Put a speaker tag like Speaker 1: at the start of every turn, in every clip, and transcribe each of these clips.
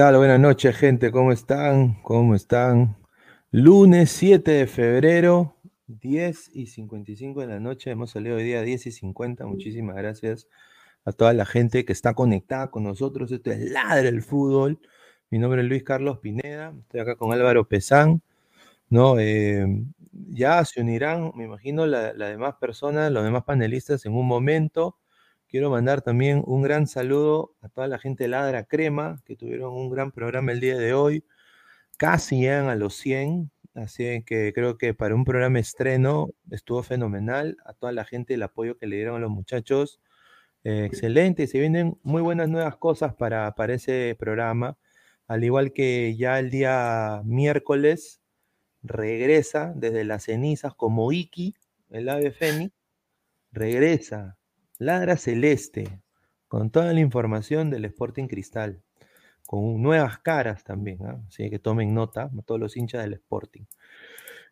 Speaker 1: Tal? Buenas noches, gente. ¿Cómo están? ¿Cómo están? Lunes 7 de febrero, 10 y 55 de la noche. Hemos salido hoy día 10 y 50. Muchísimas gracias a toda la gente que está conectada con nosotros. Esto es Ladre el Fútbol. Mi nombre es Luis Carlos Pineda. Estoy acá con Álvaro Pesán. ¿no? Eh, ya se unirán, me imagino, las la demás personas, los demás panelistas en un momento. Quiero mandar también un gran saludo a toda la gente de Ladra Crema, que tuvieron un gran programa el día de hoy. Casi llegan a los 100, así que creo que para un programa estreno estuvo fenomenal. A toda la gente el apoyo que le dieron a los muchachos. eh, excelente, se vienen muy buenas nuevas cosas para, para ese programa. Al igual que ya el día miércoles regresa desde las cenizas como Iki, el ave fénix, regresa Ladra Celeste, con toda la información del Sporting Cristal. con nuevas caras también, ¿ah? así que tomen nota, todos los hinchas del Sporting.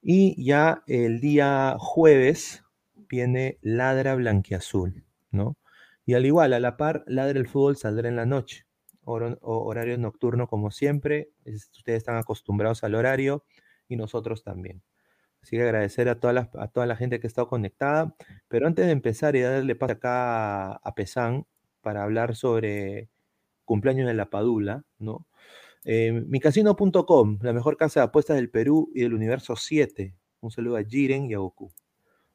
Speaker 1: Y ya el día jueves viene Ladra Blanquiazul, ¿no? Y al igual, a la par, Ladra el Fútbol saldrá en la noche, horario nocturno como siempre, ustedes están acostumbrados al horario y nosotros también. Así que agradecer a toda la, a toda la gente que ha estado conectada. Pero antes de empezar y darle paso acá a Pesán para hablar sobre cumpleaños de la Padula, ¿no? Eh, micasino.com, la mejor casa de apuestas del Perú y del universo 7. Un saludo a Jiren y a Goku.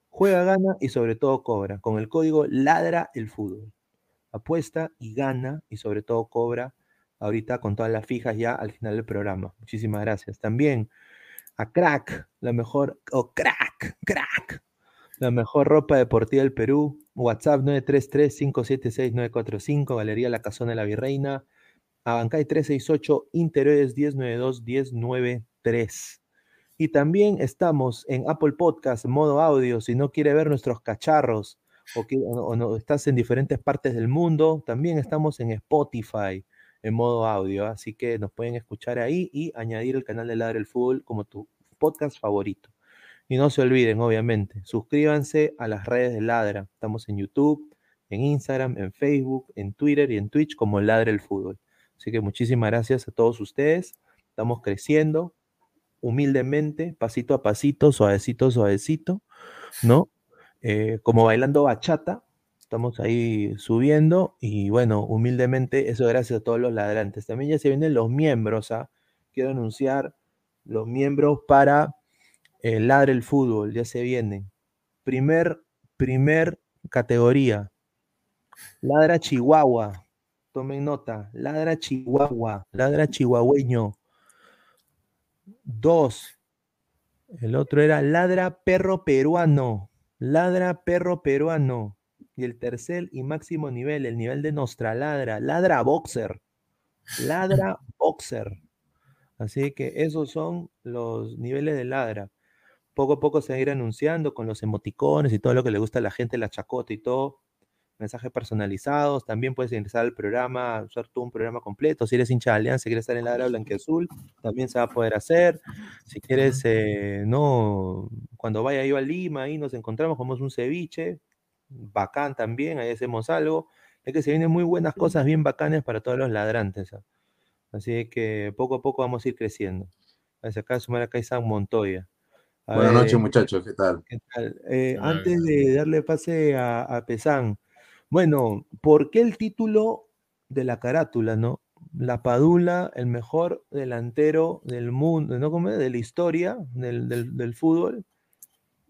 Speaker 1: Juega, gana y sobre todo cobra. Con el código Ladra el Fútbol. Apuesta y gana y sobre todo cobra ahorita con todas las fijas ya al final del programa. Muchísimas gracias. También a Crack, la mejor, o Crack, Crack, la mejor ropa deportiva del Perú. WhatsApp 933-576-945, Galería La Casona de la Virreina. Abancay 368, Interiores 1092-1093. Y también estamos en Apple Podcast, modo audio, si no quiere ver nuestros cacharros o, que, no, estás en diferentes partes del mundo, también estamos en Spotify en modo audio, así que nos pueden escuchar ahí y añadir el canal de Ladre el Fútbol como tu podcast favorito. Y no se olviden, obviamente, suscríbanse a las redes de Ladra. Estamos en YouTube, en Instagram, en Facebook, en Twitter y en Twitch como Ladre el Fútbol. Así que muchísimas gracias a todos ustedes. Estamos creciendo humildemente, pasito a pasito, suavecito, suavecito, ¿no? Eh, como bailando bachata, estamos ahí subiendo y bueno, humildemente, eso gracias a todos los ladrantes. También ya se vienen los miembros, ¿ah? Quiero anunciar los miembros para eh, Ladre el Fútbol, ya se vienen. Primer, primer categoría, Ladra Chihuahua, tomen nota, ladra chihuahua, ladra chihuahueño. Dos, el otro era ladra perro peruano, ladra perro peruano. Y el tercer y máximo nivel, el nivel de nuestra ladra, ladra boxer, ladra boxer. Así que esos son los niveles de ladra. Poco a poco se va a ir anunciando con los emoticones y todo lo que le gusta a la gente, la chacota y todo mensajes personalizados. También puedes ingresar al programa, usar tú un programa completo. Si eres hincha de Alianza, quieres estar en la área azul también se va a poder hacer. Si quieres, eh, no, cuando vaya yo a Lima, ahí nos encontramos, comemos un ceviche, bacán también, ahí hacemos algo. Es que se vienen muy buenas cosas bien bacanas para todos los ladrantes. Así que poco a poco vamos a ir creciendo. Acá sumar acá San Montoya.
Speaker 2: Buenas noches, muchachos, ¿qué tal?
Speaker 1: Eh, antes de darle pase a, a Pesán, bueno, ¿por qué el título de la carátula, no? La Padula, el mejor delantero del mundo, ¿no? Como de la historia del, fútbol.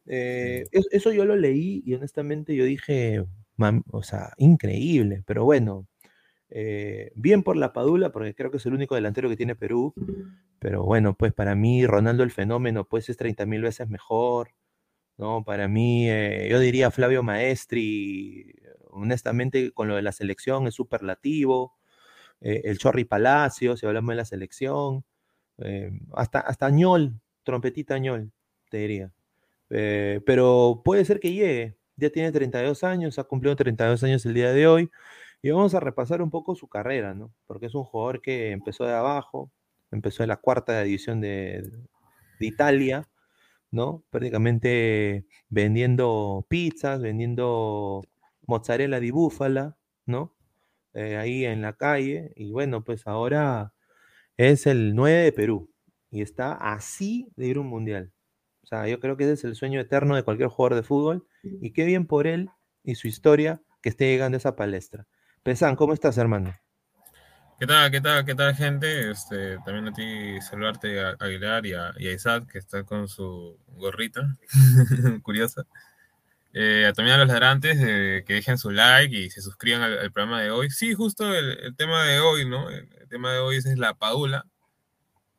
Speaker 1: Eh, eso, yo lo leí y honestamente yo dije, o sea, increíble, pero bueno, eh, bien por la Padula, porque creo que es el único delantero que tiene Perú, pero bueno, pues para mí Ronaldo el fenómeno, pues es 30 mil veces mejor, ¿no? Para mí, eh, yo diría Flavio Maestri, honestamente, con lo de la selección es superlativo. El Chorri Palacio, si hablamos de la selección. Hasta, hasta Añol, trompetita Añol, te diría. Eh, pero puede ser que llegue. Ya tiene 32 años, ha cumplido 32 años el día de hoy. Y vamos a repasar un poco su carrera, ¿no? Porque es un jugador que empezó de abajo, empezó en la cuarta división de, Italia, ¿no? Prácticamente vendiendo pizzas, vendiendo mozzarella di búfala, ¿no? Eh, ahí en la calle. Y bueno, pues ahora es el 9 de Perú y está así de ir a un mundial. O sea, yo creo que ese es el sueño eterno de cualquier jugador de fútbol. Y qué bien por él y su historia que esté llegando a esa palestra. Pesan, ¿cómo estás, hermano?
Speaker 3: ¿Qué tal, qué tal, qué tal, gente? Este, también a ti saludarte a Aguilar y a, y a Isaac, que está con su gorrita curiosa. Eh, también a los ladrantes eh, que dejen su like y se suscriban al, programa de hoy. Sí, justo el, tema de hoy, ¿no? El, tema de hoy es, la Padula.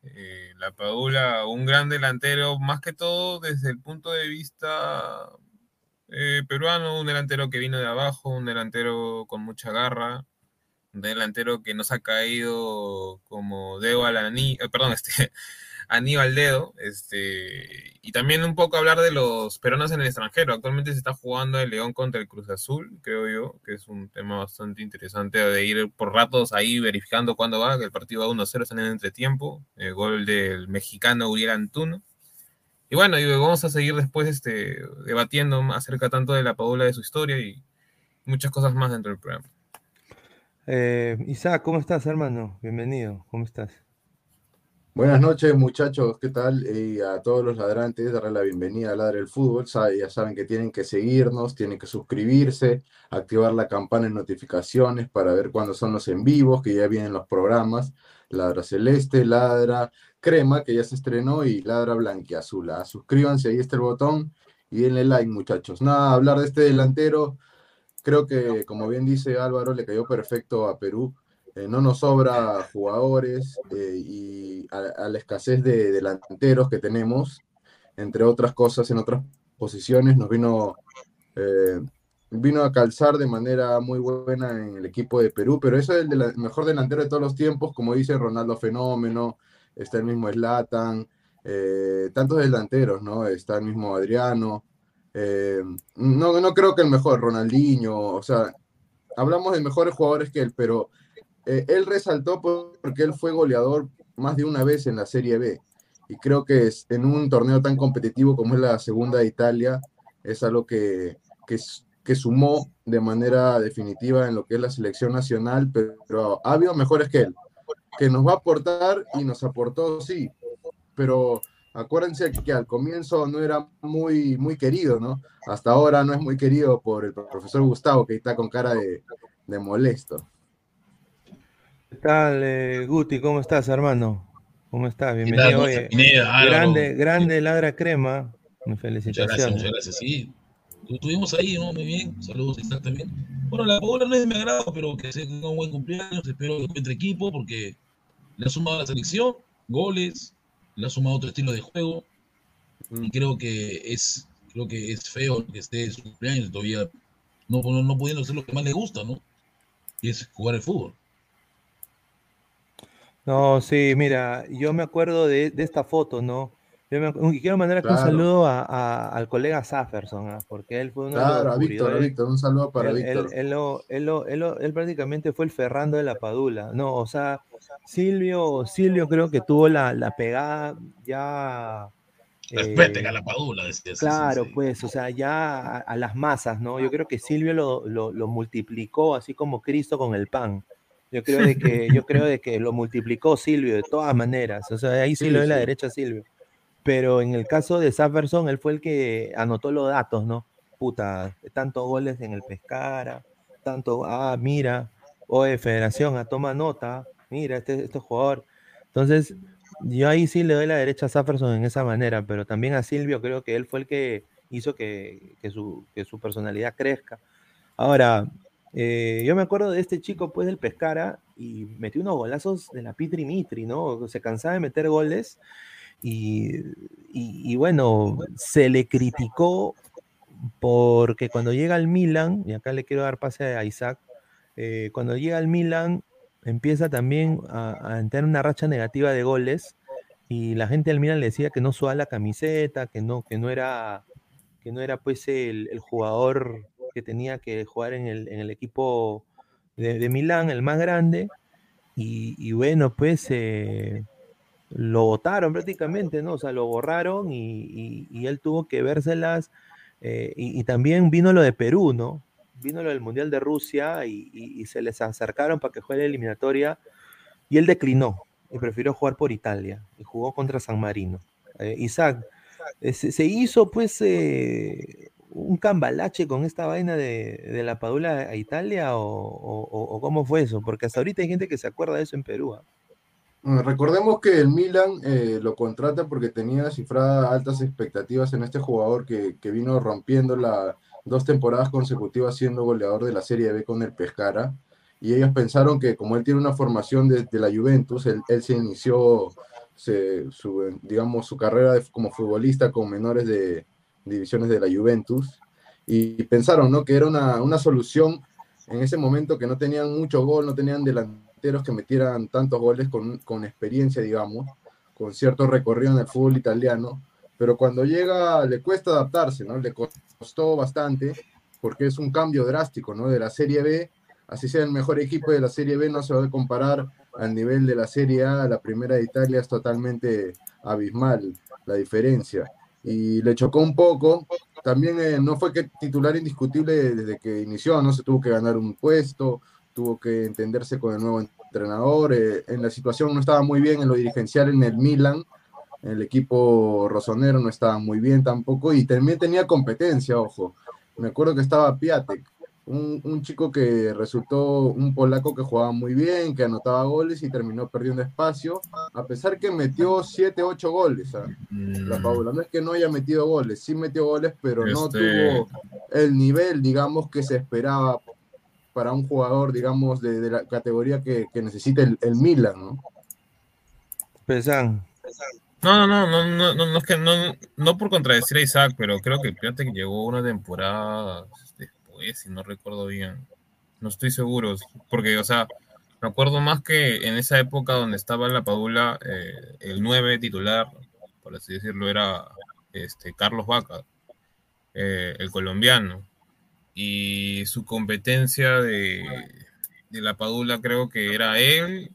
Speaker 3: Eh, la Padula, un gran delantero, más que todo desde el punto de vista peruano, un delantero que vino de abajo, un delantero con mucha garra, un delantero que no se ha caído como dedo a la ni perdón, este, Aníbal Dedo, este, y también un poco hablar de los peruanos en el extranjero. Actualmente se está jugando el León contra el Cruz Azul, creo yo, que es un tema bastante interesante de ir por ratos ahí verificando cuándo va, que el partido va 1-0, está en el entretiempo, el gol del mexicano Uriel Antuno. Y bueno, y vamos a seguir después este, debatiendo acerca tanto de la Padula de su historia y muchas cosas más dentro del programa.
Speaker 1: Eh, Isaac, ¿cómo estás, hermano? Bienvenido, ¿cómo estás?
Speaker 2: Buenas noches, muchachos, ¿qué tal? Y a todos los ladrantes, darle la bienvenida a Ladre el Fútbol. Ya saben que tienen que seguirnos, tienen que suscribirse, activar la campana de notificaciones para ver cuándo son los en vivos, que ya vienen los programas. Ladra Celeste, Ladra Crema, que ya se estrenó, y Ladra Blanquiazula. Suscríbanse, ahí está el botón y denle like, muchachos. Nada, hablar de este delantero Creo que, como bien dice Álvaro, le cayó perfecto a Perú. Eh, no nos sobra jugadores eh, y a, la escasez de delanteros que tenemos, entre otras cosas, en otras posiciones, nos vino, eh, vino a calzar de manera muy buena en el equipo de Perú, pero eso es el mejor delantero de todos los tiempos, como dice Ronaldo Fenómeno, está el mismo Slatan, tantos delanteros, ¿no? Está el mismo Adriano, no, no creo que el mejor, Ronaldinho, o sea, hablamos de mejores jugadores que él, pero eh, él resaltó porque él fue goleador más de una vez en la Serie B. Y creo que es, en un torneo tan competitivo como es la segunda de Italia, es algo que, que, sumó de manera definitiva en lo que es la selección nacional, pero, pero ha habido mejores que él, que nos va a aportar y nos aportó, sí, pero acuérdense que al comienzo no era muy, muy querido, ¿no? Hasta ahora no es muy querido por el profesor Gustavo, que está con cara de, molesto.
Speaker 1: ¿Qué tal, eh, Guti? ¿Cómo estás, hermano? ¿Cómo estás? Bienvenido. grande, grande ladra crema. Felicitaciones.
Speaker 4: Muchas gracias, muchas gracias. Sí, estuvimos ahí, ¿no? Muy bien. Saludos, exactamente. Bueno, la Paola no es de mi agrado, pero que sea un buen cumpleaños. Espero que encuentre equipo porque le ha sumado a la selección goles, le ha sumado otro estilo de juego y creo que es creo que es feo que esté en su cumpleaños todavía no, no, pudiendo hacer lo que más le gusta, ¿no? Y es jugar el fútbol.
Speaker 1: No, sí, mira, yo me acuerdo de, esta foto, ¿no? y quiero mandar aquí un saludo a, al colega Safferson, ¿ah? porque él fue uno
Speaker 2: claro, a Víctor, Víctor, un saludo para Víctor.
Speaker 1: Él, él, él, prácticamente fue el Ferrando de la Padula, ¿no? O sea, Silvio, Silvio creo que tuvo la, la pegada ya.
Speaker 4: Respeten eh, a la Padula, decía
Speaker 1: Claro, pues, o sea, ya a, las masas, ¿no? Yo creo que Silvio lo, lo, lo, multiplicó así como Cristo con el pan. Yo creo de que, yo creo de que lo multiplicó Silvio de todas maneras. O sea, ahí sí, lo ve la derecha Silvio. Pero en el caso de Safferson, él fue el que anotó los datos, ¿no? Puta, tantos goles en el Pescara, tanto, ah, mira, oye, Federación, a ah, toma nota, mira, este, este jugador. Entonces, yo ahí sí le doy la derecha a Safferson en esa manera, pero también a Silvio creo que él fue el que hizo que, su, que su, personalidad crezca. Ahora, eh, yo me acuerdo de este chico, pues, del Pescara, y metió unos golazos de la Pitri Mitri, ¿no? Se cansaba de meter goles y, bueno, se le criticó porque cuando llega al Milan, y acá le quiero dar pase a Isaac, eh, cuando llega al Milan empieza también a, a, tener una racha negativa de goles y la gente del Milan le decía que no suba la camiseta, que no, que no era, que no era pues el, jugador que tenía que jugar en el, equipo de, Milán, el más grande. Y, bueno, pues eh, lo votaron prácticamente, ¿no? O sea, lo borraron y, él tuvo que vérselas. Eh, y, también vino lo de Perú, ¿no? Vino lo del Mundial de Rusia y, se les acercaron para que juegue la eliminatoria y él declinó y prefirió jugar por Italia y jugó contra San Marino. Eh, Isaac, eh, se, hizo pues un cambalache con esta vaina de, la Padula a Italia o, cómo fue eso? Porque hasta ahorita hay gente que se acuerda de eso en Perú. ¿ah?
Speaker 2: Mm, recordemos que el Milan eh, lo contrata porque tenía cifradas altas expectativas en este jugador que, vino rompiendo la dos temporadas consecutivas siendo goleador de la Serie B con el Pescara. Y ellos pensaron que como él tiene una formación de, la Juventus, él, se inició su, digamos, su carrera como futbolista con menores de divisiones de la Juventus. Y pensaron ¿no? que era una, una solución en ese momento que no tenían mucho gol, no tenían delante que metieran tantos goles con, con experiencia, digamos, con cierto recorrido en el fútbol italiano, pero cuando llega le cuesta adaptarse, ¿no? Le costó bastante porque es un cambio drástico, ¿no? De la Serie B, así sea el mejor equipo de la Serie B, no se va a comparar al nivel de la Serie A, la primera de Italia es totalmente abismal la diferencia. Y le chocó un poco, también eh, no fue que titular indiscutible desde que inició, no se tuvo que ganar un puesto, tuvo que entenderse con el nuevo entrenador, eh, en la situación no estaba muy bien en lo dirigencial en el Milan, el equipo rosonero no estaba muy bien tampoco y también tenía competencia, ojo. Me acuerdo que estaba Piatek, un, chico que resultó un polaco que jugaba muy bien, que anotaba goles y terminó perdiendo espacio, a pesar que metió 7, 8 goles. ¿ah? La mm. Paula, no es que no haya metido goles, sí metió goles, pero no este tuvo el nivel, digamos, que se esperaba para un jugador, digamos, de, la categoría que, necesita el, Milan, ¿no?
Speaker 1: Pesan.
Speaker 3: No, no, no, no, no, no, es que no, no por contradecir a Isaac, pero creo que fíjate que llegó una temporada si no recuerdo bien. No estoy seguro, porque, o sea, me acuerdo más que en esa época donde estaba la Padula, eh, el 9 titular, por así decirlo, era este, Carlos Vaca, eh, el colombiano. Y su competencia de, de la Padula creo que era él.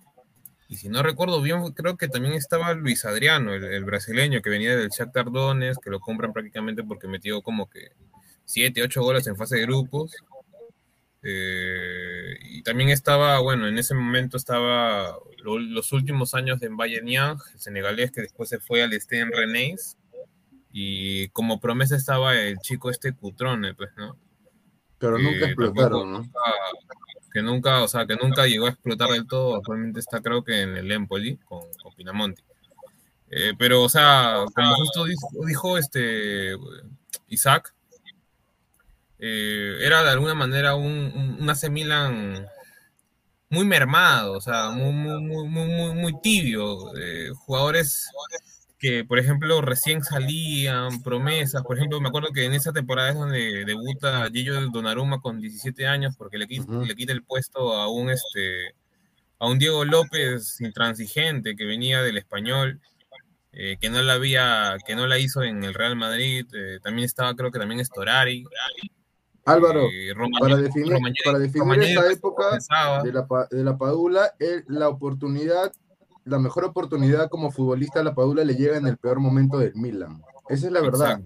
Speaker 3: Y si no recuerdo bien, creo que también estaba Luis Adriano, el, brasileño que venía del Shakhtar que lo compran prácticamente porque metió como que 7, 8 goles en fase de grupos. Eh, y también estaba, bueno, en ese momento estaba los últimos años de Bayern Yang, el senegalés que después se fue al Stade Rennes. Y como promesa estaba el chico este Cutrone, pues, ¿no?
Speaker 2: Pero nunca explotaron, ¿no?
Speaker 3: que nunca, o sea, que nunca llegó a explotar del todo. Actualmente está, creo que en el Empoli con, con Pinamonti. Eh, pero, o sea, como justo dijo este Isaac, eh, era de alguna manera un, un, AC Milan muy mermado, o sea, muy, muy, muy, muy, tibio. Eh, jugadores que, por ejemplo, recién salían, promesas. Por ejemplo, me acuerdo que en esa temporada es donde debuta Gillo Donnarumma con 17 años porque le quita, le quita el puesto a un, este, a un Diego López intransigente que venía del español. Eh, que no la había, que no la hizo en el Real Madrid, también estaba, creo que también Storari,
Speaker 2: Álvaro, para definir, para definir esa época de la, de la Padula, la oportunidad, la mejor oportunidad como futbolista a la Padula le llega en el peor momento del Milan. Esa es la verdad.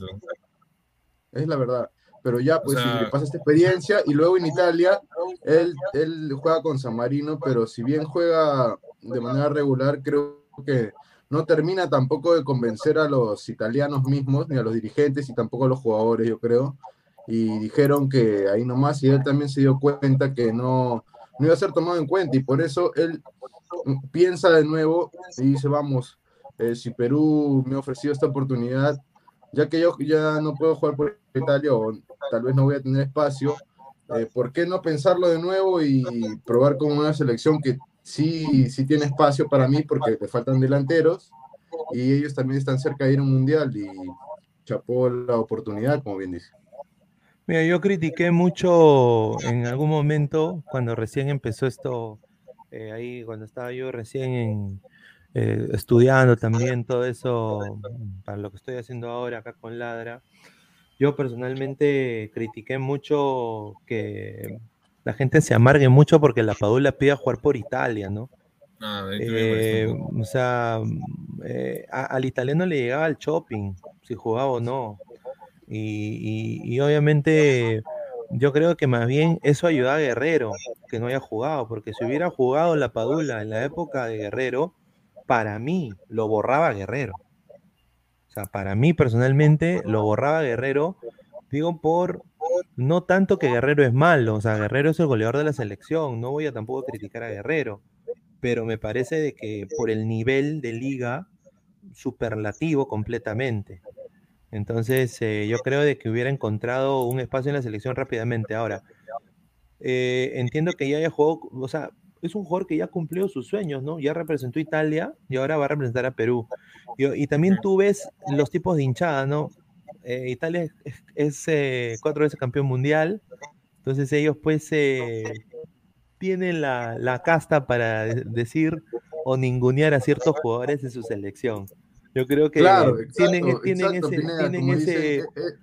Speaker 2: Es la verdad. Pero ya, pues, si le pasa esta experiencia y luego en Italia, él, él juega con San Marino, pero si bien juega de manera regular, creo que no termina tampoco de convencer a los italianos mismos, ni a los dirigentes y tampoco a los jugadores, yo creo y dijeron que ahí nomás y él también se dio cuenta que no, no iba a ser tomado en cuenta y por eso él piensa de nuevo y dice, vamos, eh, si Perú me ha ofrecido esta oportunidad, ya que yo ya no puedo jugar por Italia o tal vez no voy a tener espacio, eh, ¿por qué no pensarlo de nuevo y probar con una selección que sí, sí tiene espacio para mí porque le faltan delanteros y ellos también están cerca de ir a un mundial y chapó la oportunidad, como bien dice.
Speaker 1: Mira, yo critiqué mucho en algún momento cuando recién empezó esto, eh, ahí cuando estaba yo recién eh, estudiando también todo eso para lo que estoy haciendo ahora acá con Ladra. Yo personalmente critiqué mucho que la gente se amargue mucho porque la Padula pida jugar por Italia, ¿no? Ah, eh, o sea, al italiano le llegaba el shopping, si jugaba o no. Y, obviamente yo creo que más bien eso ayuda a Guerrero, que no haya jugado, porque si hubiera jugado la Padula en la época de Guerrero, para mí lo borraba Guerrero. O sea, para mí personalmente lo borraba Guerrero, digo por no tanto que Guerrero es malo, o sea, Guerrero es el goleador de la selección, no voy a tampoco criticar a Guerrero, pero me parece de que por el nivel de liga superlativo completamente. Entonces, eh, yo creo de que hubiera encontrado un espacio en la selección rápidamente. Ahora, eh, entiendo que ya haya jugado, o sea, es un jugador que ya cumplió sus sueños, ¿no? Ya representó Italia y ahora va a representar a Perú. Y, también tú ves los tipos de hinchada, ¿no? Eh, Italia es, cuatro veces campeón mundial, entonces ellos pues tienen la, la, casta para decir o ningunear a ciertos jugadores de su selección. Yo creo que
Speaker 2: Claro,
Speaker 1: tienen,
Speaker 2: exacto,
Speaker 1: tienen
Speaker 2: exacto,
Speaker 1: ese,
Speaker 2: Pineda,
Speaker 1: tienen ese,
Speaker 2: dicen, eh, eh,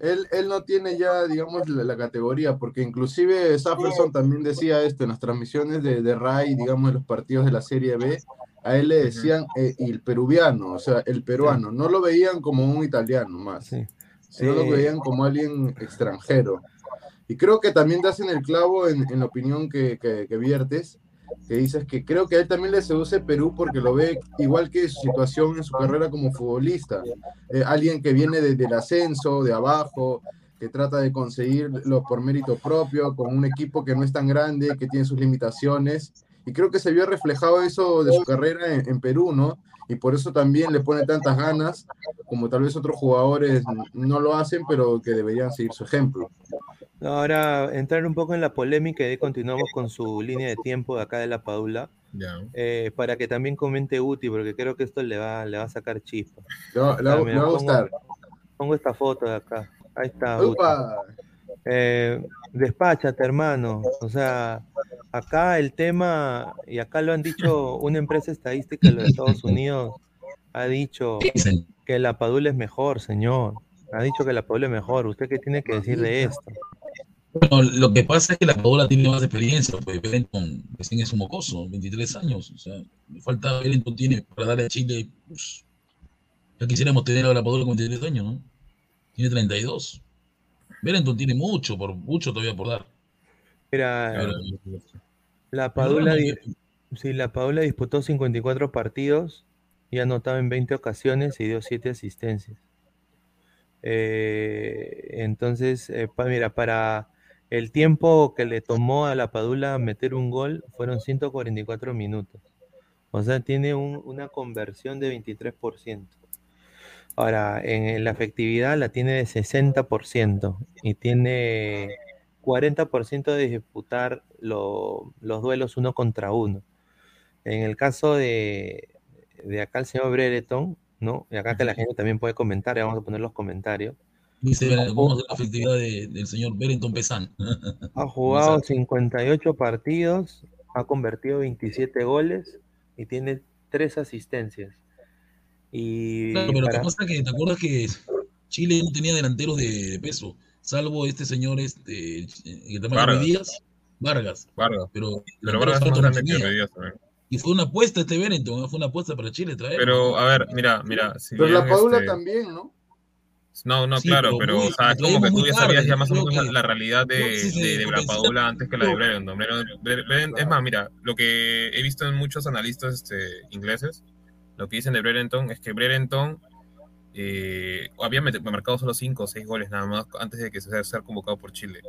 Speaker 2: él, él no tiene ya, digamos, la, la categoría, porque inclusive Safferson también decía esto en las transmisiones de, de RAI, digamos, en los partidos de la Serie B, a él le decían eh, el peruviano, o sea, el peruano, no lo veían como un italiano más,
Speaker 1: sí.
Speaker 2: sino lo veían como alguien extranjero. Y creo que también te hacen el clavo en, en la opinión que, que, que viertes, que dices que creo que a él también le seduce Perú porque lo ve igual que su situación en su carrera como futbolista. Eh, alguien que viene desde el ascenso, de abajo, que trata de conseguirlo por mérito propio, con un equipo que no es tan grande, que tiene sus limitaciones. Y creo que se vio reflejado eso de su carrera en, en Perú, ¿no? Y por eso también le pone tantas ganas, como tal vez otros jugadores no lo hacen, pero que deberían seguir su ejemplo.
Speaker 1: Ahora, entrar un poco en la polémica y ahí continuamos con su línea de tiempo de acá de la Padula, eh, para que también comente Uti, porque creo que esto le va, le va a sacar chispa.
Speaker 2: Le va, a
Speaker 1: pongo-
Speaker 2: gustar.
Speaker 1: Pongo esta foto de acá. Ahí está. Uti.
Speaker 2: ¡Upa!
Speaker 1: Eh, despáchate, hermano. O sea, acá el tema, y acá lo han dicho una empresa estadística de los Estados Unidos, ha dicho que la Padula es mejor, señor. Ha dicho que la Padula es mejor. ¿Usted qué tiene que decir de esto?
Speaker 4: Bueno, lo que pasa es que la Paola tiene más experiencia, pues Wellington recién es un mocoso, 23 años, o sea, le falta Wellington tiene para darle a Chile, pues, ya quisiéramos tener a la Paola con 23 años, ¿no? Tiene 32. Wellington tiene mucho, por mucho todavía por dar. Pero,
Speaker 1: la
Speaker 4: no,
Speaker 1: di- sí, la Padula disputó 54 partidos y ha anotado en 20 ocasiones y dio 7 asistencias. Eh, entonces, eh, pa- mira, para el tiempo que le tomó a la Padula meter un gol fueron 144 minutos. O sea, tiene un- una conversión de 23%. Ahora, en la efectividad la tiene de 60% y tiene 40% de disputar lo- los duelos uno contra uno. En el caso de, de acá el señor Brereton, ¿no? Y acá que la gente también puede comentar, y vamos a poner los comentarios.
Speaker 4: Dice, vamos a ver la efectividad de- del señor Wellington Pesán.
Speaker 1: Ha jugado
Speaker 4: Exacto.
Speaker 1: 58 partidos, ha convertido 27 goles y tiene 3 asistencias. Y
Speaker 4: Claro, pero lo que
Speaker 1: para-
Speaker 4: pasa es que te acuerdas que Chile no tenía delanteros de, de peso, salvo este señor este, que también
Speaker 3: Vargas.
Speaker 4: Díaz, Vargas,
Speaker 3: Vargas.
Speaker 4: pero,
Speaker 3: Pero Vargas es
Speaker 4: no.
Speaker 3: Ruiz también.
Speaker 4: Y fue una apuesta este Wellington, ¿no? fue una apuesta para Chile traer.
Speaker 3: Pero, a ver, mira, mira. Si
Speaker 2: Pero la
Speaker 3: bien,
Speaker 2: Paula
Speaker 3: este,
Speaker 2: también, ¿no?
Speaker 3: No, no,
Speaker 4: Sí,
Speaker 3: claro,
Speaker 4: pero muy-
Speaker 3: o sea, es como que tú ya sabías
Speaker 4: tarde,
Speaker 3: ya más o menos la,
Speaker 4: que-
Speaker 3: la realidad de,
Speaker 4: no
Speaker 3: de, de antes que la de Brereton. Brereton- Bre- Bre- Es más, mira, lo que he visto en muchos analistas este, ingleses, lo que dicen de Brereton es que Brereton eh, había marcado solo 5 o 6 goles nada más antes de que se sea convocado por Chile.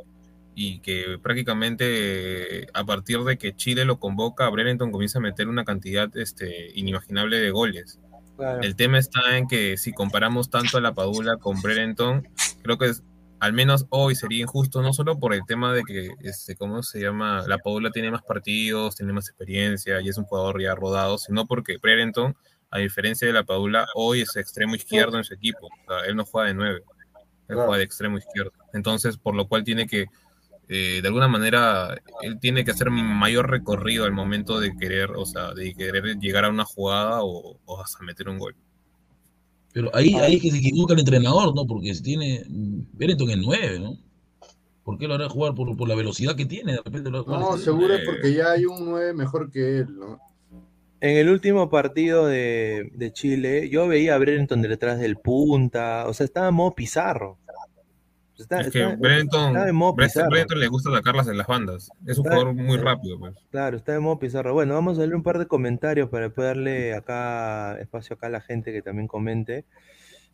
Speaker 3: Y que prácticamente eh, a partir de que Chile lo convoca, Brereton comienza a meter una cantidad este, inimaginable de goles.
Speaker 1: Claro.
Speaker 3: El tema está en que si comparamos tanto a la Padula con Brereton, creo que es- al menos hoy sería injusto, no solo por el tema de que, este, ¿cómo se llama? La Padula tiene más partidos, tiene más experiencia y es un jugador ya rodado, sino porque Brereton, a diferencia de la Padula, hoy es extremo izquierdo en su equipo. O sea, él no juega de nueve, él
Speaker 2: Claro.
Speaker 3: juega de extremo izquierdo. Entonces, por lo cual tiene que, eh, de alguna manera, él tiene que hacer mayor recorrido al momento de querer, o sea, de querer llegar a una jugada o, o hasta meter un gol.
Speaker 4: Pero ahí, ahí es que se equivoca el entrenador, ¿no? Porque si tiene. Wellington es 9, ¿no? ¿Por qué lo hará jugar por, por la velocidad que tiene? De repente lo hará
Speaker 2: No, seguro es porque ya hay un 9 mejor que él, ¿no?
Speaker 1: En el último partido de, de Chile, yo veía a Brereton detrás del punta, o sea, estaba en modo pizarro. Está-
Speaker 3: Es que
Speaker 1: está-
Speaker 3: Brenton,
Speaker 1: está en modo
Speaker 3: Brenton,
Speaker 1: pizarro.
Speaker 3: Brenton le gusta atacarlas en las bandas. Es un
Speaker 1: Está-
Speaker 3: jugador muy rápido, pues.
Speaker 1: Claro, está de modo pizarro. Bueno, vamos a leer un par de comentarios para poder darle acá espacio acá a la gente que también comente.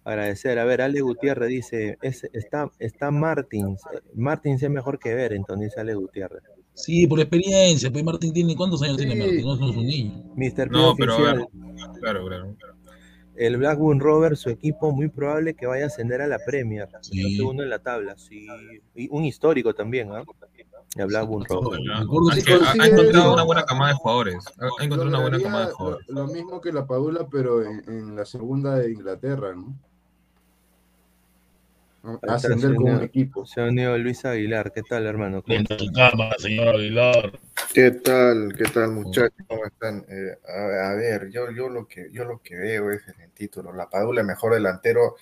Speaker 1: Agradecer. A ver, Ale Gutiérrez dice, es, está, está Martins. Martins es mejor que Berenton, dice Ale Gutiérrez.
Speaker 4: Sí, por experiencia. Pues Martín tiene. ¿Cuántos años
Speaker 2: Sí.
Speaker 4: tiene Martín? No, no es un niño.
Speaker 1: Mr.
Speaker 3: No, pero a ver. Claro, claro.
Speaker 1: El Blackburn Rover, su equipo muy probable que vaya a ascender a la Premier.
Speaker 4: Sí.
Speaker 1: Segundo en la tabla. Sí. Y un histórico también, ¿ah? El Blackburn Rover.
Speaker 3: Ya.
Speaker 4: Recuerdo
Speaker 3: Es
Speaker 4: que
Speaker 3: que ha, encontrado una buena camada de jugadores. Ha ha encontrado una buena camada de jugadores.
Speaker 2: Lo, lo mismo que la Padula, pero en, en la segunda de Inglaterra, ¿no? Ascender con un equipo.
Speaker 1: Se ha unido Luis Aguilar. ¿Qué tal, hermano? ¿Cómo
Speaker 4: Lenta su cámara, señor Aguilar.
Speaker 5: ¿Qué tal? ¿Qué tal, muchachos? ¿Cómo están? Eh, a, a ver, yo, yo, lo que, yo lo que veo es en el título, la Padula mejor delantero,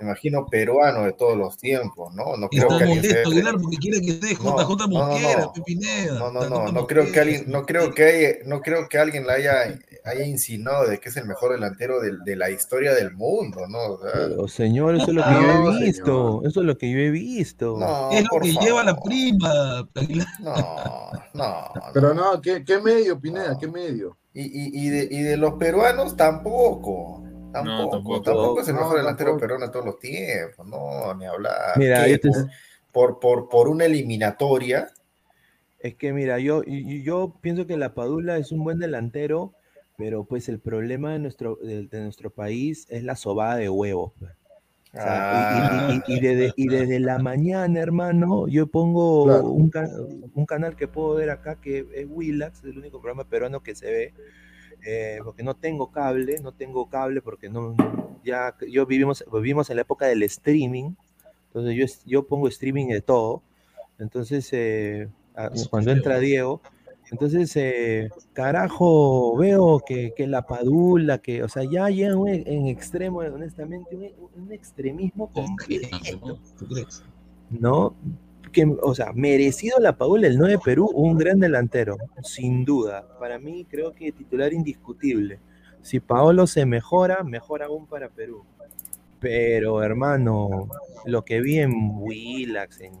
Speaker 5: me imagino peruano de todos los tiempos, ¿no? No creo
Speaker 4: Está
Speaker 5: que alguien se
Speaker 4: Aguilar porque quiere que esté
Speaker 5: No,
Speaker 4: JJ
Speaker 5: no, no,
Speaker 4: Mosquera,
Speaker 5: no.
Speaker 4: Pepineda.
Speaker 5: No, no, no, no creo que alguien, no creo que haya, no creo que alguien la haya, haya insinuado de que es el mejor delantero de, de la historia del mundo, ¿no? O sea,
Speaker 1: Pero, señor, eso es lo que yo
Speaker 5: No,
Speaker 1: he visto.
Speaker 5: señor.
Speaker 1: Eso es lo que yo he visto.
Speaker 5: no,
Speaker 4: Es lo que
Speaker 5: favor.
Speaker 4: lleva la prima.
Speaker 5: No, no,
Speaker 2: Pero no, ¿qué, qué medio, Pineda? ¿Qué medio?
Speaker 5: Y, y, y, de, y de los peruanos tampoco. Tampoco,
Speaker 3: tampoco.
Speaker 5: tampoco, es el
Speaker 2: No,
Speaker 5: mejor delantero
Speaker 2: tampoco.
Speaker 5: peruano de todos los tiempos, no, ni hablar.
Speaker 1: Mira,
Speaker 5: ¿Qué?
Speaker 1: yo te-
Speaker 5: por, por, por, una eliminatoria,
Speaker 1: Es que mira, yo, yo pienso que la Padula es un buen delantero, pero pues el problema de nuestro, de, de nuestro país es la sobada de huevos. pues. O sea, y- y- y- y desde, y desde la mañana, hermano, yo pongo
Speaker 2: Claro.
Speaker 1: un, un canal que puedo ver acá que es Willax, el único programa peruano que se ve, eh, porque no tengo cable, no tengo cable porque no, ya, yo vivimos, vivimos en la época del streaming, entonces yo, yo pongo streaming de todo, entonces eh, cuando entra Diego, entonces, eh, carajo, veo que, que la padula, que, o sea, ya llega un- en extremo, honestamente, un, un extremismo completo. ¿no? Que, o sea, merecido la padula el 9 de Perú, un gran delantero, sin duda. Para mí, creo que titular indiscutible. Si Paolo se mejora, mejor aún para Perú. Pero, hermano, lo que vi en Willax, en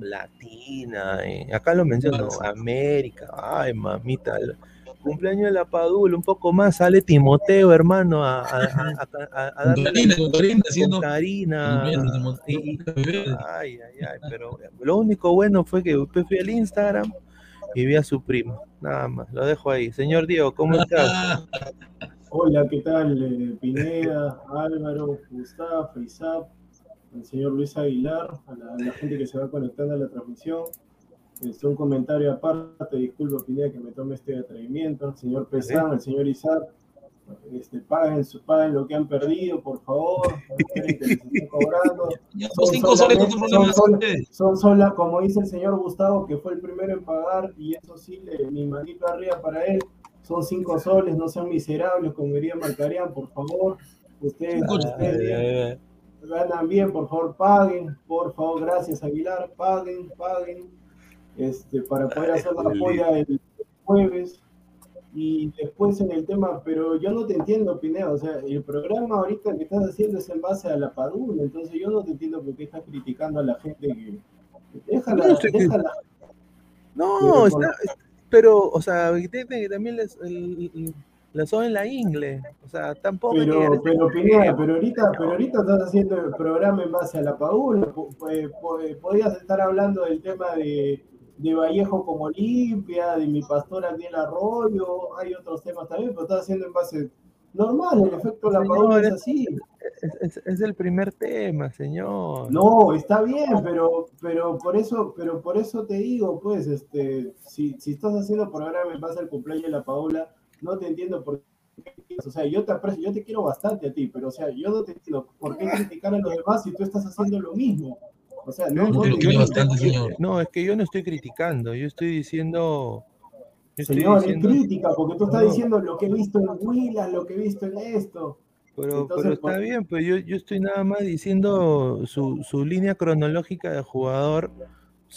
Speaker 1: Latina, en- acá lo menciono, América, ay, mamita, el cumpleaños de la Padula, un poco más, sale Timoteo, hermano, a, a, a- a- a- a
Speaker 4: Con
Speaker 1: darle
Speaker 4: Karina, con Karina
Speaker 1: con
Speaker 4: haciendo.
Speaker 1: Karina,
Speaker 4: Bien, Timoteo,
Speaker 1: y- y-
Speaker 4: bebé.
Speaker 1: ay, ay, ay, pero lo único bueno fue que después fui al Instagram y vi a su primo, nada más, lo dejo ahí. Señor Diego, ¿cómo estás?
Speaker 6: Hola, ¿qué tal? Eh, Pineda, Álvaro, Gustavo, Isaac, el señor Luis Aguilar, a la, a la gente que se va conectando a la transmisión. Este, un comentario aparte, disculpa Pineda que me tome este atrevimiento. El señor Pesán, el señor Isaac, este, paguen, su- paguen lo que han perdido, por favor. Cobrando.
Speaker 4: Ya
Speaker 6: Son
Speaker 4: cinco soles
Speaker 6: son sol- son sola, como dice el señor Gustavo, que fue el primero en pagar, y eso sí, le- mi manito arriba para él, son cinco soles, no sean miserables, como diría Marcarián, por favor. Ustedes, ganan bien, por favor, paguen, por favor, gracias Aguilar, paguen, paguen, este, para poder hacer la polla el jueves. Y después en el tema, pero yo no te entiendo, Pineda, o sea, el programa ahorita que estás haciendo es en base a la padula, entonces yo no te entiendo por qué estás criticando a la gente que... Déjala,
Speaker 1: No,
Speaker 6: déjala.
Speaker 1: No, está, es- pero, o sea, también les, el- el- la son en la ingle, o sea, tampoco
Speaker 6: Pero, pero Pineda, pero ahorita, pero ahorita estás haciendo el programa en base a la po- Podías estar hablando del tema de, de Vallejo como limpia, de mi pastor Daniel Arroyo, hay otros temas también, pero estás haciendo en base normal, el efecto de la Padula es así.
Speaker 1: Es, es- es el primer tema, señor.
Speaker 6: No, está bien, pero, pero por eso, pero por eso te digo, pues, este, si, si estás haciendo programa en base al cumpleaños de la Paola, no te entiendo por qué. O sea, yo te aprecio, yo te quiero bastante a ti, pero o sea, yo no te entiendo por qué criticar a los demás si tú estás haciendo lo mismo. O sea, no, no
Speaker 4: te bastante, señor.
Speaker 1: no, es que yo no estoy criticando, yo estoy diciendo, yo estoy
Speaker 6: Señor, es
Speaker 1: diciendo,
Speaker 6: crítica, porque tú estás
Speaker 1: No.
Speaker 6: diciendo lo que he visto en Willas, lo que he visto en esto.
Speaker 1: pero,
Speaker 6: Entonces,
Speaker 1: pero está
Speaker 6: por-
Speaker 1: bien, pues yo, yo estoy nada más diciendo su, su línea cronológica de jugador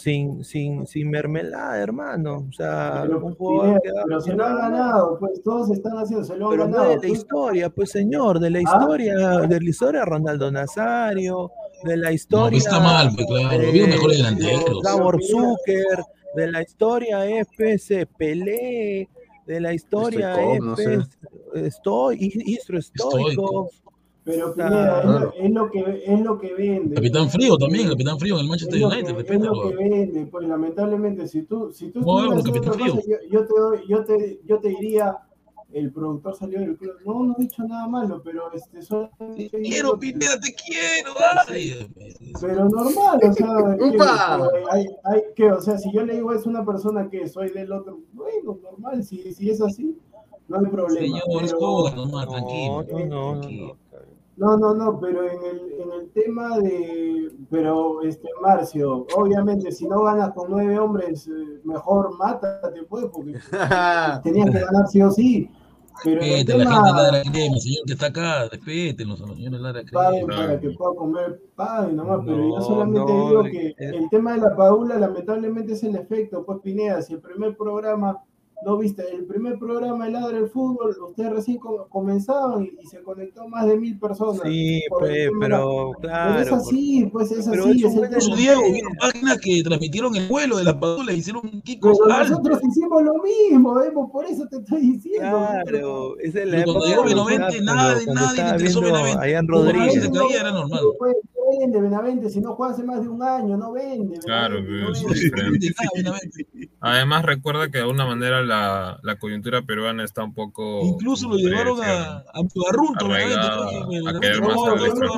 Speaker 1: sin, sin, sin mermelada, hermano. O sea,
Speaker 6: Pero,
Speaker 1: un jugador que da-
Speaker 6: pero se lo han ganado, pues todos están haciendo, se lo han
Speaker 1: Pero no
Speaker 6: ganado.
Speaker 1: de la
Speaker 6: Tú-
Speaker 1: historia, pues señor, de la
Speaker 6: ¿Ah?
Speaker 1: historia, de la historia de Ronaldo Nazario, de la
Speaker 4: No,
Speaker 1: historia
Speaker 4: pues está mal, pues claro.
Speaker 1: de
Speaker 4: Había mejores delanteros.
Speaker 6: Pineda,
Speaker 1: Zucker, de la historia FC Pelé, de la historia
Speaker 2: Stoichkov, no sé.
Speaker 1: F Stoy, Istro Stoikov.
Speaker 6: Pero
Speaker 1: Está-
Speaker 6: Pineda, es, lo,
Speaker 2: Claro.
Speaker 6: es lo que es lo que vende.
Speaker 4: Capitán Frío también, Capitán Frío en el Manchester United,
Speaker 6: que- es lo que vende, pues lamentablemente si tú si tú
Speaker 4: Bueno,
Speaker 6: estuvieras haciendo
Speaker 4: Capitán
Speaker 6: otra cosa, yo, yo te doy- yo te yo te diría el productor salió del club. No, no he dicho nada malo, pero este solamente
Speaker 4: Te quiero, Pineda, te quiero. Ay,
Speaker 6: pero normal, o sea, que, hay, hay que, o sea, si yo le digo es una persona que soy del otro, bueno, normal, si, si es así, no hay problema.
Speaker 4: Señor,
Speaker 6: pero-
Speaker 4: nomás,
Speaker 1: No,
Speaker 4: tranquilo.
Speaker 1: no, no, no,
Speaker 4: tranquilo.
Speaker 1: no.
Speaker 6: No, no, no, pero en el, en el tema de, pero este Marcio, obviamente si no ganas con nueve hombres, eh, mejor mátate pues, porque tenías que ganar sí o sí. Pero en el
Speaker 4: Respete a la
Speaker 6: tema,
Speaker 4: gente de Ladra Crema, señor que está acá, respétenlos a los señores de Ladra Crema.
Speaker 6: paguen para que pueda comer, paguen nomás, pero yo solamente
Speaker 1: no,
Speaker 6: digo que el tema de la Padula lamentablemente es el efecto, pues Pineda, si el primer programa, no viste, el primer programa de Ladra el Fútbol, ustedes recién com- comenzaban y, se conectó más de mil personas.
Speaker 1: Sí, pues,
Speaker 6: la-
Speaker 1: pero
Speaker 6: Pero
Speaker 1: claro.
Speaker 6: es así, pues es
Speaker 1: Pero
Speaker 6: así,
Speaker 1: es un
Speaker 6: es
Speaker 4: Diego, vieron páginas que transmitieron el vuelo de las padulas, hicieron un Kiko
Speaker 6: Pero nosotros hicimos lo mismo, Emo, por eso te estoy diciendo.
Speaker 1: Claro, esa es la
Speaker 4: Pero cuando llegó Benavente, nada, nadie
Speaker 6: vende Benavente, si no juega hace más de un año, no vende.
Speaker 3: Claro,
Speaker 6: Benavente, no vende.
Speaker 3: es. Además, recuerda que de alguna manera la, la coyuntura peruana está un poco.
Speaker 4: Incluso lo llevaron a, a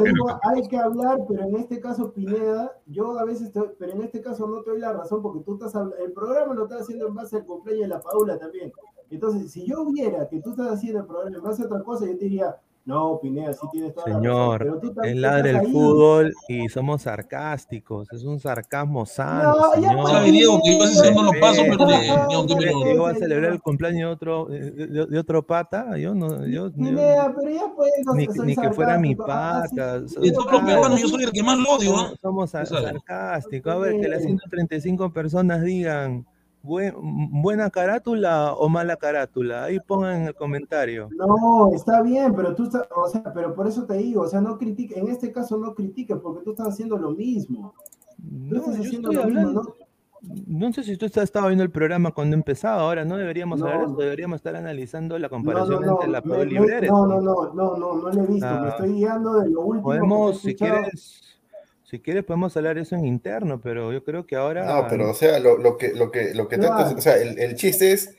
Speaker 6: tengo- hay que hablar, pero en este caso Pineda, yo a veces, te- pero en este caso no te doy la razón porque tú estás el programa lo estás haciendo en base al cumpleaños de la Paula también. Entonces, si yo viera que tú estás haciendo el programa en base a otra cosa, yo te diría, no, Pineda, sí tienes toda la razón.
Speaker 1: Señor,
Speaker 6: tú también
Speaker 1: es ladra
Speaker 6: estás
Speaker 1: el
Speaker 6: ahí.
Speaker 1: fútbol y somos sarcásticos, es un sarcasmo sano,
Speaker 6: No, ya
Speaker 1: señor.
Speaker 4: Sabe, Diego, que yo a veces no lo paso, pero ni, ni aunque me
Speaker 1: ¿Crees
Speaker 4: lo...
Speaker 1: que yo voy a celebrar el cumpleaños de otro, de, de- de otro pata? Yo no, yo, yo-
Speaker 6: Pineda, pero ya puedes, no
Speaker 1: ni, ni que fuera mi
Speaker 6: sarcástico. Ah, sí,
Speaker 1: pata.
Speaker 4: De todos los peruanos, yo soy el que más lo odio,
Speaker 1: somos,
Speaker 4: ¿ah?
Speaker 1: somos sarcásticos. A ver, que las 135 personas digan "Buen- buena carátula o mala carátula. Ahí pongan en el comentario.
Speaker 6: No, está bien, pero tú estás, o sea, pero por eso te digo, o sea, no critique, en este caso no critiques porque tú estás haciendo lo mismo.
Speaker 1: No,
Speaker 6: estás
Speaker 1: yo
Speaker 6: haciendo
Speaker 1: estoy
Speaker 6: lo mismo. ¿no?
Speaker 1: No sé si tú estaba viendo el programa cuando empezaba, ahora no deberíamos
Speaker 6: No.
Speaker 1: hablar deberíamos estar analizando la
Speaker 6: No, no,
Speaker 1: comparación
Speaker 6: no,
Speaker 1: entre la Padula y Breres.
Speaker 6: no, no, no, no, no, no lo he visto,
Speaker 1: Ah.
Speaker 6: me estoy guiando de lo último
Speaker 1: Podemos,
Speaker 6: que he
Speaker 1: si quieres, si quieres podemos hablar eso en interno, pero yo creo que ahora
Speaker 5: No, pero o sea, lo, lo que, lo que, lo que trata, o sea, el, el chiste es ¿qui-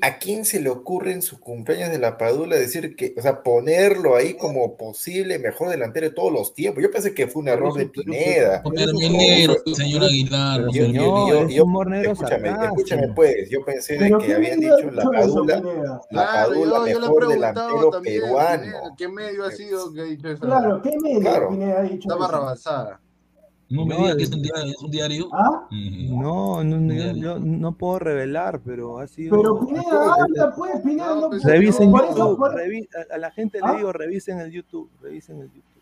Speaker 5: ¿a quién se le ocurre en su cumpleaños de la Padula decir que, o sea, ponerlo ahí como posible mejor delantero de todos los tiempos? Yo pensé que fue un error de Pineda. Fue-
Speaker 4: señor Aguilar.
Speaker 5: Yo- yo-
Speaker 1: es negro
Speaker 5: escúchame, escúchame pues, yo pensé de que
Speaker 6: ¿qué
Speaker 5: habían dicho la Padula, la
Speaker 2: Claro,
Speaker 5: Padula mejor delantero peruano.
Speaker 2: ¿qué medio ha sido que ha dicho eso?
Speaker 6: Claro, ¿qué medio. Pineda ha dicho
Speaker 2: Está
Speaker 6: eso?
Speaker 4: No me
Speaker 1: No,
Speaker 4: digas que
Speaker 1: es-
Speaker 4: un diario. Es un diario.
Speaker 6: ¿Ah?
Speaker 1: No, no,
Speaker 4: Diario.
Speaker 1: yo no puedo revelar, pero ha sido.
Speaker 6: Pero Pineda, habla pues, Pineda,
Speaker 2: No,
Speaker 6: no,
Speaker 2: pues,
Speaker 1: Revisen
Speaker 6: por eso,
Speaker 1: YouTube,
Speaker 6: por-
Speaker 1: revi- a, a la gente
Speaker 6: ¿Ah?
Speaker 1: le digo, revisen el YouTube, revisen el YouTube.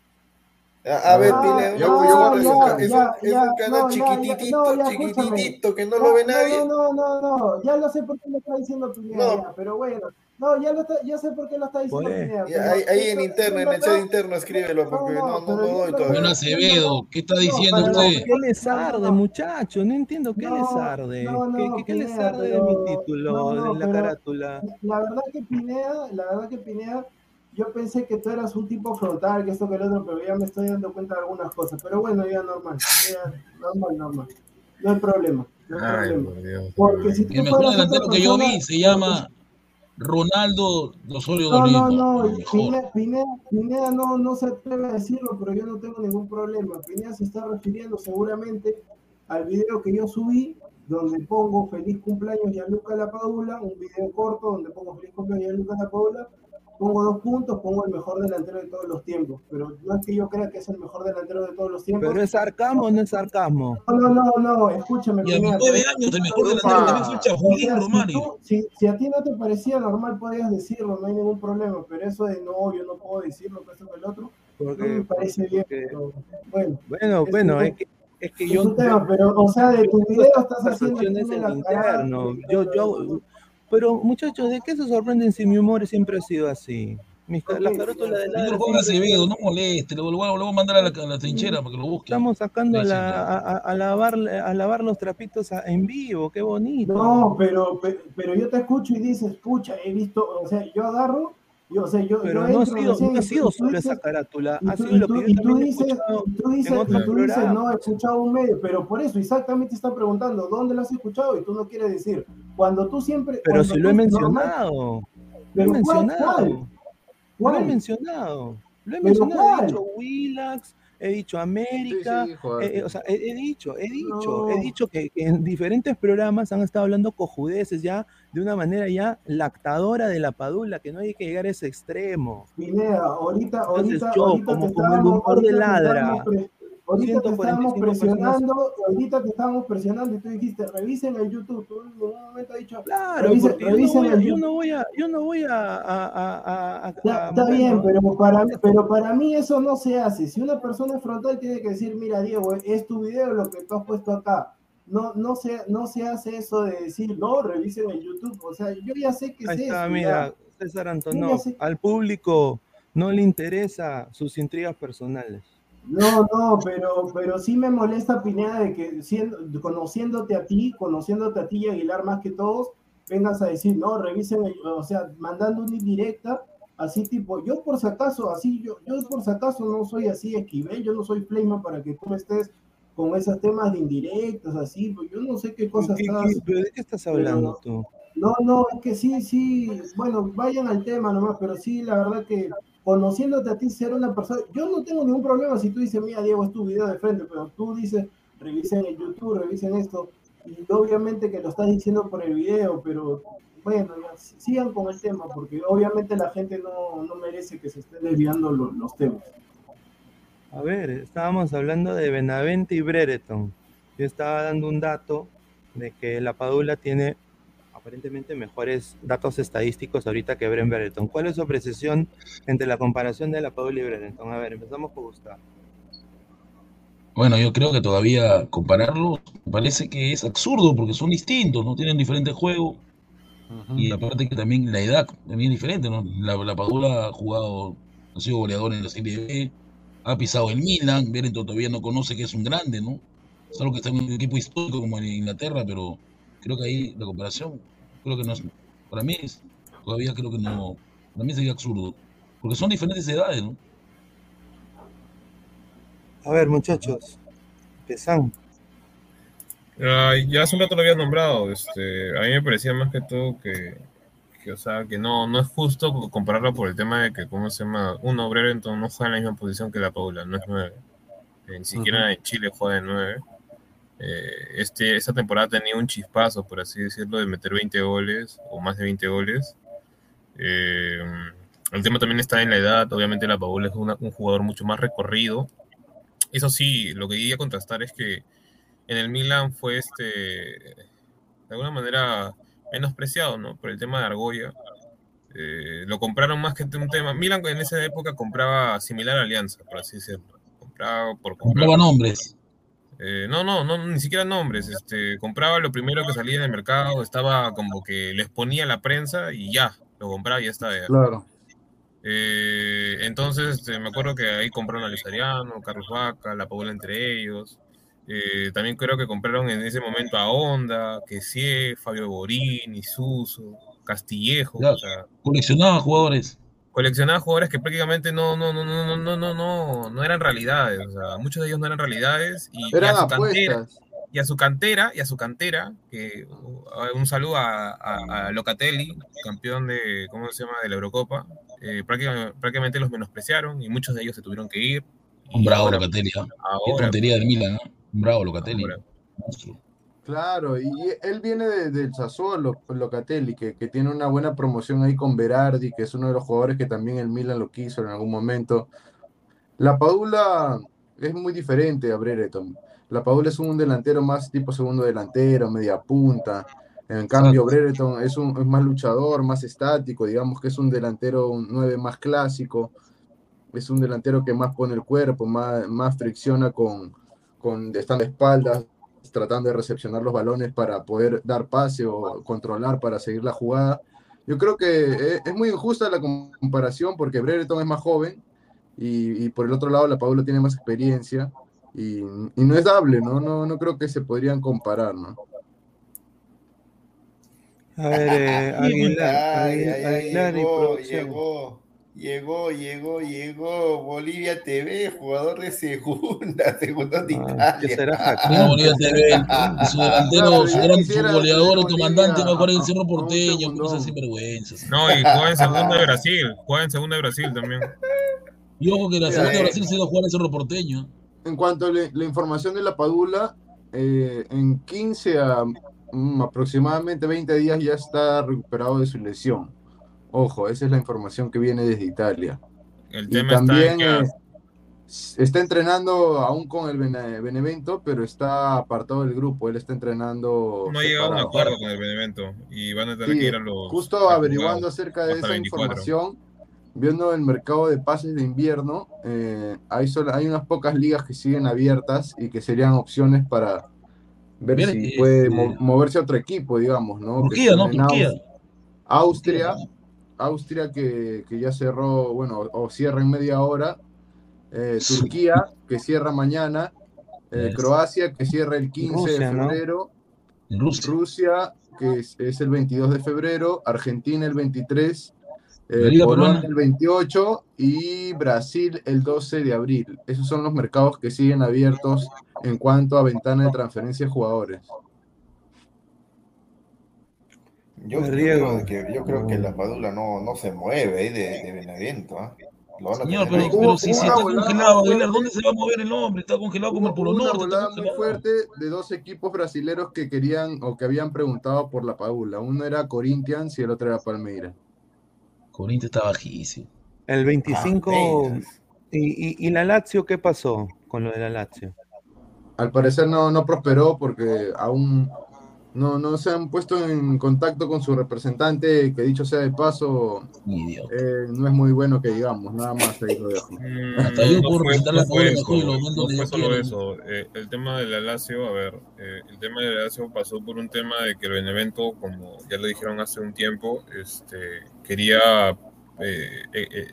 Speaker 5: A, a ver,
Speaker 6: Ah,
Speaker 5: Pineda, yo, yo voy a es,
Speaker 6: ya,
Speaker 5: un, es
Speaker 6: ya,
Speaker 5: un canal chiquititito,
Speaker 6: no, ya, escúchame.
Speaker 5: chiquititito, que no lo ve nadie.
Speaker 6: No, no, no, no, ya lo sé por qué lo está diciendo Pineda, pero bueno. No, ya lo está, ya sé por qué lo está diciendo Pineda.
Speaker 5: Ahí, ahí en interno, en el chat interno, escríbelo, porque
Speaker 6: No,
Speaker 5: no,
Speaker 6: yo
Speaker 5: doy todavía.
Speaker 4: Don Acevedo, ¿qué está diciendo usted?
Speaker 1: ¿Qué les arde, muchachos? No entiendo qué
Speaker 6: No,
Speaker 1: les arde.
Speaker 6: no, no,
Speaker 1: ¿Qué, les arde de mi título,
Speaker 6: no, no,
Speaker 1: de la
Speaker 6: pero-
Speaker 1: carátula?
Speaker 6: La verdad que Pineda, la verdad que Pineda, yo pensé que tú eras un tipo frontal, que esto que el otro, pero ya me estoy dando cuenta de algunas cosas. Pero bueno, ya normal, ya normal, normal. No hay problema, no hay
Speaker 3: Ay,
Speaker 6: problema.
Speaker 3: por Dios.
Speaker 6: Porque si tú
Speaker 4: El mejor delantero que yo vi se llama Ronaldo Osorio
Speaker 6: No, no,
Speaker 4: Dorito.
Speaker 6: no. Pineda, Pineda, Pineda no, no se atreve a decirlo, pero yo no tengo ningún problema. Pineda se está refiriendo seguramente al video que yo subí, donde pongo feliz cumpleaños Gianluca La Padula, un video corto donde pongo feliz cumpleaños Gianluca La Padula, pongo dos puntos, pongo el mejor delantero de todos los tiempos, pero no es que yo crea que es el mejor delantero de todos los tiempos.
Speaker 1: ¿Pero es sarcasmo o no es sarcasmo?
Speaker 6: No, no, no, no, escúchame.
Speaker 4: Y a mis nueve años el mejor delantero también fue
Speaker 6: O
Speaker 4: Chapulín
Speaker 6: sea, si, si- si a ti no te parecía normal, podías decirlo, no hay ningún problema, pero eso de no, yo no puedo decirlo, que eso que el otro, no me
Speaker 1: Porque,
Speaker 6: parece bien.
Speaker 1: porque-
Speaker 6: pero bueno,
Speaker 1: bueno,
Speaker 6: es
Speaker 1: bueno, es que, es que
Speaker 6: es
Speaker 1: yo
Speaker 6: un tema, pero, o sea, de tu video estás haciendo
Speaker 1: en
Speaker 6: la
Speaker 1: interno. Yo, yo, pero muchachos, ¿de qué se sorprenden si mi humor siempre ha sido así? Mis, carátulas de
Speaker 4: Jorge
Speaker 1: siempre-
Speaker 4: Acevedo, no moleste, lo, lo voy a- lo voy a mandar a la, a la trinchera para que lo busque.
Speaker 1: Estamos sacando a, la, a, a- a lavar, a lavar los trapitos a- en vivo, qué bonito.
Speaker 6: No, pero, pe- pero yo te escucho y dices, pucha, he visto, o sea, yo agarro, yo, o sea, yo,
Speaker 1: Pero
Speaker 6: yo
Speaker 1: no ha sido, no ha sido solo esa carátula,
Speaker 6: Y
Speaker 1: ha
Speaker 6: tú,
Speaker 1: sido lo que yo
Speaker 6: dices, tú tú no, he escuchado un medio, pero por eso exactamente te está preguntando, ¿dónde lo has escuchado? Y tú no quieres decir. Cuando tú siempre...
Speaker 1: Pero si lo he mencionado, lo he
Speaker 6: Pero ¿cuál,
Speaker 1: mencionado,
Speaker 6: cuál?
Speaker 1: lo he
Speaker 6: ¿Cuál?
Speaker 1: mencionado, lo he
Speaker 6: ¿Pero
Speaker 1: mencionado, he
Speaker 6: cuál?
Speaker 1: dicho Willax, he dicho América,
Speaker 2: Sí, sí, joder,
Speaker 1: eh, o sea, he, he dicho, he dicho,
Speaker 6: No.
Speaker 1: he dicho que, que en diferentes programas han estado hablando cojudeces ya de una manera ya lactadora de la padula, que no hay que llegar a ese extremo.
Speaker 6: Pineda, ahorita,
Speaker 1: Entonces
Speaker 6: ahorita,
Speaker 1: yo,
Speaker 6: ahorita
Speaker 1: como, como el humor de ladra,
Speaker 6: ahorita te estábamos
Speaker 1: 145 personas
Speaker 6: presionando, ahorita te estábamos presionando y tú dijiste, revisen el YouTube. Tú en momento has dicho,
Speaker 1: Claro,
Speaker 6: revisen,
Speaker 1: porque yo no
Speaker 6: revisen
Speaker 1: voy a,
Speaker 6: el
Speaker 1: yo no voy a, yo no voy a, a, a, a- a-
Speaker 6: Está, bien, pero para, pero para mí eso no se hace. Si una persona es frontal tiene que decir, mira Diego, es tu video lo que tú has puesto acá. No, no, se, no se hace eso de decir, no, revisen el YouTube. O sea, yo ya sé que es
Speaker 1: Ahí
Speaker 6: eso.
Speaker 1: está, mira, César Antonov, al público no le interesa sus intrigas personales.
Speaker 6: No, no, pero, pero sí me molesta Pineda de que siendo, conociéndote a ti, conociéndote a ti y Aguilar más que todos, vengas a decir, no, revisen, o sea, mandando una indirecta, así tipo, yo por si acaso, así, yo, yo por si acaso no soy así esquivel, yo no soy flema para que tú me estés con esos temas de indirectas, así, pues yo no sé qué cosas
Speaker 1: ¿Qué- qué-
Speaker 6: estás...
Speaker 1: pero ¿De qué estás hablando tú?
Speaker 6: No, no, es que sí, sí, bueno, vayan al tema nomás, pero sí, la verdad que conociéndote a ti ser una persona, yo no tengo ningún problema si tú dices, mira, Diego, es tu video de frente, pero tú dices, revisen el YouTube, revisen esto, y obviamente que lo estás diciendo por el video, pero bueno, sigan con el tema, porque obviamente la gente no, no merece que se estén desviando lo- los temas.
Speaker 1: A ver, estábamos hablando de Benavente y Brereton. Yo estaba dando un dato de que la Padula tiene aparentemente mejores datos estadísticos ahorita que Bren Brereton. ¿Cuál es su apreciación entre la comparación de la Padula y Brereton? A ver, empezamos por Gustavo.
Speaker 4: Bueno, yo creo que todavía compararlo me parece que es absurdo porque son distintos, no tienen diferentes juegos y aparte que también la edad también es diferente, ¿no? La, la Padula ha jugado, ha sido goleador en la Serie B, ha pisado el Milan, Berenton todavía no conoce que es un grande, ¿no? Es algo que está en un equipo histórico como en Inglaterra, pero creo que ahí la comparación, creo que no es, para mí es, todavía creo que no, para mí sería absurdo, porque son diferentes edades, ¿no?
Speaker 1: A ver, muchachos, empezamos.
Speaker 3: Ah, ya hace un rato lo había nombrado. Este, a mí me parecía más que todo que, que, o sea, que no, no es justo compararlo por el tema de que, ¿cómo se llama? Uno, Brereton no juega en la misma posición que la Paula, no es nueve. Ni siquiera en Chile juega de nueve. Eh, este, esta temporada tenía un chispazo, por así decirlo, de meter 20 goles o más de 20 goles. Eh, el tema también está en la edad. Obviamente, la Paula es una- un jugador mucho más recorrido. Eso sí, lo que quería contrastar es que en el Milan fue este de alguna manera menospreciado, ¿no? Por el tema de Argolla. Eh, lo compraron más que un tema. Milan en esa época compraba similar a Alianza, por así decirlo. Compraba por comprar.
Speaker 4: Compraba nombres.
Speaker 3: Eh, no, no, no, ni siquiera nombres. Este, compraba lo primero que salía en el mercado, estaba como que les ponía la prensa y ya, lo compraba y ya estaba. ya.
Speaker 2: Claro.
Speaker 3: Eh, entonces, este, me acuerdo que ahí compraron a Luis Ariano, Carlos Vaca, La Paula entre ellos. Eh, también creo que compraron en ese momento a Honda, Kessie, Fabio Borini, Suso, Castillejo.
Speaker 4: Ya,
Speaker 3: o sea,
Speaker 4: coleccionaba jugadores
Speaker 3: coleccionaba jugadores que prácticamente no, no, no, no, no, no, no, no eran realidades. O sea, muchos de ellos no eran realidades. Y, a su cantera, y a su cantera, y a su cantera, que uh, un saludo a, a, Locatelli, campeón de, ¿cómo se llama? de la Eurocopa. Eh, prácticamente, los menospreciaron y muchos de ellos se tuvieron que ir.
Speaker 4: Un bravo Locatelli, Qué tontería del pues, Milan. Un bravo Locatelli.
Speaker 2: Claro, y él viene de- del Sassuolo, Locatelli, que, que tiene una buena promoción ahí con Berardi, que es uno de los jugadores que también el Milan lo quiso en algún momento. La Padula es muy diferente a Brereton. La Padula es un delantero más tipo segundo delantero, media punta. En cambio. Brereton es, un, es más luchador, más estático, digamos que es un delantero un 9 más clásico. Es un delantero que más pone el cuerpo, más, más fricciona con, con estando de espaldas, tratando de recepcionar los balones para poder dar pase o controlar para seguir la jugada. Yo creo que es, es muy injusta la comparación porque Brereton es más joven y, y por el otro lado la Paula tiene más experiencia y, y no es dable, ¿no? ¿no? No creo que se podrían comparar, ¿no?
Speaker 1: A ver, eh, Aguilar,
Speaker 5: Ay,
Speaker 1: Aguilar,
Speaker 5: ay, ay,
Speaker 1: Aguilar y
Speaker 5: llegó,
Speaker 1: producción.
Speaker 5: llegó, llegó, llegó, llegó. Bolivia TV, jugador de segunda, segunda de
Speaker 1: Ah, ¿qué
Speaker 5: Italia.
Speaker 1: será
Speaker 4: Mira,
Speaker 1: Hakim?
Speaker 4: Bolivia TV, su delantero,
Speaker 2: Claro,
Speaker 4: su gran goleador, el comandante, acuerdo
Speaker 2: a-
Speaker 4: del Cerro Porteño, cosas
Speaker 2: segundón.
Speaker 4: sinvergüenzas.
Speaker 3: No, y juega en segunda de Brasil, juega en segunda de Brasil también.
Speaker 4: Y ojo que la selección de
Speaker 5: eh.
Speaker 4: Brasil se iba a jugar en Cerro Porteño.
Speaker 2: En cuanto a la información de la Padula, eh, en 15 a mm, aproximadamente 20 días ya está recuperado de su lesión. Ojo, esa es la información que viene desde Italia.
Speaker 3: El
Speaker 2: Y
Speaker 3: tema está en
Speaker 2: también
Speaker 3: que
Speaker 2: está entrenando aún con el Bene- Benevento, pero está apartado del grupo. Él está entrenando.
Speaker 3: no ha llegado a un acuerdo con el Benevento y van a tener
Speaker 2: Sí,
Speaker 3: que ir a los.
Speaker 2: justo
Speaker 3: a
Speaker 2: averiguando acerca de esa
Speaker 3: 24.
Speaker 2: información, viendo el mercado de pases de invierno, eh, hay, solo, hay unas pocas ligas que siguen abiertas y que serían opciones para ver si
Speaker 4: eh,
Speaker 2: puede
Speaker 4: eh,
Speaker 2: mo- moverse a otro equipo, digamos, ¿no? Que
Speaker 4: Turquía, ¿no?
Speaker 2: estén en
Speaker 4: Turquía.
Speaker 2: Aus- Austria,
Speaker 4: Turquía,
Speaker 2: Austria que, que ya cerró, bueno, o cierra en media hora, eh, Turquía que cierra mañana, eh. Croacia que cierra el 15
Speaker 1: Rusia,
Speaker 2: de febrero,
Speaker 4: Rusia.
Speaker 2: Rusia, que es, es el 22 de febrero, Argentina el 23, eh, Polonia el 28 y Brasil el 12 de abril. Esos son los mercados que siguen abiertos en cuanto a ventana de transferencia de jugadores.
Speaker 5: Yo,
Speaker 1: Riego.
Speaker 5: creo que, yo creo que la Padula no, no se mueve ahí de, de Benevento. ¿ah? Lo van a
Speaker 4: Señor, pero, pero si, si
Speaker 2: Una
Speaker 4: está congelado. Aguilar, ¿dónde se va a mover el hombre? Está congelado como el Polo
Speaker 2: una
Speaker 4: Norte. está
Speaker 2: volada muy fuerte de dos equipos brasileros que querían o que habían preguntado por la Padula. Uno era Corinthians y el otro era Palmeiras.
Speaker 4: Corinthians está bajísimo.
Speaker 1: El 25.
Speaker 5: Palmeiras.
Speaker 1: ¿Y, y, y la Lazio qué pasó con lo de la Lazio?
Speaker 2: Al parecer no, no prosperó porque aún no, no se han puesto en contacto con su representante, que dicho sea de paso,
Speaker 4: Idiota.
Speaker 2: eh, no es muy bueno que digamos, nada más ahí lo dejo.
Speaker 3: Mm,
Speaker 4: Hasta yo
Speaker 3: no
Speaker 4: puedo
Speaker 3: fue, no
Speaker 4: la
Speaker 3: fue eso,
Speaker 4: y lo
Speaker 3: no fue solo eso. Eh, el tema de la Lazio, a ver, eh, el tema de la Lazio pasó por un tema de que el Benevento, como ya lo dijeron hace un tiempo, este, quería, eh, eh, eh,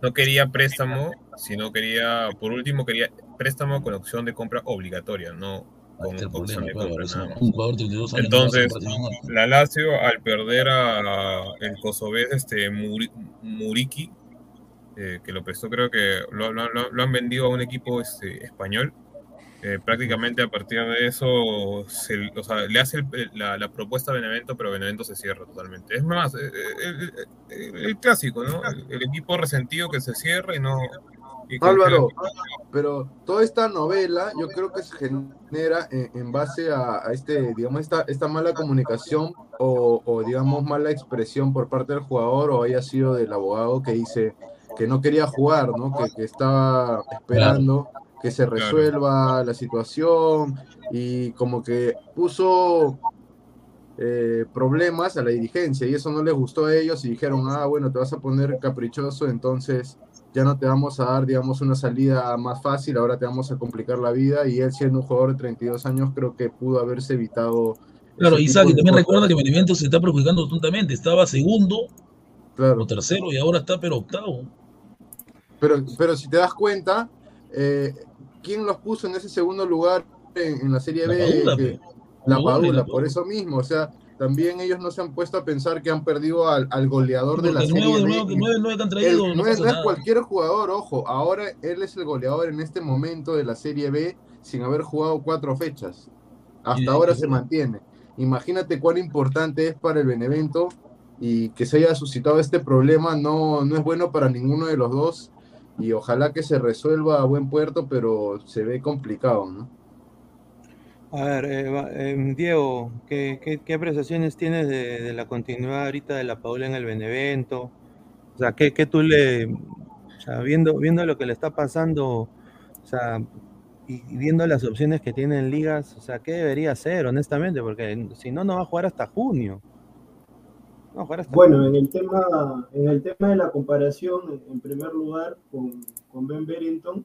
Speaker 3: no quería préstamo, sino quería, por último, quería préstamo con opción de compra obligatoria, no
Speaker 4: Ahí
Speaker 3: con
Speaker 4: está el
Speaker 3: opción
Speaker 4: problema,
Speaker 3: de
Speaker 4: claro.
Speaker 3: compra
Speaker 4: eso,
Speaker 3: nada más.
Speaker 4: Un jugador de 32 años.
Speaker 3: Entonces,
Speaker 4: no.
Speaker 3: La Lazio, al perder a el kosovés este, Muri- Muriki, eh, que lo prestó, creo que lo, lo- lo- lo han vendido a un equipo este, español. eh, prácticamente a partir de eso se- o sea, le hace el- la, la propuesta a Benevento, pero Benevento se cierra totalmente. Es más, eh, el, el- el clásico, ¿no? El, el equipo resentido que se cierra y no.
Speaker 2: Álvaro, pero toda esta novela yo creo que se genera en, en base a, a este, digamos, esta, esta mala comunicación o, o, digamos, mala expresión por parte del jugador o haya sido del abogado que dice que no quería jugar, ¿no? Que, que estaba esperando que se resuelva la situación y como que puso eh, problemas a la dirigencia y eso no les gustó a ellos y dijeron, ah, bueno, te vas a poner caprichoso, entonces ya no te vamos a dar, digamos, una salida más fácil, ahora te vamos a complicar la vida y él siendo un jugador de 32 años creo que pudo haberse evitado.
Speaker 4: Claro, Isaac, y también
Speaker 2: cosas.
Speaker 4: recuerda que Benevento se está perjudicando tontamente. Estaba segundo
Speaker 2: Claro.
Speaker 4: o tercero y ahora está pero octavo.
Speaker 2: Pero, pero si te das cuenta, eh, ¿quién los puso en ese segundo lugar en, en la Serie
Speaker 4: La
Speaker 2: B?
Speaker 4: Padula,
Speaker 2: Que-
Speaker 4: pe.
Speaker 2: la Padula,
Speaker 4: la
Speaker 2: por
Speaker 4: Padula.
Speaker 2: eso mismo, o sea, también ellos no se han puesto a pensar que han perdido al, al goleador de la Serie
Speaker 4: de nuevo, que han
Speaker 2: no,
Speaker 4: no
Speaker 2: es, cualquier jugador, ojo, ahora él es el goleador en este momento de la Serie B sin haber jugado cuatro fechas. Hasta ahora se mantiene. Imagínate cuán importante es para el Benevento y que se haya suscitado este problema no, no es bueno para ninguno de los dos y ojalá que se resuelva a buen puerto, pero se ve complicado, ¿no?
Speaker 1: A ver, eh, em, Diego, ¿qué, qué, qué apreciaciones tienes de, de la continuidad ahorita de la Paula en el Benevento? O sea, ¿qué, qué tú le, o sea, viendo, viendo lo que le está pasando, o sea, y, viendo las opciones que tiene en ligas, o sea, ¿qué debería hacer, honestamente? Porque si no, no va a jugar hasta junio. No jugar hasta
Speaker 6: Bueno, en el tema, en el tema de la comparación, en primer lugar, con, con Ben Berrington,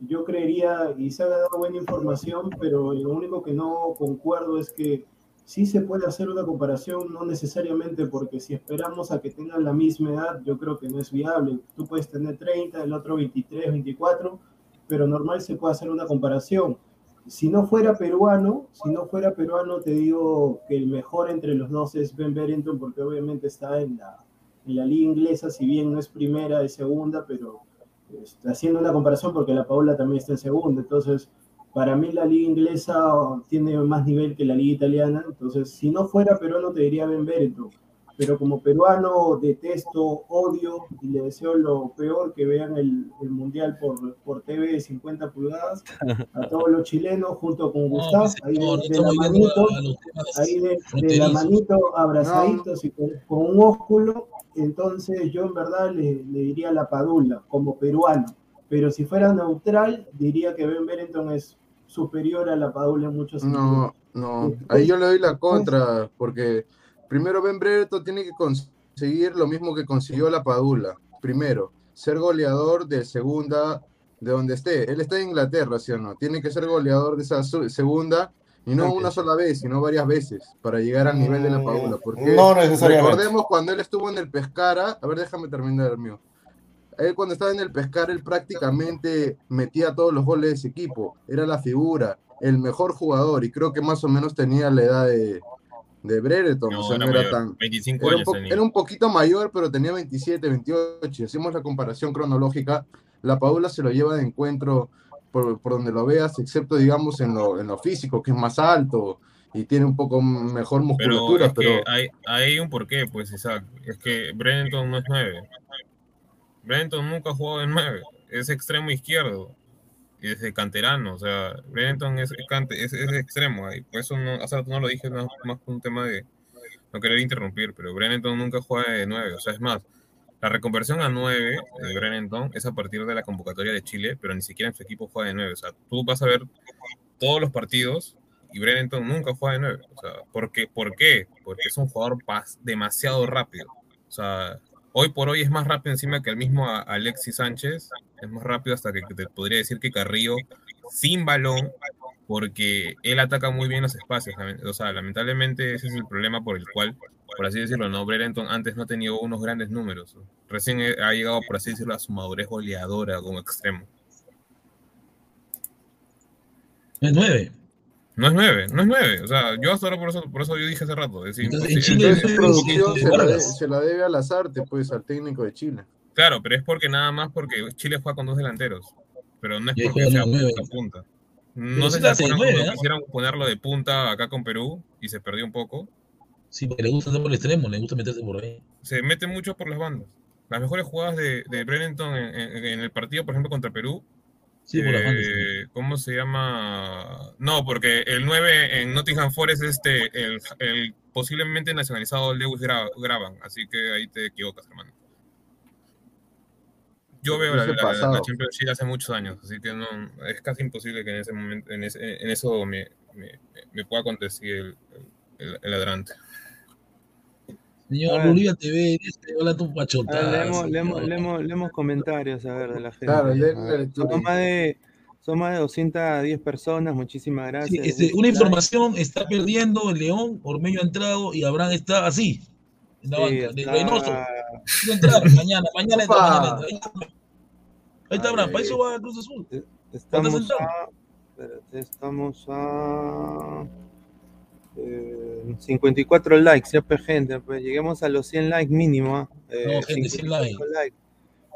Speaker 6: yo creería, y se ha dado buena información, pero lo único que no concuerdo es que sí se puede hacer una comparación, no necesariamente porque si esperamos a que tengan la misma edad, yo creo que no es viable. Tú puedes tener 30, el otro 23, 24, pero normal se puede hacer una comparación. Si no fuera peruano, si no fuera peruano, te digo que el mejor entre los dos es Ben Berrington, porque obviamente está en la, en la liga inglesa, si bien no es primera, es segunda, pero está haciendo una comparación porque la Paola también está en segunda. Entonces, para mí la liga inglesa tiene más nivel que la liga italiana. Entonces, si no fuera peruano, te diría Ben Berrington. pero como peruano detesto, odio y le deseo lo peor que vean el, el Mundial por, por TV de 50 pulgadas a todos los chilenos junto con Gustavo,
Speaker 4: pues,
Speaker 6: ahí de,
Speaker 4: no, no
Speaker 6: de la manito, ahí de, de la manito abrazaditos y con, con un ósculo, entonces yo en verdad le, le diría la Padula como peruano, pero si fuera neutral diría que Ben Berenton es superior a la Padula en muchos.
Speaker 2: No, no, ahí yo le doy la contra, porque primero Ben Brereton tiene que conseguir lo mismo que consiguió la Padula. Primero, ser goleador de segunda, de donde esté. Él está en Inglaterra, ¿sí o no? Tiene que ser goleador de esa segunda, y no una sola vez, sino varias veces, para llegar al nivel de la Padula. Porque
Speaker 5: No necesariamente.
Speaker 2: recordemos cuando él estuvo en el Pescara, a ver, déjame terminar el mío. Él cuando estaba en el Pescara, él prácticamente metía todos los goles de ese equipo. Era la figura, el mejor jugador, y creo que más o menos tenía la edad de, de Brereton.
Speaker 3: No,
Speaker 2: o sea,
Speaker 3: era
Speaker 2: no era
Speaker 3: mayor,
Speaker 2: tan...
Speaker 3: 25
Speaker 2: Era un,
Speaker 3: años
Speaker 2: po-
Speaker 3: tenía.
Speaker 2: era un poquito mayor, pero tenía 27, 28. Si hacemos la comparación cronológica, la Paula se lo lleva de encuentro por, por donde lo veas, excepto, digamos, en lo, en lo físico, que es más alto y tiene un poco mejor
Speaker 3: Pero
Speaker 2: musculatura,
Speaker 3: es
Speaker 2: pero...
Speaker 3: que hay, hay un porqué, pues, Isaac. Es que Brenton no es 9. Brenton nunca ha jugado en 9. Es extremo izquierdo. Y desde canterano. O sea, Brenton es, es, es extremo. ahí. Por eso no, hace rato no lo dije, no, más un tema de no querer interrumpir. Pero Brenton nunca juega de 9. O sea, es más, la reconversión a 9 de Brenton es a partir de la convocatoria de Chile, pero ni siquiera en su equipo juega de 9. O sea, tú vas a ver todos los partidos y Brenton nunca juega de 9. O sea, ¿por qué? ¿Por qué? Porque es un jugador demasiado rápido. O sea, hoy por hoy es más rápido encima que el mismo Alexis Sánchez. Es más rápido hasta que te podría decir que Carrillo sin balón, porque él ataca muy bien los espacios. O sea, lamentablemente ese es el problema por el cual, por así decirlo, no Brenton antes no ha tenido unos grandes números. Recién ha llegado, por así decirlo, a su madurez goleadora como extremo.
Speaker 4: Es 9.
Speaker 3: No es 9, no es 9. O sea, yo hasta ahora por eso, por eso yo dije hace rato. es
Speaker 4: Entonces,
Speaker 3: imposible.
Speaker 4: en Chile
Speaker 2: Entonces, producción se la, de-
Speaker 4: Vargas.
Speaker 2: se la debe a Lazarte, pues, al técnico de Chile.
Speaker 3: Claro, pero es porque nada más porque Chile juega con dos delanteros. Pero no es porque sea
Speaker 4: nueve.
Speaker 3: punta punta.
Speaker 4: Pero
Speaker 3: No se
Speaker 4: nueve, ¿ah?
Speaker 3: quisieron ponerlo de punta acá con Perú y se perdió un poco.
Speaker 4: Sí, porque le gusta hacer por el extremo, le gusta meterse por ahí.
Speaker 3: Se mete mucho por las bandas. Las mejores jugadas de, de Brenton en, en- en el partido, por ejemplo, contra Perú.
Speaker 4: Sí, por las bandas.
Speaker 3: eh, ¿Cómo se llama? No, porque el 9 en Nottingham Forest es este, el, el posiblemente nacionalizado Lewis Gra- Graban. Así que ahí te equivocas, hermano. Yo veo la, la. Champions League hace muchos años, así que no es casi imposible que en ese momento, en, ese- en eso me, me, me pueda acontecer el, el, el ladrante.
Speaker 1: A
Speaker 4: Señor. Bolivia TV, dice, hola tu
Speaker 1: A ver,
Speaker 4: pachotada.
Speaker 1: leemos, leemos, leemos, leemos comentarios a ver de la gente.
Speaker 2: Claro, lectura.
Speaker 1: Son más de, son más de 210 personas, muchísimas
Speaker 4: Sí,
Speaker 1: gracias.
Speaker 4: este,
Speaker 1: Muchas
Speaker 4: una información está perdiendo el León, Ormeño ha entrado y Abraham está así, en la
Speaker 1: Sí,
Speaker 4: banca, de Reynoso. Entrar mañana, mañana entra, mañana entra. Ahí está Abraham, para eso va a Cruz Azul.
Speaker 1: Estamos a, espérate, estamos a eh, 54 likes, ya pues gente, pues lleguemos a los 100 likes mínimo. ¿ah? Eh,
Speaker 4: No, gente, 100 likes.
Speaker 1: 55 likes.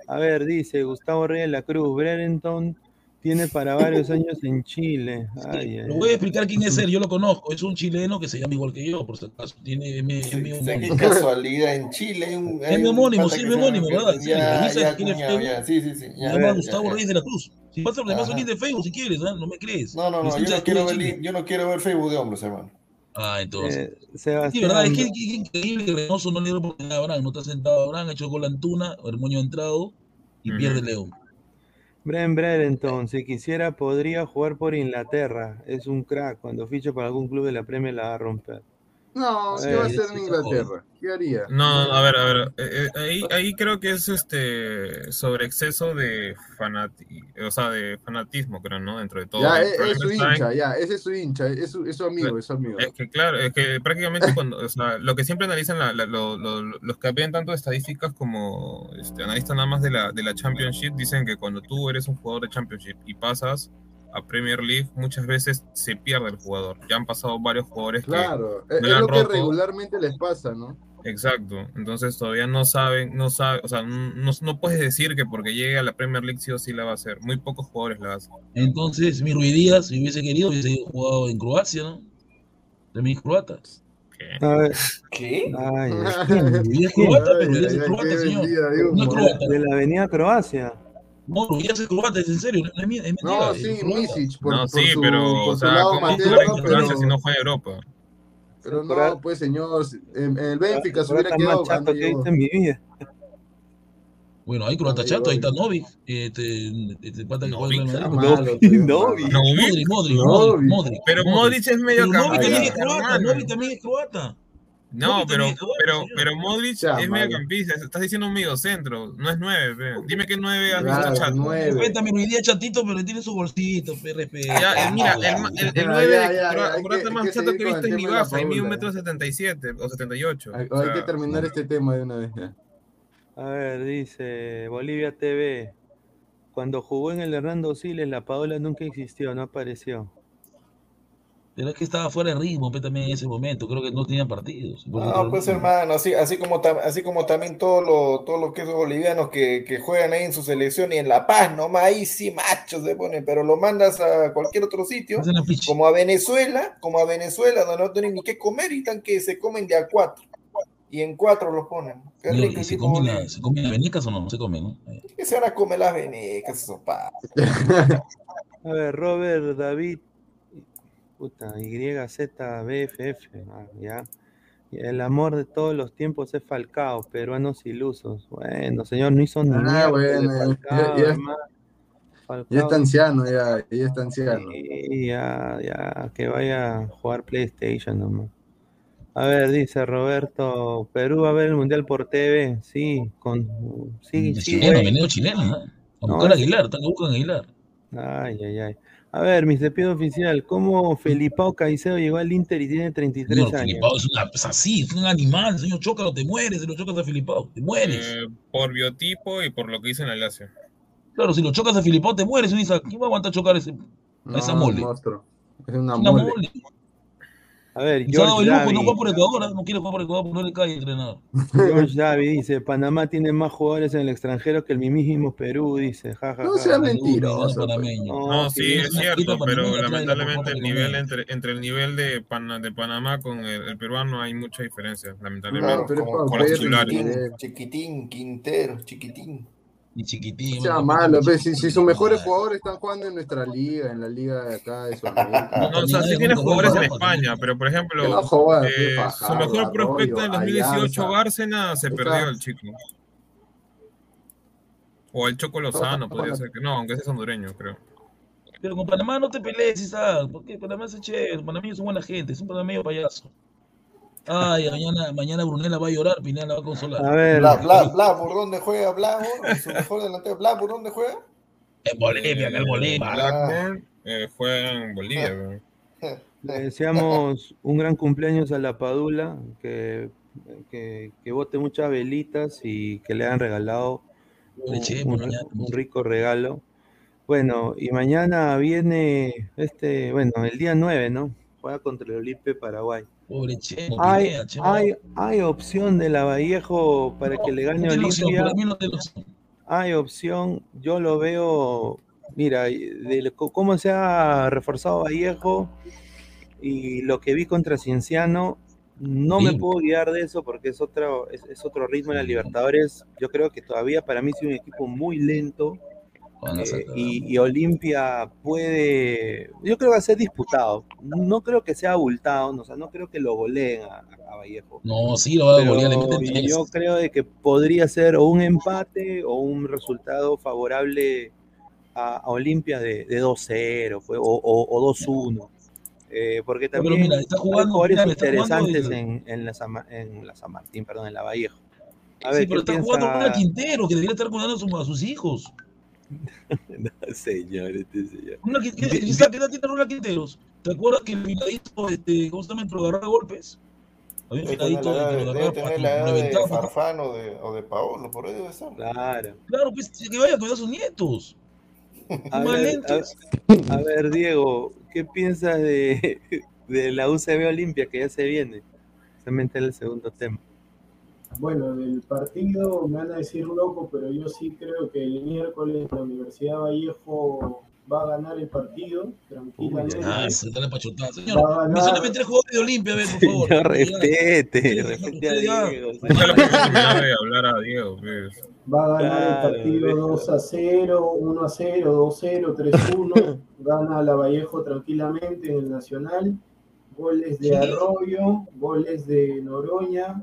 Speaker 1: A ver, dice Gustavo Reyes de la Cruz, Brereton tiene para varios años en Chile. Ay,
Speaker 4: voy a explicar quién es él, yo lo conozco, es un chileno que se llama igual que yo, por si acaso. Tiene
Speaker 5: Qué
Speaker 4: homónimo.
Speaker 5: casualidad, en Chile un.
Speaker 4: Es mi homónimo, sí, mi
Speaker 5: se
Speaker 4: homónimo,
Speaker 5: llama-
Speaker 4: ¿verdad? Sí,
Speaker 5: Ya, ya, ya, sí, sí, sí.
Speaker 4: Se
Speaker 5: ya,
Speaker 4: llama
Speaker 5: ya,
Speaker 4: Gustavo
Speaker 5: ya.
Speaker 4: Reyes de la Cruz. Si pasa, link de Facebook si quieres, no me crees.
Speaker 5: No, no, no, yo no, quiero ver, yo no quiero ver Facebook de hombres, hermano.
Speaker 4: Ah, entonces.
Speaker 1: Eh,
Speaker 4: Sí, verdad, es que, increíble que Reynoso no le dio oportunidad a Abraham, no está sentado Abraham, ha hecho gol a Antuna, Hermoño ha entrado y
Speaker 3: Ujú.
Speaker 4: pierde León.
Speaker 1: Bren Brereton, si quisiera, podría jugar por Inglaterra. Es un crack. Cuando ficha para algún club de la Premier la va a romper.
Speaker 2: No, ¿qué va a hacer en Inglaterra? ¿Qué haría?
Speaker 3: No, a ver, a ver. eh, eh, ahí, ahí creo que es este sobre exceso de fanati o sea, de fanatismo, creo, ¿no? Dentro de todo.
Speaker 2: Ya, es, es
Speaker 3: problema
Speaker 2: su hincha, ya, ese es su hincha, es su, es su amigo, es su amigo.
Speaker 3: Es que claro, es que prácticamente cuando, o sea, lo que siempre analizan la- la- lo- lo- los que ven tanto estadísticas como este, analistas nada más de la, de la Championship, dicen que cuando tú eres un jugador de Championship y pasas a Premier League, muchas veces se pierde el jugador. Ya han pasado varios jugadores
Speaker 2: Claro,
Speaker 3: que
Speaker 2: es, lo que regularmente les pasa, ¿no?
Speaker 3: Exacto, entonces todavía no saben, no saben, o sea, no, no puedes decir que porque llegue a la Premier League sí o sí la va a hacer. Muy pocos jugadores la hacen.
Speaker 4: Entonces, mi Ruidías, si hubiese querido, hubiese jugado en Croacia, ¿no? De mis croatas.
Speaker 3: ¿Qué?
Speaker 1: A ver.
Speaker 5: ¿Qué?
Speaker 1: Ay,
Speaker 4: es croata, pero es croata,
Speaker 2: qué
Speaker 4: señor.
Speaker 2: vendida.
Speaker 4: No croata.
Speaker 1: De la avenida Croacia.
Speaker 4: No, Ruidía es croata, es en serio. no Es mentira.
Speaker 2: Sí. Misic, por,
Speaker 3: no,
Speaker 2: por
Speaker 3: sí,
Speaker 2: su,
Speaker 3: pero,
Speaker 2: por
Speaker 3: o sea, ¿cómo
Speaker 2: materno,
Speaker 3: en
Speaker 2: pero...
Speaker 3: Si no fue a Europa?
Speaker 2: Pero no, pues señor, en, en el Benfica se
Speaker 1: Croata
Speaker 2: hubiera quedado
Speaker 1: chato que en mi vida.
Speaker 4: Bueno, hay croata chato, ahí está Novik. Este, este pata que juega en el
Speaker 1: Novik.
Speaker 3: Novik,
Speaker 4: Modric. Modric, Modric.
Speaker 3: pero Modric es medio
Speaker 4: Pero Novik también es
Speaker 3: campista,
Speaker 4: croata. Novik también es croata.
Speaker 3: No, pero,
Speaker 4: también
Speaker 3: pero, pero Modric es
Speaker 2: malo.
Speaker 3: mediocampista. Estás diciendo un mediocentro. No es nueve, pe. Dime qué nueve has visto chato.
Speaker 2: nueve.
Speaker 4: Respétame, Ruidía chatito, pero tiene su bolsito, respeta.
Speaker 3: Ya, el, mira, el, el, el
Speaker 2: Ya,
Speaker 3: 9
Speaker 2: ya,
Speaker 3: de
Speaker 2: ya,
Speaker 3: Cro-
Speaker 2: hay que-
Speaker 3: croata
Speaker 2: hay
Speaker 3: más
Speaker 2: que
Speaker 3: chato que he visto es mi baja, y mide un metro setenta y siete o 78.
Speaker 2: Hay,
Speaker 3: O
Speaker 2: hay que terminar este tema de una vez. ya.
Speaker 1: A ver, dice Bolivia TV. Cuando jugó en el Hernando Siles, la Paola nunca existió, no apareció.
Speaker 4: Pero es que estaba fuera de ritmo pe, también en ese momento. Creo que no tenían partidos.
Speaker 5: No, pues hermano, así, así como tam- así como también todos los todos los que esos bolivianos que, que juegan ahí en su selección y en La Paz, nomás ahí sí machos se ponen, pero lo mandas a cualquier otro sitio, como a Venezuela, como a Venezuela, donde no tienen ni qué comer y están que se comen de a cuatro. Y en cuatro los ponen. Qué
Speaker 4: Señor,
Speaker 5: rico
Speaker 4: ¿y ¿Se comen,
Speaker 5: Bolivia.
Speaker 4: la- ¿Se comen las venecas o no? No se comen, ¿no?
Speaker 5: ¿Qué se van a comer las venecas, esos pa?
Speaker 1: A ver, Robert David. Puta, YZBFF. ah, ya. El amor de todos los tiempos es Falcao, peruanos ilusos. Bueno, señor, no hizo ni
Speaker 2: Ah, bueno,
Speaker 1: Falcao,
Speaker 2: ya- está anciano, ya, ya está anciano.
Speaker 1: sí, ya, ya, que vaya a jugar PlayStation nomás. A ver, dice Roberto, Perú va a ver el Mundial por TV. Sí, con... Sí,
Speaker 4: es
Speaker 1: sí,
Speaker 4: chileno,
Speaker 1: güey.
Speaker 4: veneno chileno, ¿no? A
Speaker 1: No,
Speaker 4: buscar a
Speaker 1: es-
Speaker 4: Aguilar, Aguilar.
Speaker 1: Ay, ay, ay. A ver, mi cepillo oficial, ¿cómo Felipao Caicedo llegó al Inter y tiene 33
Speaker 4: Señor,
Speaker 1: años?
Speaker 4: Filipao es, una, es así, es un animal, señor, chócalo, te mueres, si lo chocas a Filipao, te mueres.
Speaker 3: eh, por biotipo y por lo que hizo en la Lazio.
Speaker 4: Claro, si lo chocas a Filipao, te mueres. ¿Quién va a aguantar chocar ese, a esa
Speaker 2: No,
Speaker 4: mole?
Speaker 2: monstruo. Es una
Speaker 4: Es una
Speaker 2: mole.
Speaker 4: mole.
Speaker 1: A ver, George
Speaker 4: el lujo, no juega por Ecuador, no quiere jugar por Ecuador porque no le cae entrenador.
Speaker 1: George Davi dice, Panamá tiene más jugadores en el extranjero que el mismísimo Perú, dice, jajaja.
Speaker 2: No sea mentiroso.
Speaker 4: no, panameño.
Speaker 3: No, sí, es cierto, pero lamentablemente el nivel entre, entre el nivel de, Pana- de Panamá con el, el peruano hay mucha diferencia, lamentablemente.
Speaker 2: pero
Speaker 3: con los titulares.
Speaker 5: chiquitín, Quintero, chiquitín.
Speaker 4: Y chiquitín.
Speaker 2: Sea malo,
Speaker 4: tampoco
Speaker 2: pues, si, sus mejores jugadores están jugando en nuestra liga, en la liga de acá de Sudamérica.
Speaker 3: No, o sea, sí tiene jugadores en España, pero por
Speaker 2: no
Speaker 3: ejemplo,
Speaker 2: jodas,
Speaker 3: eh, su mejor prospecto en 2018,
Speaker 2: Alianza.
Speaker 3: Bárcena, se perdió el chico. O el Choco Lozano, podría ser que no, aunque ese es hondureño, creo.
Speaker 4: Pero con Panamá no te pelees, Isaac, porque Panamá es chévere, los panameños son buena gente, es un panameño payaso. Ay, mañana, mañana Brunella va a llorar, Pineda la va a consolar.
Speaker 1: A ver,
Speaker 5: Bla, Bla, Bla, ¿por dónde juega Blackburn? Su mejor delantero, Bla, ¿por dónde juega?
Speaker 4: En Bolivia, en Bolivia.
Speaker 3: Blackburn eh, juega en Bolivia. weón.
Speaker 1: le deseamos un gran cumpleaños a la Padula, que, que, que bote muchas velitas y que le hayan regalado un,
Speaker 4: Leche,
Speaker 1: un-
Speaker 4: mañana.
Speaker 1: un rico regalo. Bueno, y mañana viene este, bueno, el día 9, ¿no? Juega contra el Olimpia Paraguay.
Speaker 4: Pobre Chemo,
Speaker 1: Hay,
Speaker 4: Pineda, Chemo.
Speaker 1: hay, hay opción de la Vallejo para que le gane Olimpia.
Speaker 4: no.
Speaker 1: Hay opción, yo lo veo, mira, de cómo se ha reforzado Vallejo y lo que vi contra Cienciano, no me puedo guiar de eso porque es otro, es, es otro ritmo en la Libertadores. Yo creo que todavía para mí es un equipo muy lento eh, y, y Olimpia puede, yo creo que va a ser disputado. No creo que sea abultado, no, o sea, no creo que lo goleen a, a Vallejo.
Speaker 4: No, sí, lo va a golear,
Speaker 1: yo creo de que podría ser o un empate o un resultado favorable a, a Olimpia de, de 2-0 pues, o, o- o 2-1. Eh, porque también
Speaker 4: mira, está
Speaker 1: hay
Speaker 4: jugando, está jugando
Speaker 1: interesantes en, en, la San, en la San Martín, perdón, en la Vallejo. A
Speaker 4: sí,
Speaker 1: ver,
Speaker 4: pero
Speaker 1: ¿qué
Speaker 4: está jugando con Quintero, que debería estar cuidando a, a sus hijos.
Speaker 1: No, señor, este señor.
Speaker 4: Ronald Quin- ¿qué-
Speaker 1: Di-
Speaker 4: Isaac, ¿Qué edad tiene Ronald Quinteros? ¿Te acuerdas que el finadito, este, ¿cómo se llama? Lo agarraba golpes. Había un
Speaker 5: edad
Speaker 4: que lo
Speaker 5: debe
Speaker 4: agarraba
Speaker 5: tener
Speaker 4: para
Speaker 5: la edad de. Farfán o de, o de Paolo, por ahí debe estar.
Speaker 1: Claro.
Speaker 4: Claro, pues que vaya a cuidar a sus nietos.
Speaker 1: A ver,
Speaker 4: lentos.
Speaker 1: a, a ver, Diego, ¿qué piensas de, de la UCB Olimpia que ya se viene? Se mete el segundo tema.
Speaker 6: Bueno, del partido me van a decir loco, pero yo sí creo que el miércoles la Universidad Vallejo va a ganar el partido tranquilamente.
Speaker 4: Ah, se dale pachotada.
Speaker 6: Va a
Speaker 4: Señor,
Speaker 6: ganar-
Speaker 4: tres jugadores de Olimpia, a ver, por favor.
Speaker 1: Señor, respete, respete a. Diego.
Speaker 3: De hablar a Diego, pues.
Speaker 6: Va a ganar
Speaker 1: Claro,
Speaker 6: el partido
Speaker 1: viejo.
Speaker 6: 2 a 0, 1 a 0, 2 a 0, 3 a 1. Gana la Vallejo tranquilamente en el Nacional. Goles de. Arroyo, goles de Noroña.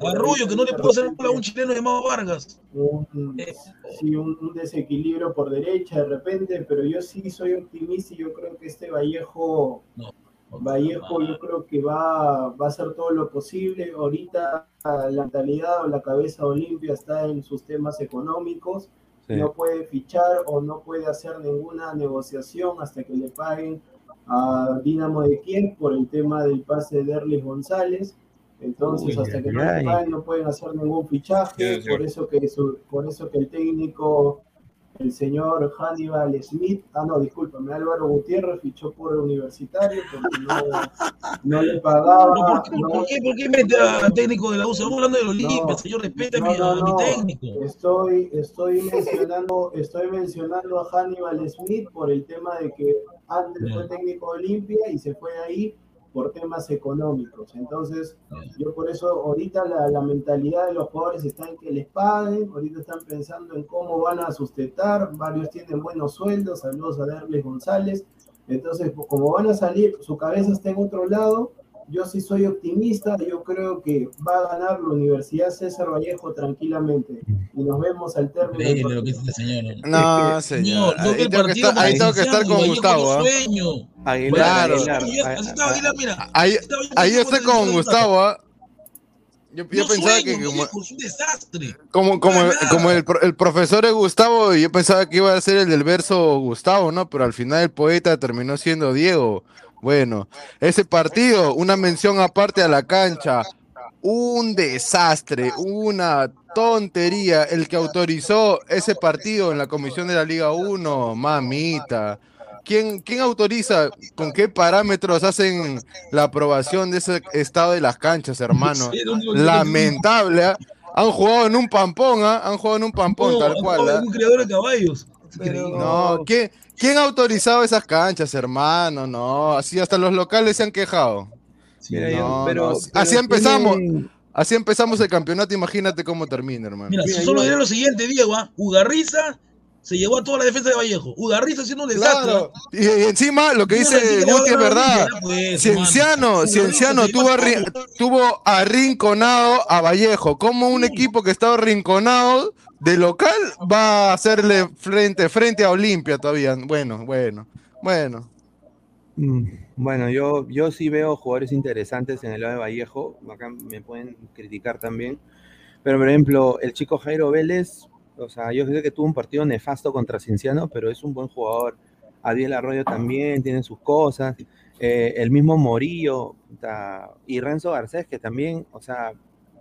Speaker 4: Arroyo, que no le pudo hacer gol a un chileno llamado Vargas.
Speaker 6: un,
Speaker 4: Eh,
Speaker 6: sí, un, un desequilibrio por derecha de repente, pero yo sí soy optimista y yo creo que este Vallejo,
Speaker 4: No.
Speaker 6: Vallejo yo creo que va, va a hacer todo lo posible. Ahorita la mentalidad o la cabeza Olimpia está en sus temas económicos,
Speaker 1: Sí.
Speaker 6: no puede fichar o no puede hacer ninguna negociación hasta que le paguen a Dinamo de Kiev por el tema del pase de Erlis González. Entonces,
Speaker 1: Uy,
Speaker 6: hasta que no le
Speaker 1: ay.
Speaker 6: paguen, no pueden hacer ningún fichaje.
Speaker 3: Sí, sí.
Speaker 6: Por eso que su- por eso que el técnico, el señor Hannibal Smith, ah no, discúlpame, Álvaro Gutiérrez fichó por Universitario porque no, no le
Speaker 4: ¿Pero
Speaker 6: pagaba.
Speaker 4: ¿Por qué,
Speaker 6: no-
Speaker 4: por qué, por técnico de la U? Estamos hablando del Olimpia,
Speaker 6: No,
Speaker 4: señor, respete a
Speaker 6: no,
Speaker 4: mi,
Speaker 6: no,
Speaker 4: a mi
Speaker 6: no.
Speaker 4: técnico.
Speaker 6: Estoy, estoy mencionando, estoy mencionando a Hannibal Smith por el tema de que antes fue técnico de Olimpia y se fue de ahí por temas económicos. Entonces,
Speaker 4: Ya.
Speaker 6: yo por eso ahorita la, la mentalidad de los jugadores está en que les paguen, ahorita están pensando en cómo van a sustentar, varios tienen buenos sueldos, saludos a Derles González. Entonces, como van a salir, su cabeza está en otro lado, yo sí soy optimista, yo creo que va a ganar la Universidad César Vallejo tranquilamente. Y nos vemos al término. del
Speaker 4: lo que este señor.
Speaker 2: No,
Speaker 4: Señor,
Speaker 2: señor.
Speaker 4: no
Speaker 2: Ahí
Speaker 4: el
Speaker 2: tengo que estar, ahí tengo que estar
Speaker 4: Cienciano,
Speaker 2: con
Speaker 4: Vallejo
Speaker 2: Gustavo.
Speaker 4: no
Speaker 2: ¿ah?
Speaker 4: sueño.
Speaker 1: Aguilar.
Speaker 2: Ahí,
Speaker 4: el
Speaker 2: con. Gustavo. ¿ah? Yo, yo
Speaker 4: No
Speaker 2: pensaba
Speaker 4: sueño,
Speaker 2: que como,
Speaker 4: viejo, es un desastre.
Speaker 2: como, como,
Speaker 4: Nada.
Speaker 2: como el, pro- el profesor es Gustavo, yo pensaba que iba a ser el del verso Gustavo, ¿no? Pero al final el poeta terminó siendo Diego. Bueno, ese partido, una mención aparte a la cancha, un desastre, una tontería. El que autorizó ese partido en la comisión de la Liga 1, mamita. ¿Quién, ¿Quién autoriza? ¿Con qué parámetros hacen la aprobación de ese estado de las canchas, hermano? Lamentable. ¿ah? Han jugado en un pampón, ¿ah? Han jugado en un pampón,
Speaker 4: no,
Speaker 2: tal cual. ¿ah?
Speaker 4: Un criador de caballos.
Speaker 6: Pero-
Speaker 2: No, ¿quién, ¿quién ha autorizado esas canchas, hermano? No, así hasta los locales se han quejado.
Speaker 1: Mira,
Speaker 2: No,
Speaker 1: yo-
Speaker 2: no,
Speaker 1: pero,
Speaker 2: así-
Speaker 1: pero
Speaker 2: así empezamos. Así empezamos el campeonato, imagínate cómo termina, hermano.
Speaker 4: Mira,
Speaker 1: Mira,
Speaker 4: solo diré lo siguiente, Diego. ¿ah? Ugarriza se llevó a toda la defensa de Vallejo. Ugarriza haciendo un desastre.
Speaker 2: Claro. Y, y encima lo que dice Guti es verdad.
Speaker 4: Pues,
Speaker 2: Cienciano. Cienciano tuvo, arri- tuvo arrinconado a Vallejo. ¿Cómo un
Speaker 4: Sí.
Speaker 2: equipo que estaba arrinconado de local va a hacerle frente, frente a Olimpia todavía? Bueno, bueno, bueno.
Speaker 1: Mm, Bueno, yo, yo sí veo jugadores interesantes en el lado de Vallejo. Acá me pueden criticar también. Pero, por ejemplo, el chico Jairo Vélez, o sea, yo sé que tuvo un partido nefasto contra Cinciano, pero es un buen jugador. Adiel Arroyo también tiene sus cosas. Eh, el mismo Morillo y Renzo Garcés, que también, o sea,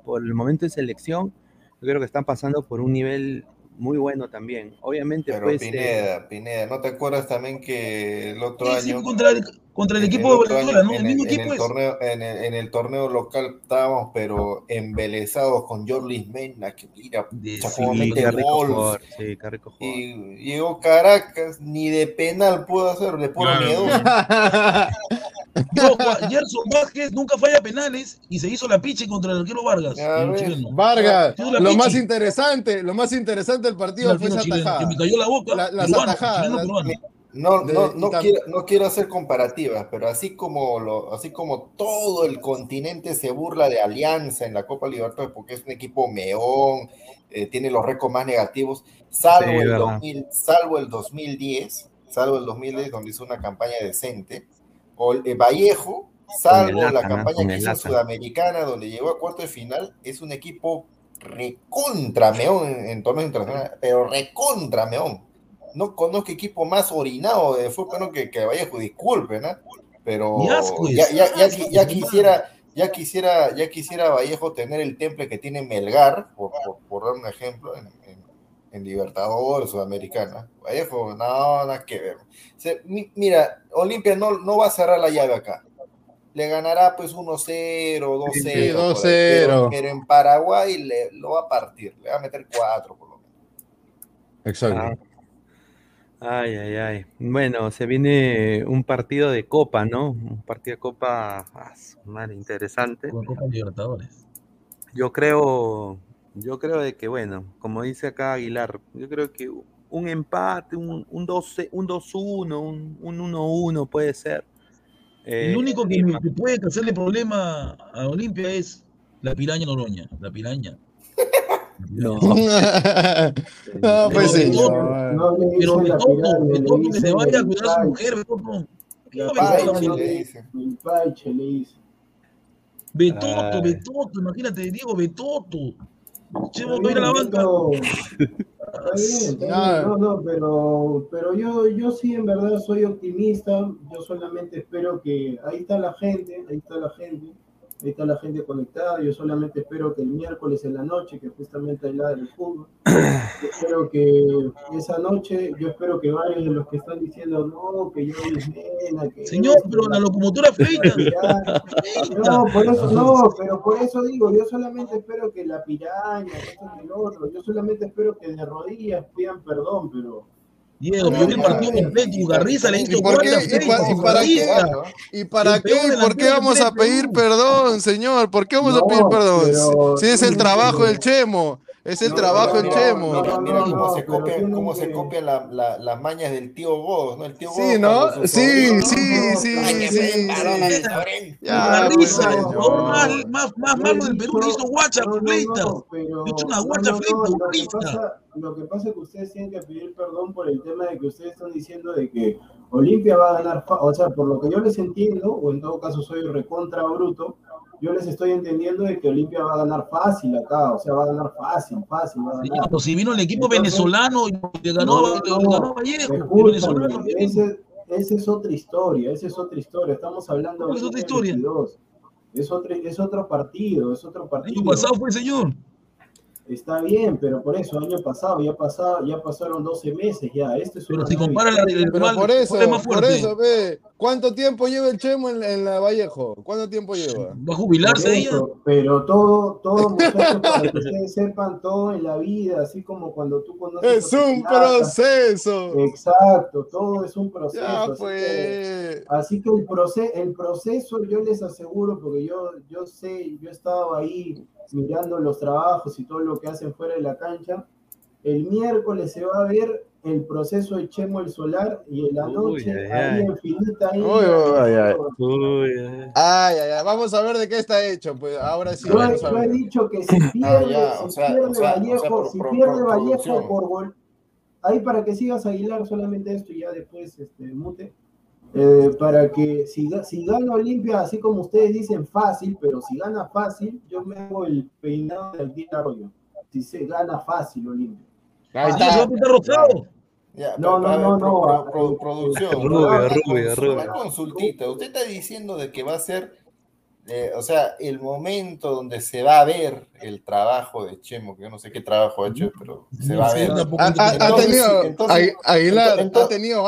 Speaker 1: por el momento de selección, yo creo que están pasando por un nivel muy bueno también. Obviamente,
Speaker 5: Pero
Speaker 1: pues. eh,
Speaker 5: Pineda, Pineda, ¿no te acuerdas también que el otro
Speaker 4: Sí, sí,
Speaker 5: año
Speaker 4: contra el, contra el equipo de Venezuela, ¿no?
Speaker 5: en
Speaker 4: El mismo
Speaker 5: en
Speaker 4: equipo
Speaker 5: el
Speaker 4: es.
Speaker 5: torneo, en el, en el torneo local estábamos, pero embelesados con Jorlis Mena, que mira,
Speaker 4: De- sí,
Speaker 1: sí, qué rico
Speaker 5: gol.
Speaker 1: jugador. Sí, qué rico jugador.
Speaker 5: Y llegó Caracas, ni de penal pudo hacer, de puro
Speaker 3: Claro.
Speaker 5: miedo.
Speaker 4: Yo, Gerson Vázquez nunca falla penales y se hizo la piche contra el arquero Vargas. El.
Speaker 2: Vargas, lo más interesante, lo más interesante del
Speaker 4: El
Speaker 2: partido fue esa
Speaker 4: chileno,
Speaker 2: tajada.
Speaker 4: que me cayó la boca.
Speaker 2: La- las
Speaker 4: peruano,
Speaker 2: atajadas,
Speaker 4: chileno
Speaker 2: las-
Speaker 4: peruano.
Speaker 5: No,
Speaker 2: De-
Speaker 5: no, no, quiero, no quiero hacer comparativas, pero así como, lo, así como todo el continente se burla de Alianza en la Copa Libertadores porque es un equipo meón, eh, tiene los récords más negativos, salvo,
Speaker 1: Sí,
Speaker 5: el
Speaker 1: verdad.
Speaker 5: 2000, salvo el 2010, salvo el 2010 donde hizo una campaña decente, o eh, Vallejo, salvo la campaña que hizo
Speaker 1: Lata.
Speaker 5: Sudamericana donde llegó a cuarto de final, es un equipo recontra meón en, en torneos internacionales, pero recontra meón no conozco equipo más orinado de fútbol que, que Vallejo, disculpen, ¿no? Pero ya, ya, ya, quisiera, ya quisiera, ya quisiera Vallejo tener el temple que tiene Melgar, por, por, por dar un ejemplo, en, en, en Libertadores, Sudamericana. Vallejo, no, nada que ver. Se- mi- mira, Olimpia no, no va a cerrar la llave acá. Le ganará pues 1-0, 2-0.
Speaker 2: Sí,
Speaker 5: por ahí,
Speaker 2: 2-0.
Speaker 5: Pero, pero en Paraguay le, lo va a partir, le va a meter 4 por lo menos.
Speaker 2: Exacto.
Speaker 1: Ah. Ay, ay, ay. Bueno, se viene un partido de Copa, ¿no? Un partido de Copa, ah, madre, interesante.
Speaker 4: Con Copa Libertadores.
Speaker 1: Yo creo, yo creo de que, bueno, como dice acá Aguilar, yo creo que un empate, un, un 12 un 2-1, un, un 1-1 puede ser. Eh,
Speaker 4: El único que, que puede hacerle problema a Olimpia es la piraña Noroña. La piraña.
Speaker 1: No.
Speaker 7: No, pues
Speaker 6: le
Speaker 4: Pero Betoto,
Speaker 6: pirámide, le
Speaker 4: Betoto que se vaya a cuidar a su mujer, Betoto. ¿Qué
Speaker 6: La
Speaker 4: va a
Speaker 5: Paiche,
Speaker 4: Betoto? Betoto, imagínate, Diego, Betoto. Chemo
Speaker 6: Está
Speaker 4: va a ir a la
Speaker 6: bien,
Speaker 4: banca.
Speaker 6: Beto. Está bien, está bien. No, no, pero, pero yo, yo sí en verdad soy optimista. Yo solamente espero que ahí está la gente, ahí está la gente, ahí está la gente conectada. Yo solamente espero que el miércoles en la noche, que justamente hay la del fútbol, yo espero que esa noche, yo espero que varios de los que están diciendo no, que yo es nena, que
Speaker 4: Señor, pero la locomotora feita.
Speaker 6: no, por eso no, pero por eso digo, yo solamente espero que la piraña, que esto y el otro, yo solamente espero que de rodillas pidan perdón, pero
Speaker 4: Diego, yo vi el partido completo y Garriza le hizo
Speaker 7: ¿Y por qué? ¿Y, pa- y para qué?
Speaker 4: Garriza.
Speaker 7: ¿Y para
Speaker 4: El
Speaker 7: qué? ¿Por qué vamos a pedir perdón, señor? ¿Por qué vamos a
Speaker 6: No,
Speaker 7: pedir perdón?
Speaker 6: pero-
Speaker 7: Si es el trabajo del Chemo, es el
Speaker 6: No,
Speaker 7: trabajo
Speaker 6: no,
Speaker 7: Chemo.
Speaker 6: no,
Speaker 5: Mira,
Speaker 6: no,
Speaker 5: mira cómo
Speaker 6: no,
Speaker 5: se copian, cómo se copian la- la- las mañas del tío Godos, ¿no? El tío
Speaker 7: Sí, ¿no? Sí, sí, sí, sí, sí. Ya, pues,
Speaker 4: más, más, malo del Perú, hizo guacha
Speaker 6: pero-
Speaker 4: Le hizo una guacha fleita,
Speaker 6: lo que pasa- es que ustedes tienen que pedir perdón por el tema de que ustedes están diciendo de que Olimpia va a ganar, o sea, por lo que yo les entiendo, o en todo caso soy recontra bruto, yo les estoy entendiendo de que Olimpia va a ganar fácil acá, o sea, va a ganar fácil, fácil, va a ganar.
Speaker 4: pero si vino el equipo
Speaker 6: Entonces-
Speaker 4: venezolano y le ganó, Vallejo, el
Speaker 6: esa es otra historia, esa es otra historia. Estamos hablando
Speaker 4: ¿Cuál es otra historia?
Speaker 6: 2022. Es otro, es otro partido, es otro
Speaker 4: El
Speaker 6: partido.
Speaker 4: año pasado fue, señor.
Speaker 6: Está bien, pero por eso, año pasado, ya pasado, ya pasaron 12 meses ya. Este es
Speaker 4: Pero si compara la,
Speaker 6: historia.
Speaker 4: el
Speaker 7: Pero
Speaker 4: rival,
Speaker 7: por eso,
Speaker 4: ¿cuál es más
Speaker 7: por eso, ve. ¿Cuánto tiempo lleva el Chemo en, en la Vallejo? ¿Cuánto tiempo lleva?
Speaker 4: ¿Va a jubilarse ella?
Speaker 6: pero todo, todo muchachos, para que ustedes sepan, todo en la vida, así como cuando tú conoces
Speaker 7: Es un
Speaker 6: pirata,
Speaker 7: proceso.
Speaker 6: Exacto, todo es un proceso.
Speaker 7: Ya,
Speaker 6: así que-. Así que el, proce el proceso, yo les aseguro, porque yo, yo sé, yo he estado ahí mirando los trabajos y todo lo que hacen fuera de la cancha. El miércoles se va a ver el proceso de Chemo el Solar y en la
Speaker 1: Uy,
Speaker 6: noche,
Speaker 1: ay,
Speaker 6: ahí
Speaker 1: ay.
Speaker 6: en Finita, ahí.
Speaker 7: Uy, uy, ay, ay.
Speaker 1: Uy, ay.
Speaker 7: Ay, ay, ay. Vamos a ver de qué está hecho. Pues ahora sí.
Speaker 6: Yo, he-
Speaker 7: a
Speaker 6: dicho que si pierde,
Speaker 5: ya,
Speaker 6: si
Speaker 5: o sea,
Speaker 6: pierde
Speaker 5: o sea, o sea,
Speaker 6: Vallejo,
Speaker 5: por-
Speaker 6: si
Speaker 5: por-
Speaker 6: pierde
Speaker 5: por
Speaker 6: Vallejo por gol, ahí para que sigas Aguilar solamente esto y ya después este, mute. Eh, para que si, si gana Olimpia, así como ustedes dicen fácil, pero si gana fácil, yo me hago el peinado del día Arroyo. Si se gana fácil Olimpia.
Speaker 7: Ahí
Speaker 4: Ah,
Speaker 7: está.
Speaker 4: rosado.
Speaker 5: Ya,
Speaker 6: No,
Speaker 5: pero,
Speaker 6: no, no,
Speaker 5: pro-
Speaker 6: no,
Speaker 5: pro- pro- producción. cons-
Speaker 1: rubia.
Speaker 5: una consultita. Usted está diciendo de que va a ser, eh, o sea, el momento donde se va a ver el trabajo de Chemo, que yo no sé qué trabajo ha hecho, pero se va a ver.
Speaker 7: Ha, ha- ha tenido, ha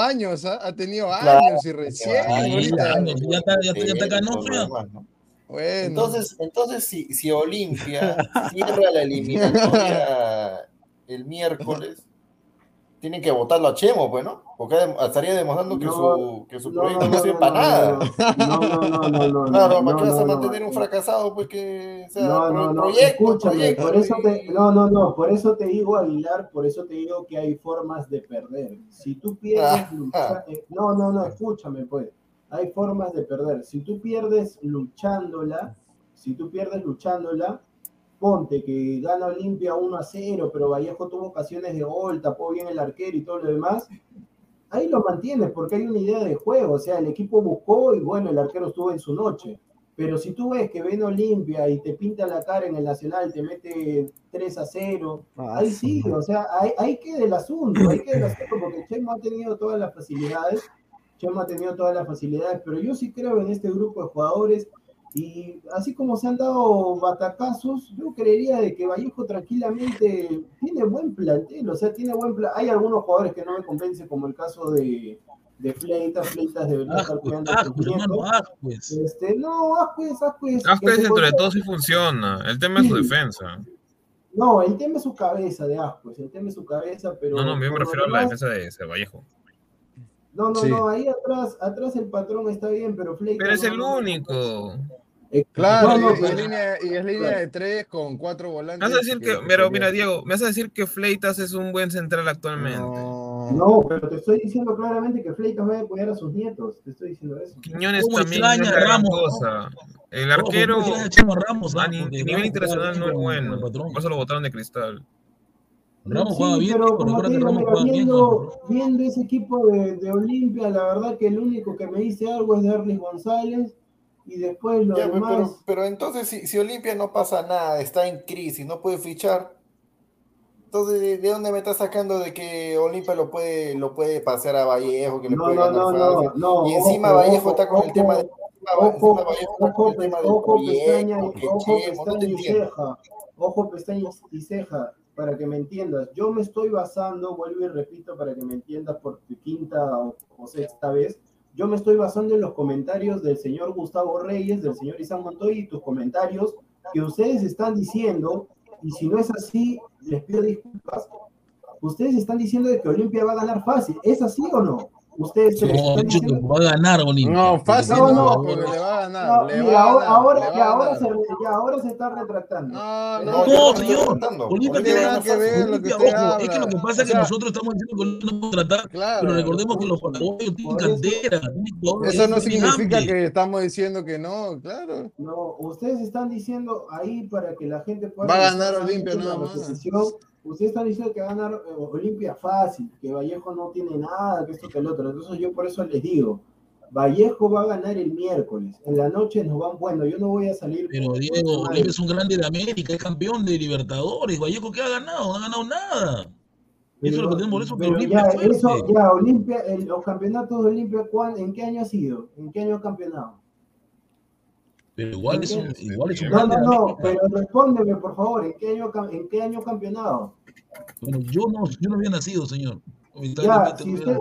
Speaker 7: años, ¿ah? ha tenido
Speaker 5: Claro,
Speaker 7: años y recién
Speaker 5: claro.
Speaker 7: ahorita.
Speaker 4: años, ya está- ya
Speaker 5: Entonces, entonces si, si Olimpia cierra la eliminatoria el miércoles, tienen que votarlo a Chemo, pues, ¿no? Porque estaría demostrando que
Speaker 6: No,
Speaker 5: su, que su
Speaker 6: No,
Speaker 5: proyecto
Speaker 6: no,
Speaker 5: no,
Speaker 6: no,
Speaker 5: sirve
Speaker 6: no,
Speaker 5: para
Speaker 6: no,
Speaker 5: nada.
Speaker 6: No, no, no, no, no.
Speaker 5: Claro,
Speaker 6: no,
Speaker 5: ¿para qué vas a
Speaker 6: no, no,
Speaker 5: mantener
Speaker 6: no.
Speaker 5: un fracasado? Pues que sea
Speaker 6: No,
Speaker 5: pro-
Speaker 6: no, no,
Speaker 5: proyecto,
Speaker 6: escúchame,
Speaker 5: proyecto,
Speaker 6: por eso te, no, no, no, por eso te digo, Aguilar, por eso te digo que hay formas de perder. Si tú pierdes,
Speaker 5: Ah,
Speaker 6: eh, no, no, no, escúchame, pues, hay formas de perder. Si tú pierdes luchándola, si tú pierdes luchándola, ponte que gana Olimpia 1 a 0, pero Vallejo tuvo ocasiones de gol, tapó bien el arquero y todo lo demás, ahí lo mantienes porque hay una idea de juego, o sea, el equipo buscó y bueno, el arquero estuvo en su noche. Pero si tú ves que ven Olimpia y te pinta la cara en el Nacional, te mete 3 a 0,
Speaker 1: Ah,
Speaker 6: ahí sí, o sea, ahí, ahí queda el asunto, ahí queda el asunto, porque Chemo ha tenido todas las facilidades, Chemo ha tenido todas las facilidades, pero yo sí creo en este grupo de jugadores y así como se han dado batacazos, yo creería de que Vallejo tranquilamente tiene buen plantel, o sea, tiene buen plan. Hay algunos jugadores que no me convencen, como el caso de, de Fleitas, Fleitas debería estar.
Speaker 4: Ascuez.
Speaker 6: Este, no, Ascuez, Ascuez.
Speaker 3: Ascuez
Speaker 6: podría-
Speaker 3: todo sí funciona. El tema es su
Speaker 6: Sí.
Speaker 3: defensa.
Speaker 6: No, el tema es su cabeza de Ascuez, el tema es su cabeza, pero.
Speaker 3: No, no, yo me refiero a la defensa de, de Vallejo.
Speaker 6: No, no,
Speaker 3: Sí.
Speaker 6: no, ahí atrás, atrás el patrón está bien, pero Fleita
Speaker 3: Pero es
Speaker 6: no-
Speaker 3: el
Speaker 6: no-
Speaker 3: único.
Speaker 2: Claro,
Speaker 6: no, no,
Speaker 2: y,
Speaker 6: pero-
Speaker 2: línea, y es línea
Speaker 6: Claro.
Speaker 2: de tres con cuatro volantes.
Speaker 3: Me vas a decir que,
Speaker 2: que
Speaker 3: pero mira, Diego, me vas a decir que Fleitas es un buen central actualmente.
Speaker 6: No, pero te estoy diciendo claramente que Fleitas va a apoyar a sus nietos. Te estoy diciendo eso.
Speaker 3: Quiñones
Speaker 4: ¿Cómo
Speaker 3: también no
Speaker 4: extraña
Speaker 3: es
Speaker 4: a Ramos,
Speaker 3: cosa. El
Speaker 4: No,
Speaker 3: arquero
Speaker 4: ¿cómo extraña a Ramos,
Speaker 3: a
Speaker 4: ah?
Speaker 3: ni-
Speaker 4: Porque
Speaker 3: nivel internacional no es bueno. Por eso lo botaron de cristal.
Speaker 4: Ramos
Speaker 6: Sí,
Speaker 4: bien,
Speaker 6: pero digo,
Speaker 4: Ramos bien.
Speaker 6: viendo, viendo ese equipo de, de Olimpia, la verdad que el único que me dice algo es Darlis González y después lo
Speaker 5: Ya, pues,
Speaker 6: demás.
Speaker 5: pero, pero entonces, si, si Olimpia no pasa nada, está en crisis, no puede fichar, entonces, ¿de, de dónde me estás sacando de que Olimpia lo puede, lo puede pasear a Vallejo, que le
Speaker 6: No,
Speaker 5: puede
Speaker 6: no,
Speaker 5: ganar
Speaker 6: no, no, no,
Speaker 5: y encima
Speaker 6: ojo,
Speaker 5: Vallejo
Speaker 6: ojo,
Speaker 5: está con el
Speaker 6: ojo,
Speaker 5: tema de.
Speaker 6: Ojo, ojo,
Speaker 5: el tema del
Speaker 6: ojo, pestaña, ojo, pestaña y ceja, ojo, pestaña y ceja, para que me entiendas. Yo me estoy basando, vuelvo y repito, para que me entiendas por quinta o, sexta vez, yo me estoy basando en los comentarios del señor Gustavo Reyes, del señor Isán Montoya y tus comentarios que ustedes están diciendo, y si no es así, les pido disculpas, ustedes están diciendo de que Olimpia va a ganar fácil, ¿es así o no? Ustedes tres
Speaker 4: No,
Speaker 6: están
Speaker 4: que
Speaker 6: diciendo-
Speaker 4: va a ganar Olimpia.
Speaker 2: No, fácil
Speaker 6: No,
Speaker 2: no,
Speaker 6: no,
Speaker 2: porque le va a ganar.
Speaker 6: no,
Speaker 2: le va a
Speaker 6: ahora,
Speaker 2: ganar,
Speaker 6: ahora,
Speaker 2: le va
Speaker 6: ya,
Speaker 2: a
Speaker 6: ahora
Speaker 2: ganar.
Speaker 6: se, ahora se está retractando.
Speaker 2: No,
Speaker 6: Eh,
Speaker 2: no,
Speaker 4: No, señor. Olimpia
Speaker 2: tiene que ver lo que
Speaker 4: ojo, es que lo que pasa
Speaker 2: O
Speaker 4: es que nosotros estamos diciendo que Olimpia no puede tratar,
Speaker 2: Claro.
Speaker 4: pero recordemos que los paraguayos tienen cantera,
Speaker 2: Eso no significa que estamos diciendo que no, claro.
Speaker 6: No, ustedes están diciendo ahí para que la gente pueda.
Speaker 2: Va a ganar Olimpia nada más.
Speaker 6: Ustedes están diciendo que va a ganar eh, Olimpia fácil, que Vallejo no tiene nada, que esto que el otro. Entonces yo por eso les digo, Vallejo va a ganar el miércoles. En la noche nos van, bueno, yo no voy a salir.
Speaker 4: Pero Diego, Olimpia es un grande de América, es campeón de Libertadores. Vallejo, ¿qué ha ganado? No ha ganado nada. Eso es lo que tenemos por eso,
Speaker 6: pero
Speaker 4: Olimpia
Speaker 6: ya, eso, ya, Olimpia, el- los campeonatos de Olimpia, ¿cuán- ¿en qué año ha sido? ¿En qué año ha campeonado?
Speaker 4: Pero igual es un, igual es un
Speaker 6: No,
Speaker 4: grande
Speaker 6: no, no, pero respóndeme, por favor, ¿en qué año, en qué año campeonado?
Speaker 4: Bueno, yo no, yo no había nacido, señor.
Speaker 6: Ya, si usted,
Speaker 4: había
Speaker 6: si usted-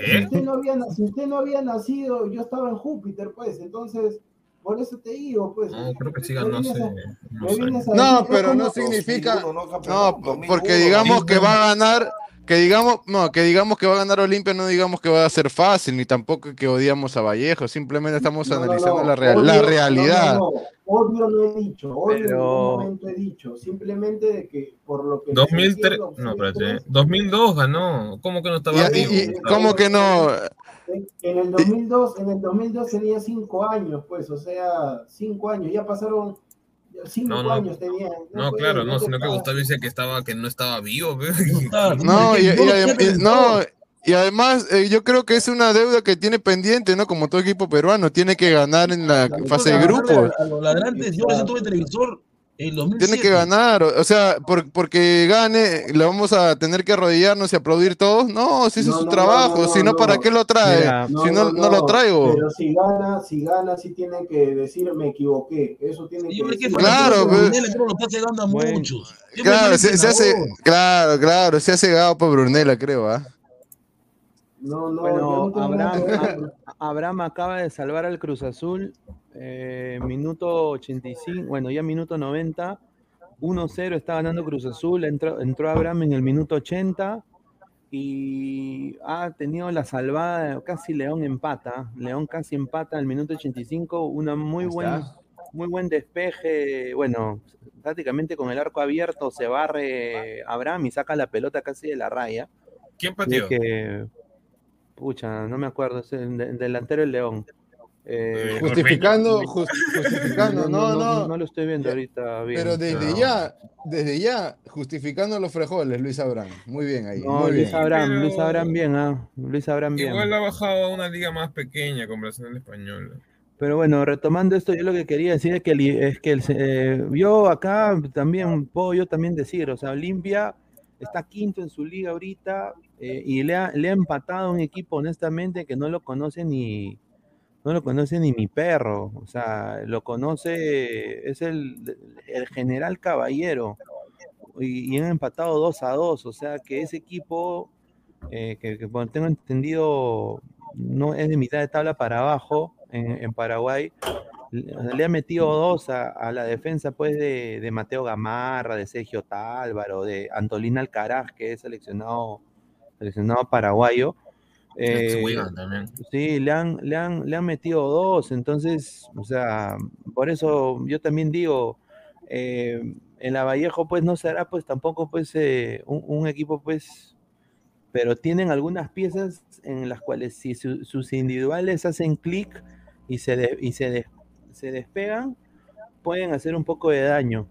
Speaker 3: ¿Eh?
Speaker 6: si usted no había, na- si usted no había nacido, yo estaba en Júpiter, pues, entonces, por eso te digo, pues.
Speaker 3: No, creo que
Speaker 6: a
Speaker 2: No, pero no significa.
Speaker 5: 2001, no, campeón,
Speaker 2: No,
Speaker 5: 2001,
Speaker 2: porque digamos que
Speaker 4: 2001.
Speaker 2: va a ganar. Que digamos, no, que digamos que va a ganar Olimpia, no digamos que va a ser fácil, ni tampoco que odiamos a Vallejo, simplemente estamos
Speaker 6: No, no,
Speaker 2: analizando
Speaker 6: no,
Speaker 2: la, real-
Speaker 6: odio-
Speaker 2: la
Speaker 6: no, no,
Speaker 2: realidad.
Speaker 6: no, odio no he dicho, odio en
Speaker 1: Pero-
Speaker 6: ningún momento he dicho, simplemente de que por lo que les
Speaker 3: 2003,
Speaker 6: entiendo,
Speaker 3: no, espérate,
Speaker 6: tres,
Speaker 3: 2002 ganó. ¿Cómo que no estaba
Speaker 2: Y- y-
Speaker 3: vivo?
Speaker 2: y- ¿Cómo que no?
Speaker 6: En, en el 2002, en el 2002 tenía cinco años, pues, o sea, cinco años, ya pasaron cinco
Speaker 3: No, no.
Speaker 6: años tenía.
Speaker 3: No, claro, no, sino que. Gustavo dice que estaba, que no estaba vivo.
Speaker 4: No
Speaker 2: y,
Speaker 4: no
Speaker 2: y- no,
Speaker 4: todo.
Speaker 2: y además eh, yo creo que es una deuda que tiene pendiente, ¿no? Como todo equipo peruano, tiene que ganar en la fase de grupos.
Speaker 4: A los ladrantes, yo tuve televisor en 2007.
Speaker 2: Tiene que ganar, o sea, por- porque gane, le vamos a tener que arrodillarnos y aplaudir todos. No, si ese
Speaker 6: No,
Speaker 2: es su
Speaker 6: no,
Speaker 2: trabajo,
Speaker 6: no, no,
Speaker 2: si no,
Speaker 6: no.
Speaker 2: ¿para qué lo trae?
Speaker 1: Mira,
Speaker 2: si no, no, lo traigo.
Speaker 6: Pero si gana, si gana, sí tiene que decir me equivoqué. Eso tiene que decir.
Speaker 2: Claro, pues.
Speaker 4: Brunella creo que lo está cegando a
Speaker 1: Bueno.
Speaker 4: muchos. Siempre
Speaker 2: Claro,
Speaker 4: mal
Speaker 2: se, se hace, claro, claro, se ha cegado por Brunella, creo, ¿ah?
Speaker 6: No, no,
Speaker 1: Bueno, Abraham acaba de salvar al Cruz Azul, eh, minuto 85, bueno, ya minuto 90, 1-0 está ganando Cruz Azul, entró, entró Abraham en el minuto 80 y ha tenido la salvada, casi León empata, León casi empata en el minuto 85, una muy
Speaker 8: Ahí
Speaker 1: buen,
Speaker 8: está.
Speaker 1: muy buen despeje, bueno, prácticamente con el arco abierto se barre Abraham y saca la pelota casi de la raya.
Speaker 3: ¿Quién pateó?
Speaker 1: es que, pucha, no me acuerdo, es el de- delantero del León. Eh,
Speaker 3: Eh,
Speaker 2: Justificando, jus- justificando, no, no.
Speaker 1: no lo estoy viendo ahorita bien.
Speaker 2: Pero desde
Speaker 3: No.
Speaker 2: ya, desde ya, justificando los frijoles, Luis Abraham. Muy bien ahí,
Speaker 1: No,
Speaker 2: muy
Speaker 1: Luis
Speaker 2: bien.
Speaker 1: Abraham,
Speaker 3: Pero-
Speaker 1: Luis Abraham bien, ah, Luis Abraham bien.
Speaker 3: Igual ha bajado a una liga más pequeña con Brasil al español.
Speaker 1: Pero bueno, retomando esto, yo lo que quería decir es que, el- es que el- eh, yo acá también puedo yo también decir, o sea, Olimpia está quinto en su liga ahorita eh, y le ha, le ha empatado a un equipo honestamente que no lo conoce ni no lo conoce ni mi perro, o sea, lo conoce, es el, el general caballero y, han empatado 2 a 2, o sea que ese equipo eh, que, que tengo entendido no es de mitad de tabla para abajo en, Paraguay. Le, ha metido dos a, a la defensa pues de, de Mateo Gamarra, de Sergio Tálvaro, de Antolín Alcaraz, que es seleccionado, seleccionado paraguayo. Eh,
Speaker 3: también.
Speaker 1: Sí, le han, le han, le han metido dos, entonces, o sea, por eso yo también digo, eh, en la Vallejo pues no será pues tampoco pues eh, un, un equipo pues, pero tienen algunas piezas en las cuales si su- sus individuales hacen clic y se, de- y se, des- se despegan, pueden hacer un poco de daño,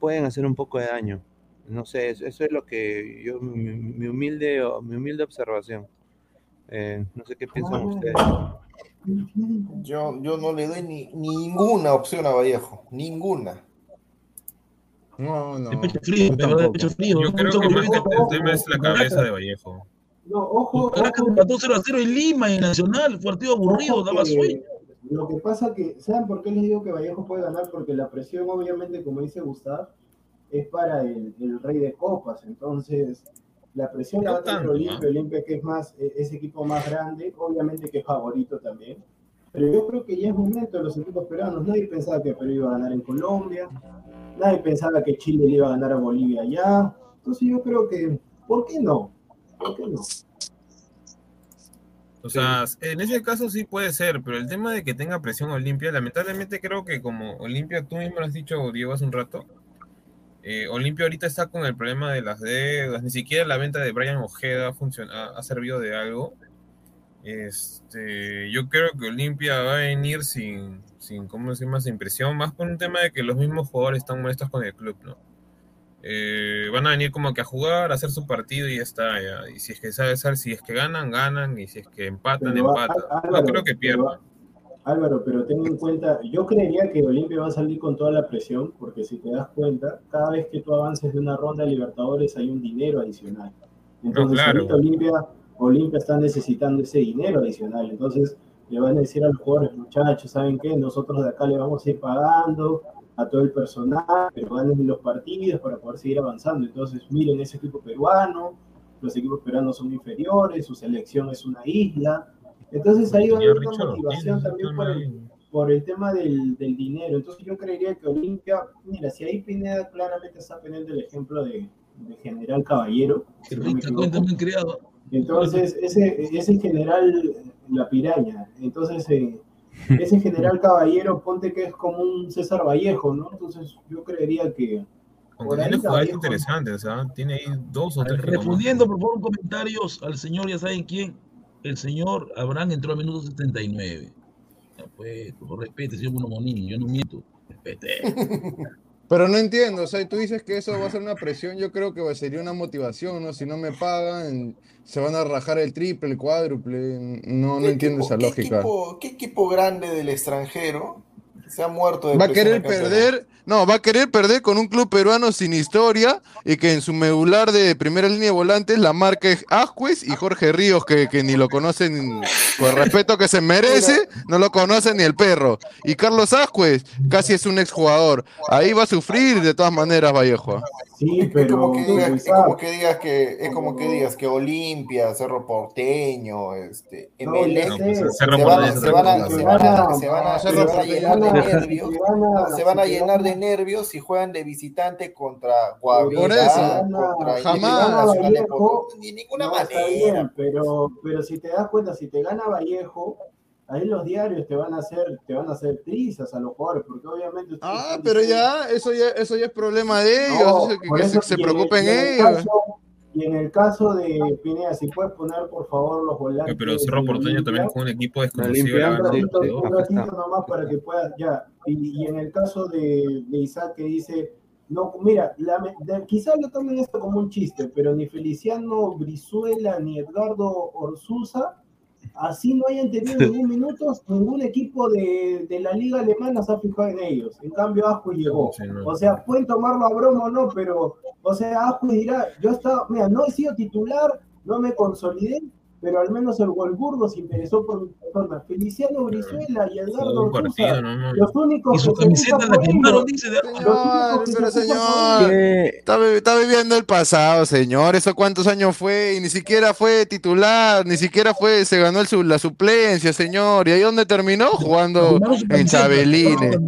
Speaker 1: pueden hacer un poco de daño. No sé, eso, eso es lo que yo, mi, mi humilde, mi humilde observación. Eh, no sé qué piensan ustedes.
Speaker 5: Yo, yo no le doy ni, ninguna opción a Vallejo, ninguna.
Speaker 2: No, no.
Speaker 4: De pecho frío, de pecho frío.
Speaker 3: Yo creo que más el tema es la cabeza de Vallejo.
Speaker 6: No, ojo,
Speaker 4: Caracas empató 0 a 0 en Lima, en Nacional, partido aburrido, daba sueño.
Speaker 6: Lo que pasa que, ¿saben por qué les digo que Vallejo puede ganar? Porque la presión, obviamente, como dice Gustav, es para el, el rey de copas. Entonces, la presión la va a tener Olimpia. Olimpia que es más, eh, es equipo más grande, obviamente que es favorito también. Pero yo creo que ya es momento de los equipos peruanos. Nadie pensaba que Perú iba a ganar en Colombia, nadie pensaba que Chile le iba a ganar a Bolivia allá. Entonces yo creo que, ¿por qué no? ¿Por qué no?
Speaker 3: O sea, en ese caso sí puede ser, pero el tema de que tenga presión Olimpia, lamentablemente creo que como Olimpia, tú mismo lo has dicho, Diego, hace un rato, eh, Olimpia ahorita está con el problema de las deudas, ni siquiera la venta de Brian Ojeda ha, ha, servido de algo. Este, yo creo que Olimpia va a venir sin, sin, ¿cómo decir más? Sin presión, más por un tema de que los mismos jugadores están molestos con el club, ¿no? Eh, van a venir como que a jugar, a hacer su partido y ya está. ya. Y si es que sabes, si es que ganan, ganan, y si es que empatan, empatan. No creo que pierdan.
Speaker 6: Álvaro, pero ten en cuenta, yo creería que Olimpia va a salir con toda la presión, porque si te das cuenta, cada vez que tú avances de una ronda de Libertadores hay un dinero adicional. Entonces,
Speaker 3: claro.
Speaker 6: ahorita Olimpia, Olimpia está necesitando ese dinero adicional. Entonces, le van a decir a los jugadores, muchachos, ¿saben qué? Nosotros de acá le vamos a ir pagando a todo el personal, pero ganen los partidos para poder seguir avanzando. Entonces, miren ese equipo peruano, los equipos peruanos son inferiores, su selección es una isla. Entonces ahí va a haber una motivación también por el, por el tema del, del dinero. Entonces yo creería que Olimpia, mira, si ahí Pineda claramente está poniendo el ejemplo de, de General Caballero, si no me
Speaker 4: creado.
Speaker 6: Entonces, ese, ese general, la piraña, entonces eh, ese general caballero, ponte que es como un César Vallejo, ¿no? Entonces yo creería que por
Speaker 3: tiene jugadores interesantes, ¿ah? Tiene ahí dos o tres
Speaker 4: Respondiendo, por favor, comentarios al señor, ya saben quién. El señor Abraham entró al minuto 79. Ya pues, por favor, respete, señor Monomonini, yo no miento. Respete.
Speaker 2: Pero no entiendo, o sea, tú dices que eso va a ser una presión, yo creo que sería una motivación, ¿no? Si no me pagan, se van a rajar el triple, el cuádruple, no, no
Speaker 5: ¿Qué
Speaker 2: entiendo
Speaker 5: equipo-
Speaker 2: esa
Speaker 5: qué
Speaker 2: lógica.
Speaker 5: equipo- ¿Qué equipo grande del extranjero se ha muerto de
Speaker 2: Va a querer perder, no, va a querer perder con un club peruano sin historia y que en su medular de primera línea de volantes la marca es Ascuez y Jorge Ríos, que, que ni lo conocen con el respeto que se merece, no lo conoce ni el perro. Y Carlos Ascuez casi es un exjugador. Ahí va a sufrir de todas maneras Vallejo.
Speaker 6: Sí,
Speaker 5: Es
Speaker 6: pero
Speaker 5: como que digas, es como que digas que es como que digas que Olimpia, Cerro Porteño, este,
Speaker 6: sé.
Speaker 3: Cerro
Speaker 5: se van, a- llenar de nervios,
Speaker 6: Si gana-
Speaker 5: se van a
Speaker 6: si
Speaker 5: llenar de
Speaker 6: gana-
Speaker 5: nervios si juegan de visitante contra
Speaker 2: Por
Speaker 5: Guavirá,
Speaker 2: eso,
Speaker 5: contra
Speaker 2: jamás.
Speaker 5: De ninguna manera.
Speaker 6: bien, pero, pero si te das cuenta, si te gana Vallejo, ahí los diarios te van a hacer, te van a hacer trizas a los jugadores, porque obviamente
Speaker 2: Ah, pero ya, eso ya, eso ya es problema de ellos,
Speaker 6: No,
Speaker 2: eso que,
Speaker 6: eso,
Speaker 2: se, se
Speaker 6: y en el-
Speaker 2: preocupen
Speaker 6: y en el
Speaker 2: ellos.
Speaker 6: caso- Y en el caso de Pineda, si puedes poner por favor los volantes.
Speaker 3: Pero Cerro Porteño también fue un equipo desconocido.
Speaker 6: Un un ratito nomás para que puedas, ya. Y, y en el caso de, de Isaac que dice, no, mira, la, de- quizás lo tomen esto como un chiste, pero ni Feliciano Brizuela ni Edgardo Orsuza, así no hayan tenido ningún minuto, ningún equipo de, de la liga alemana se ha fijado en ellos. En cambio, Asco llegó. O sea, pueden tomarlo a broma o no, pero, o sea, Asco dirá, yo estaba, mira, no he sido titular, no me consolidé, pero al menos el Wolfsburgo se interesó por mi persona. Feliciano Brizuela y Edgardo
Speaker 3: partido, no, no.
Speaker 6: los únicos
Speaker 4: Y su
Speaker 6: que se
Speaker 4: camiseta la quemaron, dice. de-
Speaker 2: Señor,
Speaker 6: se
Speaker 2: pero señor, está, está viviendo el pasado, señor. ¿Eso cuántos años fue? Y ni siquiera fue titular, ni siquiera fue, se ganó el, la suplencia, señor. ¿Y ahí dónde terminó? Jugando en Chabelines.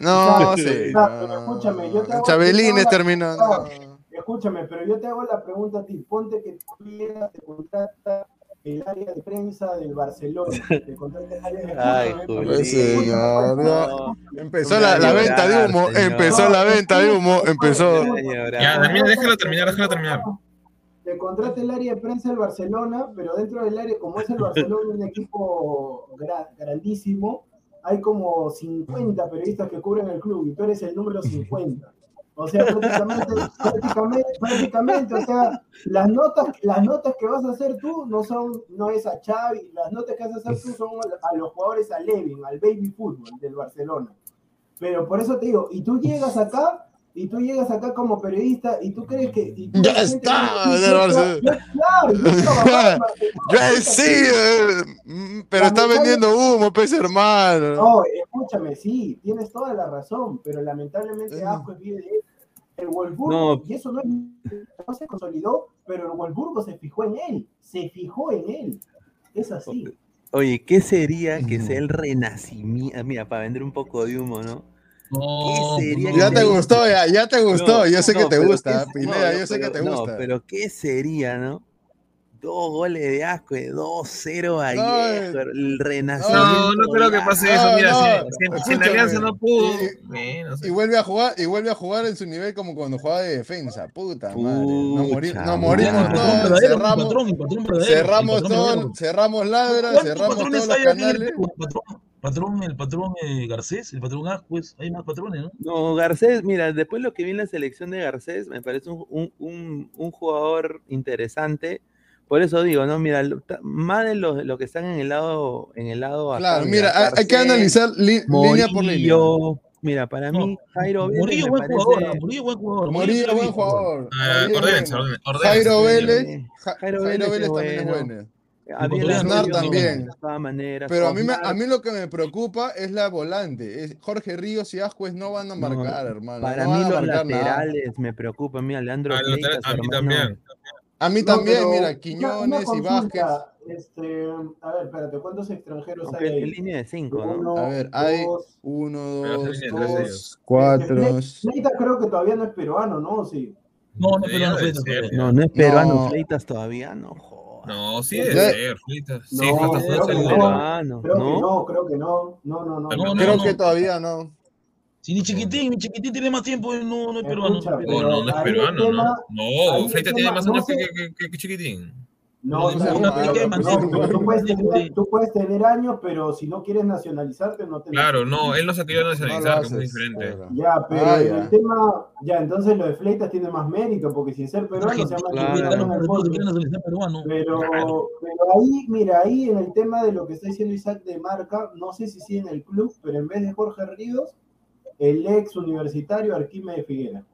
Speaker 2: No,
Speaker 6: te
Speaker 2: Chabelines terminó. no.
Speaker 6: Escúchame, pero yo te hago la pregunta a ti. Ponte que tú llegas, te contrata el área de prensa del Barcelona. Te contrata el área de
Speaker 9: Ay,
Speaker 6: prensa del
Speaker 9: Julio.
Speaker 2: Señor, no. Empezó la, la venta de humo, empezó la venta de humo, empezó.
Speaker 3: Ya, termina, déjalo terminar, déjalo terminar.
Speaker 6: Te contrata el área de prensa del Barcelona, pero dentro del área, como es el Barcelona un equipo gra- grandísimo, hay como 50 periodistas que cubren el club y tú eres el número 50. O sea, prácticamente, prácticamente, prácticamente, o sea, las notas, las notas que vas a hacer tú no son, no es a Xavi, las notas que vas a hacer tú son a, los jugadores a Levin, al baby fútbol del Barcelona. Pero por eso te digo, y tú llegas acá, y tú llegas acá como periodista, y tú crees que... y tú
Speaker 2: Ya está,
Speaker 6: que-. Yo- Claro.
Speaker 2: Ya sí, eh, mm, pero está vendiendo humo, pez hermano.
Speaker 6: No, escúchame, sí, tienes toda la razón, pero lamentablemente Asco vive de él. El Wolfsburgo,
Speaker 1: No.
Speaker 6: y eso no, es- no se consolidó, pero el Wolfsburgo se fijó en él, se fijó en él. Es así.
Speaker 1: Oye, ¿qué sería que sea el renacimiento? Ah, Mira, para vender un poco de humo, ¿no?
Speaker 4: No,
Speaker 1: ¿Qué sería
Speaker 4: no,
Speaker 2: Ya
Speaker 1: que
Speaker 2: te gustó, ya, ya te gustó,
Speaker 1: No,
Speaker 2: yo sé que
Speaker 1: no,
Speaker 2: te
Speaker 1: pero
Speaker 2: gusta,
Speaker 1: ¿qué-
Speaker 2: Pineda,
Speaker 1: no,
Speaker 2: yo sé que
Speaker 1: pero-
Speaker 2: te
Speaker 1: no,
Speaker 2: gusta.
Speaker 1: pero ¿qué sería, no? Dos goles de asco, de 2-0 a
Speaker 2: No,
Speaker 1: Vallejo,
Speaker 2: eh,
Speaker 1: el renacimiento.
Speaker 3: No, no creo que pase
Speaker 2: No,
Speaker 3: eso. Mira,
Speaker 2: no,
Speaker 3: si, si- en. Alianza no pudo,
Speaker 2: Y-
Speaker 3: eh, no sé.
Speaker 2: Y vuelve a jugar, y vuelve a jugar en su nivel como cuando jugaba de defensa. Puta madre. Nos, mori-
Speaker 1: Pucha
Speaker 2: nos morimos.
Speaker 4: El
Speaker 2: todos,
Speaker 4: el
Speaker 2: cerramos,
Speaker 4: patrón, el patrón verdadero,
Speaker 2: cerramos
Speaker 4: el patrón
Speaker 2: todo,
Speaker 4: verdadero.
Speaker 2: cerramos ladra,
Speaker 4: ¿Cuántos
Speaker 2: cerramos todos los
Speaker 4: el
Speaker 2: canales.
Speaker 4: Patrón, el patrón eh, Garcés, el patrón Ascuez, hay más patrones, ¿no?
Speaker 1: No, Garcés, mira, después lo que vi en la selección de Garcés, me parece un, un- un- un jugador interesante. Por eso digo, no, mira, más de los lo que están en el lado, en el lado acá,
Speaker 2: Claro, mira, hay, hay que
Speaker 1: Garcés,
Speaker 2: analizar li- línea por línea.
Speaker 1: Mira, para mí, Jairo Vélez
Speaker 4: Murillo
Speaker 1: me
Speaker 4: buen
Speaker 1: parece...
Speaker 4: jugador. Murillo buen jugador.
Speaker 2: Murillo,
Speaker 4: está
Speaker 2: buen jugador.
Speaker 3: Ah,
Speaker 2: Murillo es
Speaker 3: ordénense,
Speaker 2: bueno.
Speaker 3: orden- ordénense.
Speaker 2: Jairo Vélez,
Speaker 1: Jairo
Speaker 2: Jairo
Speaker 1: Vélez
Speaker 2: también es
Speaker 1: bueno.
Speaker 2: bueno. Aznar también.
Speaker 1: De todas maneras.
Speaker 2: Pero a mí, me, a mí lo que me preocupa es la volante. Es- Jorge Ríos y Ascuez no van a
Speaker 1: No,
Speaker 2: marcar, hermano.
Speaker 1: Para
Speaker 2: no
Speaker 1: mí
Speaker 2: a
Speaker 1: los
Speaker 2: nada.
Speaker 1: laterales me preocupan. Mira, Leandro
Speaker 3: Ah,
Speaker 1: Fleitas,
Speaker 3: laterales, a mí también.
Speaker 2: A mí
Speaker 6: No,
Speaker 2: también,
Speaker 6: pero
Speaker 2: mira, Quiñones y Vázquez.
Speaker 6: Este, a ver, espérate, ¿cuántos extranjeros
Speaker 1: Aunque
Speaker 6: hay ahí?
Speaker 1: línea de cinco, ¿no?
Speaker 6: Uno,
Speaker 2: A ver, hay
Speaker 6: dos,
Speaker 2: uno, dos,
Speaker 3: ellos.
Speaker 2: cuatro.
Speaker 6: Fleita creo que todavía no es peruano, ¿no? Sí.
Speaker 4: No, no, pero no
Speaker 3: debe
Speaker 4: Fleitas
Speaker 3: ser,
Speaker 4: todavía.
Speaker 1: No, no es peruano,
Speaker 2: No.
Speaker 1: Fleitas todavía, no jodas.
Speaker 3: No, sí
Speaker 2: Ya-
Speaker 3: debe ser, Fleitas. Sí,
Speaker 6: No, creo que no. Creo que
Speaker 1: ¿no?
Speaker 6: no, creo que no. No,
Speaker 2: Creo que todavía no.
Speaker 4: Si ni chiquitín, ni chiquitín tiene más tiempo, no, no es peruano.
Speaker 6: Escucha,
Speaker 3: No, no, no es peruano, ¿no? No,
Speaker 6: el
Speaker 3: Fleitas tiene más
Speaker 6: no
Speaker 3: años que chiquitín.
Speaker 6: No,
Speaker 4: Pero
Speaker 6: pero- pero tú, puedes tener,
Speaker 4: no.
Speaker 6: tú puedes tener años, pero si no quieres nacionalizarte, no te
Speaker 3: Claro, no, él no se quería
Speaker 2: No
Speaker 3: nacionalizar, que es muy diferente.
Speaker 2: claro.
Speaker 6: Ya, pero
Speaker 2: Ah,
Speaker 6: en
Speaker 2: ya.
Speaker 6: el tema, ya, entonces lo de Fleitas tiene más mérito, porque sin ser peruano se llama
Speaker 1: Claro.
Speaker 4: Claro, peruano.
Speaker 6: Pero,
Speaker 3: Claro.
Speaker 6: pero ahí, mira, ahí en el tema de lo que está diciendo Isaac de marca, no sé si sigue en el club, pero en vez de Jorge Ríos, el ex universitario Arquímedes Figuera.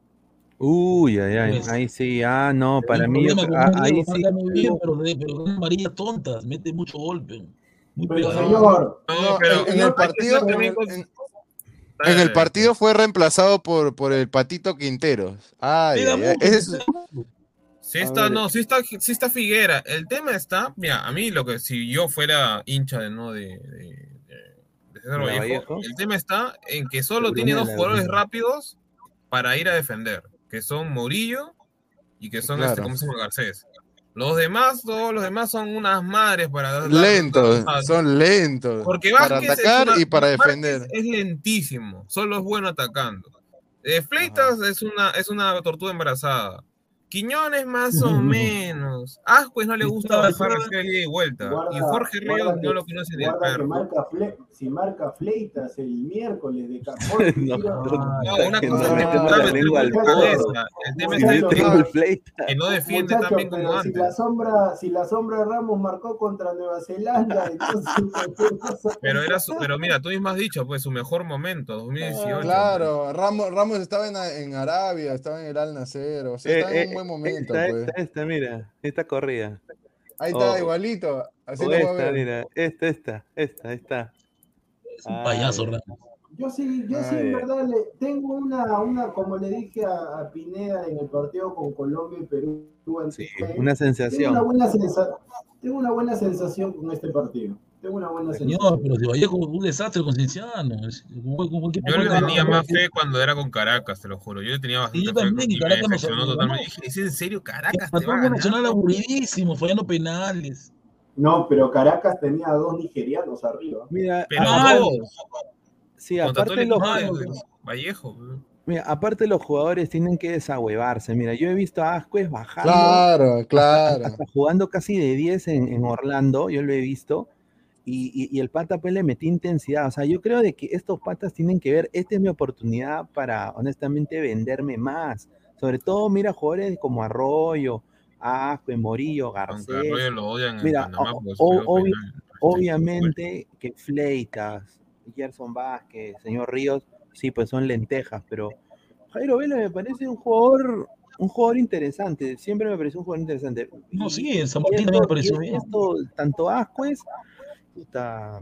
Speaker 1: Uy, ay, ay,
Speaker 4: Pues,
Speaker 1: ahí sí, ah, no, para mí,
Speaker 4: con
Speaker 1: ah, ahí sí.
Speaker 4: muy bien, pero, pero con amarillas tontas, mete mucho golpe. Muy
Speaker 6: Pero
Speaker 4: pegado.
Speaker 6: señor,
Speaker 3: No,
Speaker 2: No,
Speaker 3: pero
Speaker 2: en, el partido,
Speaker 3: ser
Speaker 2: en
Speaker 3: también
Speaker 2: el,
Speaker 3: con-
Speaker 2: en- en el partido fue reemplazado por, por el Patito Quinteros. Ay, ay, es-.
Speaker 3: Sí está, no, sí está, sí está Figuera. El tema está, mira, a mí lo que si yo fuera hincha de no de, de, de- de César
Speaker 1: ¿De
Speaker 3: Vallejo,
Speaker 1: Vallejo?
Speaker 3: el tema está en que solo tiene dos jugadores rápidos para ir a defender, que son Murillo y que son este. ¿cómo se llama? Garcés. Los demás, todos los demás son unas madres para dar-
Speaker 2: lentos, son lentos.
Speaker 3: Porque
Speaker 2: para
Speaker 3: Vázquez es
Speaker 2: atacar
Speaker 3: una-
Speaker 2: y para
Speaker 3: Vázquez
Speaker 2: defender.
Speaker 3: Es lentísimo, solo es bueno atacando. Eh, Fleitas es una, es una tortuga embarazada. Quiñones más o menos. Ascuez no le gusta bajar y vuelta.
Speaker 6: Guarda-
Speaker 3: y Jorge Ríos no lo conoce
Speaker 6: que
Speaker 3: perro.
Speaker 6: marca fle- si marca Fleitas el miércoles de Capón,
Speaker 1: No,
Speaker 6: tira-
Speaker 3: No, una
Speaker 1: Que
Speaker 3: cosa
Speaker 1: no
Speaker 3: es que
Speaker 1: la lengua al
Speaker 3: el tema que,
Speaker 1: el Fleitas.
Speaker 3: que no defiende
Speaker 6: Muchacho,
Speaker 3: tan bien como
Speaker 6: pero si
Speaker 3: antes.
Speaker 6: la sombra, si la sombra Ramos marcó contra Nueva Zelanda, entonces
Speaker 3: Pero era su, pero mira, tú mismo has dicho, pues su mejor momento, 2018.
Speaker 2: Claro, Ramos, Ramos estaba en, en Arabia, estaba en el Al Nacer, o sea,
Speaker 1: Eh,
Speaker 2: en buen momento.
Speaker 1: esta,
Speaker 2: pues.
Speaker 1: esta, esta, mira, esta corrida.
Speaker 2: Ahí está,
Speaker 1: oh.
Speaker 2: igualito. Así
Speaker 1: O
Speaker 2: lo voy a
Speaker 1: esta,
Speaker 2: ver.
Speaker 1: mira, esta, esta, esta, ahí está.
Speaker 4: Es un payaso,
Speaker 1: Ay,
Speaker 4: Ramos.
Speaker 6: Yo sí, yo sí,
Speaker 1: Ay,
Speaker 6: en
Speaker 1: ay.
Speaker 6: verdad, le, tengo una, una, como le dije a, a Pineda en el partido con Colombia y Perú. en
Speaker 1: Sí, una
Speaker 6: tengo, una
Speaker 1: sensación.
Speaker 6: buena sensa- tengo una buena sensación con este partido. Tengo una buena
Speaker 4: Señor,
Speaker 6: sensación.
Speaker 4: pero si Vallejo un desastre con Cienciano. como- como
Speaker 3: Yo le tenía
Speaker 4: ¿no?
Speaker 3: más fe cuando era con Caracas, te lo juro. Yo le tenía bastante
Speaker 4: Y yo
Speaker 3: fe
Speaker 4: también, y
Speaker 3: y me
Speaker 4: Caracas nos
Speaker 3: decepcionó
Speaker 4: ganó.
Speaker 3: totalmente. Dije, ¿es en serio Caracas te va a
Speaker 4: Patrón
Speaker 3: ganar?
Speaker 4: Nacional aburridísimo, fallando penales.
Speaker 6: No, pero Caracas tenía dos nigerianos arriba.
Speaker 1: Mira,
Speaker 3: Pero
Speaker 1: a-
Speaker 3: no,
Speaker 1: sí, aparte los,
Speaker 3: el de Vallejo.
Speaker 1: mira, aparte los jugadores tienen que desahuevarse. Mira, yo he visto a Ascuez bajando.
Speaker 10: Claro, claro.
Speaker 1: hasta jugando casi de 10 en, en Orlando, yo lo he visto, y, y- y el pata pues le metí intensidad. O sea, yo creo de que estos patas tienen que ver, esta es mi oportunidad para honestamente venderme más. Sobre todo, mira, jugadores como Arroyo, Ascue, Morillo, Garcés.
Speaker 3: Arroyo lo odian en
Speaker 1: Mira,
Speaker 3: Panamá
Speaker 1: o-
Speaker 3: porque
Speaker 1: o-
Speaker 3: subió
Speaker 1: obvi-
Speaker 3: penal.
Speaker 1: obviamente que Fleitas, Gerson Vázquez, señor Ríos, sí, pues son lentejas, pero Jairo Vela me parece un jugador, un jugador interesante, siempre me pareció un jugador interesante.
Speaker 4: No, sí, en San Martín
Speaker 1: esto-
Speaker 4: también me pareció bien.
Speaker 1: esto, tanto Ascuez, puta,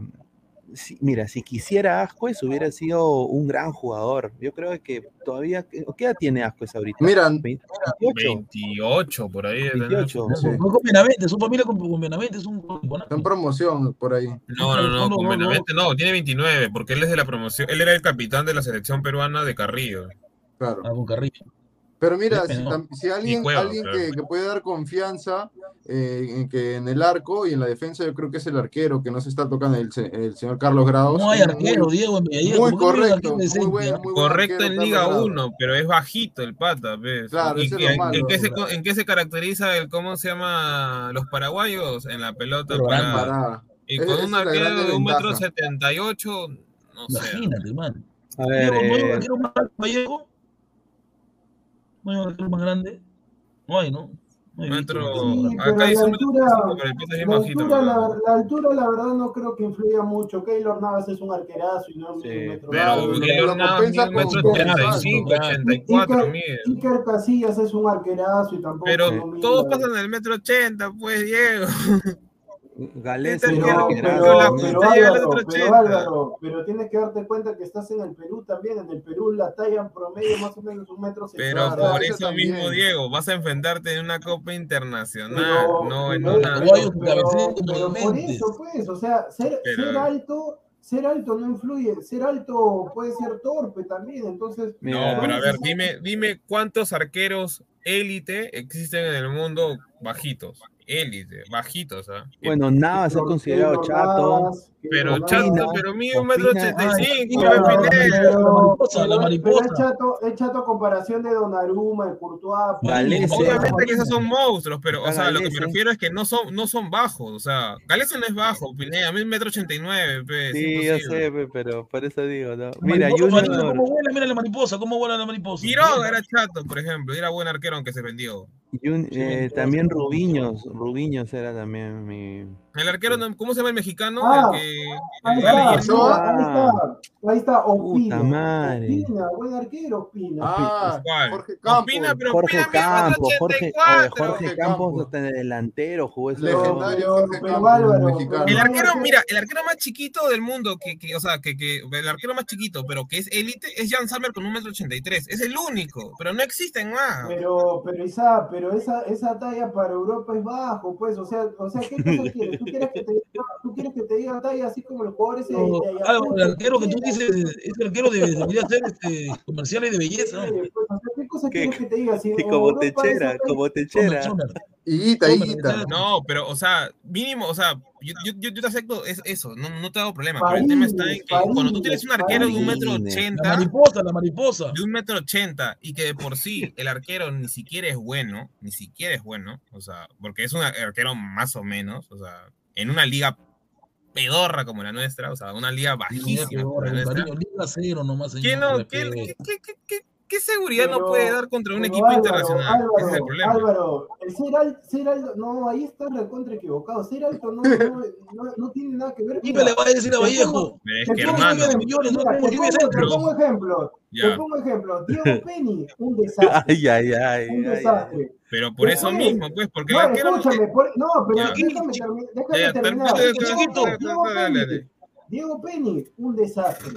Speaker 1: si- mira, si quisiera Ascuez hubiera sido un gran jugador. Yo creo que todavía, ¿qué edad tiene Ascuez ahorita?
Speaker 2: Mira,
Speaker 1: 28.
Speaker 3: 28 por ahí. de tener
Speaker 1: 28.
Speaker 3: su-
Speaker 4: No, con Benavente, su familia con, con Benavente es un.
Speaker 2: Está en promoción por ahí.
Speaker 3: No, no, no, con
Speaker 4: no,
Speaker 3: Benavente no, tiene 29, porque él es de la promoción, él era el capitán de la selección peruana de Carrillo.
Speaker 2: Claro.
Speaker 4: Ah, con Carrillo.
Speaker 2: Pero mira, si, alguien,
Speaker 3: Cueva,
Speaker 2: alguien que, que puede dar confianza eh, en que en el arco y en la defensa, yo creo que es el arquero que no se está tocando, el, se- el señor Carlos Grados.
Speaker 4: No hay
Speaker 2: Muy-
Speaker 4: arquero, Diego, en Medellín.
Speaker 2: Muy
Speaker 4: ¿por qué no
Speaker 2: correcto,
Speaker 4: arquero
Speaker 2: muy
Speaker 4: decente?
Speaker 2: buen, muy buen
Speaker 3: Correcto
Speaker 2: arquero,
Speaker 3: en Liga
Speaker 2: Grados.
Speaker 3: 1, pero es bajito el pata, ¿ves?
Speaker 2: Claro,
Speaker 3: ¿Y
Speaker 2: eso es
Speaker 3: qué-
Speaker 2: lo malo.
Speaker 3: ¿en, qué se, co- en qué se caracteriza el cómo se llama los paraguayos? En la pelota parada.
Speaker 2: Parada.
Speaker 3: Y con un arquero de un metro setenta y ocho, no sé.
Speaker 4: Imagínate, man.
Speaker 1: A ver,
Speaker 4: Diego, ¿no
Speaker 1: eh,
Speaker 4: arquero más alto, Vallejo? ¿No hay un más grande? No hay, ¿no? No hay
Speaker 3: Metro,
Speaker 6: Sí, pero
Speaker 3: acá dice
Speaker 6: la altura-
Speaker 3: 75, pero el pata es bien
Speaker 6: La altura,
Speaker 3: ¿verdad?
Speaker 6: la, la altura, la verdad, no creo que influya mucho. Keylor Navas es un arquerazo y no
Speaker 1: Sí,
Speaker 6: mide un metro
Speaker 3: Pero Keylor Navas un mide.
Speaker 6: Iker Casillas es un arquerazo y tampoco
Speaker 3: Pero todos pasan del metro ochenta, pues, Diego.
Speaker 1: Galés
Speaker 6: Pero,
Speaker 3: arquero,
Speaker 1: arquerazo,
Speaker 6: pero,
Speaker 3: la
Speaker 1: ¿no?
Speaker 6: pero,
Speaker 3: punta llega al
Speaker 6: Álvaro,
Speaker 3: otro
Speaker 6: pero
Speaker 3: 80.
Speaker 6: Álvaro, pero tienes que darte cuenta que estás en el Perú también. En el Perú la talla en promedio más o menos un metro
Speaker 3: Pero por
Speaker 2: eso también.
Speaker 3: mismo, Diego, vas a enfrentarte en una copa internacional,
Speaker 6: Pero-
Speaker 3: no en
Speaker 6: pero-
Speaker 3: una.
Speaker 6: pero- por eso, pues, o sea, ser,
Speaker 3: Pero-
Speaker 6: ser alto, ser alto no influye, ser alto puede ser torpe también, entonces.
Speaker 3: No, pero a ver, dime, dime cuántos arqueros élite existen en el mundo bajitos. Élite, bajitos, ¿ah?
Speaker 1: Bueno, Navas es considerado chato.
Speaker 3: Pero chato,
Speaker 6: Navas.
Speaker 3: pero mide un metro ochenta y cinco.
Speaker 4: La mariposa, la
Speaker 6: pero
Speaker 4: mariposa.
Speaker 6: es chato, es chato comparación de Donnarumma, de Courtois.
Speaker 1: Galese.
Speaker 3: Obviamente que esos son monstruos, pero, o sea, lo que me refiero es que no son, no son bajos, o sea, Galese no es bajo, Pineda, a mí un metro ochenta y nueve,
Speaker 1: Sí, yo sé, pe, pero por eso digo, ¿no? Mira, Junior,
Speaker 4: ¿Cómo vuela? Mira la mariposa, ¿cómo vuela la mariposa?
Speaker 3: Quiroga era chato, por ejemplo, y era buen arquero aunque se vendió.
Speaker 1: Jun-
Speaker 4: Sí,
Speaker 1: eh, también. Rubiños, Rubiños era también mi...
Speaker 3: El arquero, no- ¿cómo se llama el mexicano?
Speaker 6: Ah,
Speaker 3: el que,
Speaker 6: Ahí
Speaker 3: el
Speaker 6: está, ahí está, ahí está, Opina.
Speaker 1: Madre.
Speaker 6: Opina, buen arquero, Opina.
Speaker 2: Ah,
Speaker 3: ¿Cuál?
Speaker 2: Jorge Campos.
Speaker 3: Opina, pero
Speaker 1: Jorge
Speaker 3: Opina
Speaker 1: Campos, Jorge,
Speaker 3: 84.
Speaker 1: Jorge
Speaker 2: Jorge
Speaker 1: Campos
Speaker 2: Campos.
Speaker 1: hasta en el delantero jugó ese
Speaker 2: Legendario Jorge Campos, mexicano.
Speaker 3: El arquero, mira, el arquero más chiquito del mundo, que, que o sea, que, que el arquero más chiquito, pero que es élite, es Jan Sammer con un metro ochenta y tres. Es el único, pero no existen más.
Speaker 6: Pero, pero esa, pero esa, esa talla para Europa es bajo, pues, o sea, o sea, ¿qué cosa quieres? ¿Tú quieres que te diga, tú quieres que te diga talla así como los jugadores de,
Speaker 4: No,
Speaker 6: de Ayacucho?
Speaker 4: el arquero que tú
Speaker 6: ¿Qué
Speaker 4: dices, ese arquero debe- debería hacer este, comerciales de belleza. ¿no?
Speaker 6: Pues, o sea, ¿qué cosa
Speaker 1: ¿Qué?
Speaker 6: quieres que te diga? Si
Speaker 1: como
Speaker 6: Europa
Speaker 1: techera,
Speaker 6: esa-
Speaker 1: como techera.
Speaker 2: Higuita, higuita.
Speaker 3: No, pero, o sea, mínimo, o sea, yo, yo, yo, te acepto es- eso, no, no te hago problema, pero el tema está en que
Speaker 6: Farines,
Speaker 3: cuando tú tienes un arquero de un metro
Speaker 1: Farines.
Speaker 4: La
Speaker 3: ochenta,
Speaker 4: mariposa, la mariposa.
Speaker 3: de un metro ochenta, y que de por sí el arquero ni siquiera es bueno, ni siquiera es bueno, o sea, porque es un arquero más o menos, o sea, en una liga pedorra como la nuestra, o sea, una liga bajísima como la nuestra.
Speaker 4: Cariño, Liga cero nomás, señor.
Speaker 3: ¿Qué, no, qué, qué- qué- qué- qué seguridad no
Speaker 6: Pero-
Speaker 3: puede dar contra un equipo
Speaker 6: Álvaro,
Speaker 3: internacional? Ese es el
Speaker 6: Álvaro,
Speaker 3: problema.
Speaker 6: Álvaro, el ser, al- ser alto, no, ahí estás recontra equivocado. Ser alto no, no, no, no tiene nada que ver.
Speaker 4: ¿Quién le va a decir a
Speaker 6: te
Speaker 4: Vallejo?
Speaker 3: Pero es que, hermano,
Speaker 4: millones, no
Speaker 6: te pongo- ejemplo, te pongo ejemplo. Diego Penny, un desastre.
Speaker 1: Ay, ay, ay,
Speaker 6: un
Speaker 1: ay, ay.
Speaker 6: desastre.
Speaker 3: Pero por eso mismo, pues, porque
Speaker 6: No, escúchame, por- no, pero
Speaker 3: Ya.
Speaker 6: déjame, termi- déjame
Speaker 3: Ya,
Speaker 6: terminar.
Speaker 3: termina,
Speaker 6: Diego, Penny, un desastre.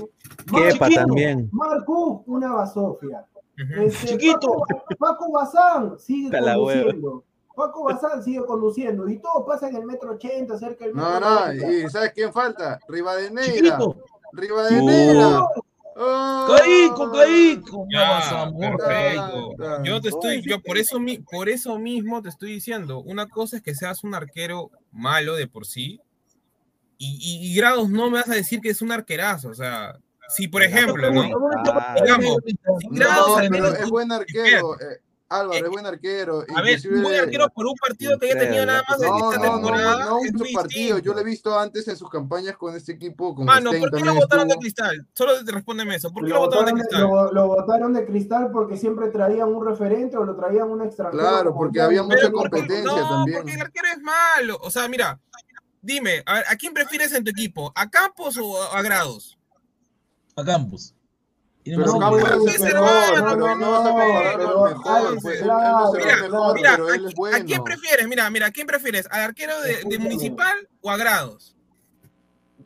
Speaker 4: Chiquito.
Speaker 1: también.
Speaker 6: Marcus, una basofia. Este,
Speaker 4: Chiquito.
Speaker 6: Paco, Paco Bazán sigue conduciendo. Paco Bazán sigue conduciendo. Y todo pasa en el metro ochenta, cerca del metro
Speaker 2: No, no, y ¿sabes quién falta? Rivadeneira.
Speaker 4: Chiquito.
Speaker 2: Rivadeneira.
Speaker 6: No,
Speaker 4: Caico, Caico.
Speaker 3: Ya, perfecto. Yo te estoy, yo por eso, mi- por eso mismo te estoy diciendo, una cosa es que seas un arquero malo de por sí, y, y- y grados no me vas a decir que es un arquerazo, o sea, si por ejemplo, ¿no? Digamos, si grados
Speaker 2: No,
Speaker 3: al
Speaker 2: pero
Speaker 3: menos-
Speaker 2: es buen arquero. eh, Álvaro, es buen arquero.
Speaker 3: A ver, un buen arquero por un partido que haya tenido nada más en
Speaker 2: No,
Speaker 3: esta
Speaker 2: no, no,
Speaker 3: temporada.
Speaker 2: no,
Speaker 3: es
Speaker 2: un
Speaker 3: muy
Speaker 2: partido. Yo lo he visto antes en sus campañas con este equipo. Con
Speaker 3: Mano,
Speaker 2: Stein
Speaker 3: ¿por qué lo votaron de
Speaker 2: estuvo.
Speaker 3: cristal? Solo te respóndeme eso. ¿Por qué
Speaker 6: Lo
Speaker 3: lo votaron de
Speaker 6: de,
Speaker 3: cristal?
Speaker 6: lo, lo votaron de cristal porque siempre traían un referente o lo traían un extranjero.
Speaker 2: Claro, porque había mucha
Speaker 3: Pero porque-
Speaker 2: competencia
Speaker 3: no,
Speaker 2: también.
Speaker 3: porque el arquero es malo. O sea, mira, dime, a, ver, ¿a quién prefieres en tu equipo? ¿A Campos o a, a Grados?
Speaker 4: A Campos.
Speaker 2: Pero
Speaker 6: No,
Speaker 2: es el mejor,
Speaker 6: no,
Speaker 3: Mira, mira, ¿a, quién prefieres? Mira, mira, ¿a quién prefieres? ¿Al arquero de. Municipal o a Grados?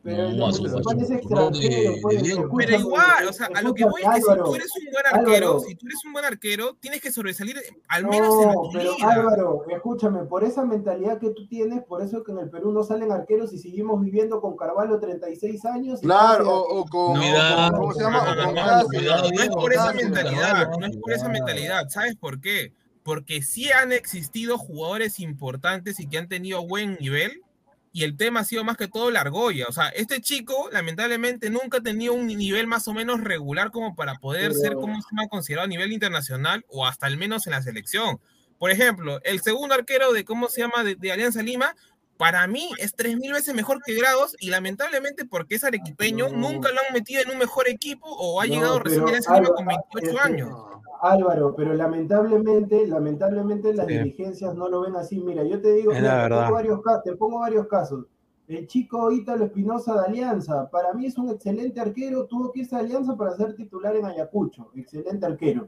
Speaker 6: Pero
Speaker 4: No,
Speaker 6: extranjero, pues,
Speaker 3: Pero igual, o sea, a lo que voy es que si tú eres un buen arquero,
Speaker 6: Álvaro.
Speaker 3: si tú eres un buen arquero, tienes que sobresalir al menos en
Speaker 6: No,
Speaker 3: tu
Speaker 6: pero
Speaker 3: liga.
Speaker 6: Álvaro, escúchame, por esa mentalidad que tú tienes, por eso que en el Perú no salen arqueros y seguimos viviendo con Carvalho 36 años. y
Speaker 2: Claro, o, o con, o
Speaker 4: Cuidado,
Speaker 2: con- ¿cómo se llama?
Speaker 3: no,
Speaker 2: O
Speaker 3: no,
Speaker 2: con
Speaker 3: no,
Speaker 2: Cáceres.
Speaker 4: cuidado,
Speaker 3: No es por esa mentalidad, no es por esa mentalidad. ¿Sabes por qué? Porque sí han existido jugadores importantes y que han tenido buen nivel, y el tema ha sido más que todo la argolla. O sea, este chico, lamentablemente, nunca ha tenido un nivel más o menos regular como para poder
Speaker 6: Pero-
Speaker 3: ser como se llama, considerado a nivel internacional o hasta al menos en la selección. Por ejemplo, el segundo arquero de cómo se llama de, de Alianza Lima, para mí es tres mil veces mejor que Grados y lamentablemente porque es arequipeño,
Speaker 6: No.
Speaker 3: nunca lo han metido en un mejor equipo o ha
Speaker 6: No,
Speaker 3: llegado recién a Lima
Speaker 6: Álvaro,
Speaker 3: con 28
Speaker 6: este,
Speaker 3: años.
Speaker 6: Álvaro, pero lamentablemente, lamentablemente las
Speaker 1: Sí.
Speaker 6: dirigencias no lo ven así. Mira, yo te digo, mira, te, pongo varios, te pongo varios casos. El chico Ítalo Espinosa de Alianza, para mí es un excelente arquero, tuvo que irse a Alianza para ser titular en Ayacucho. Excelente arquero.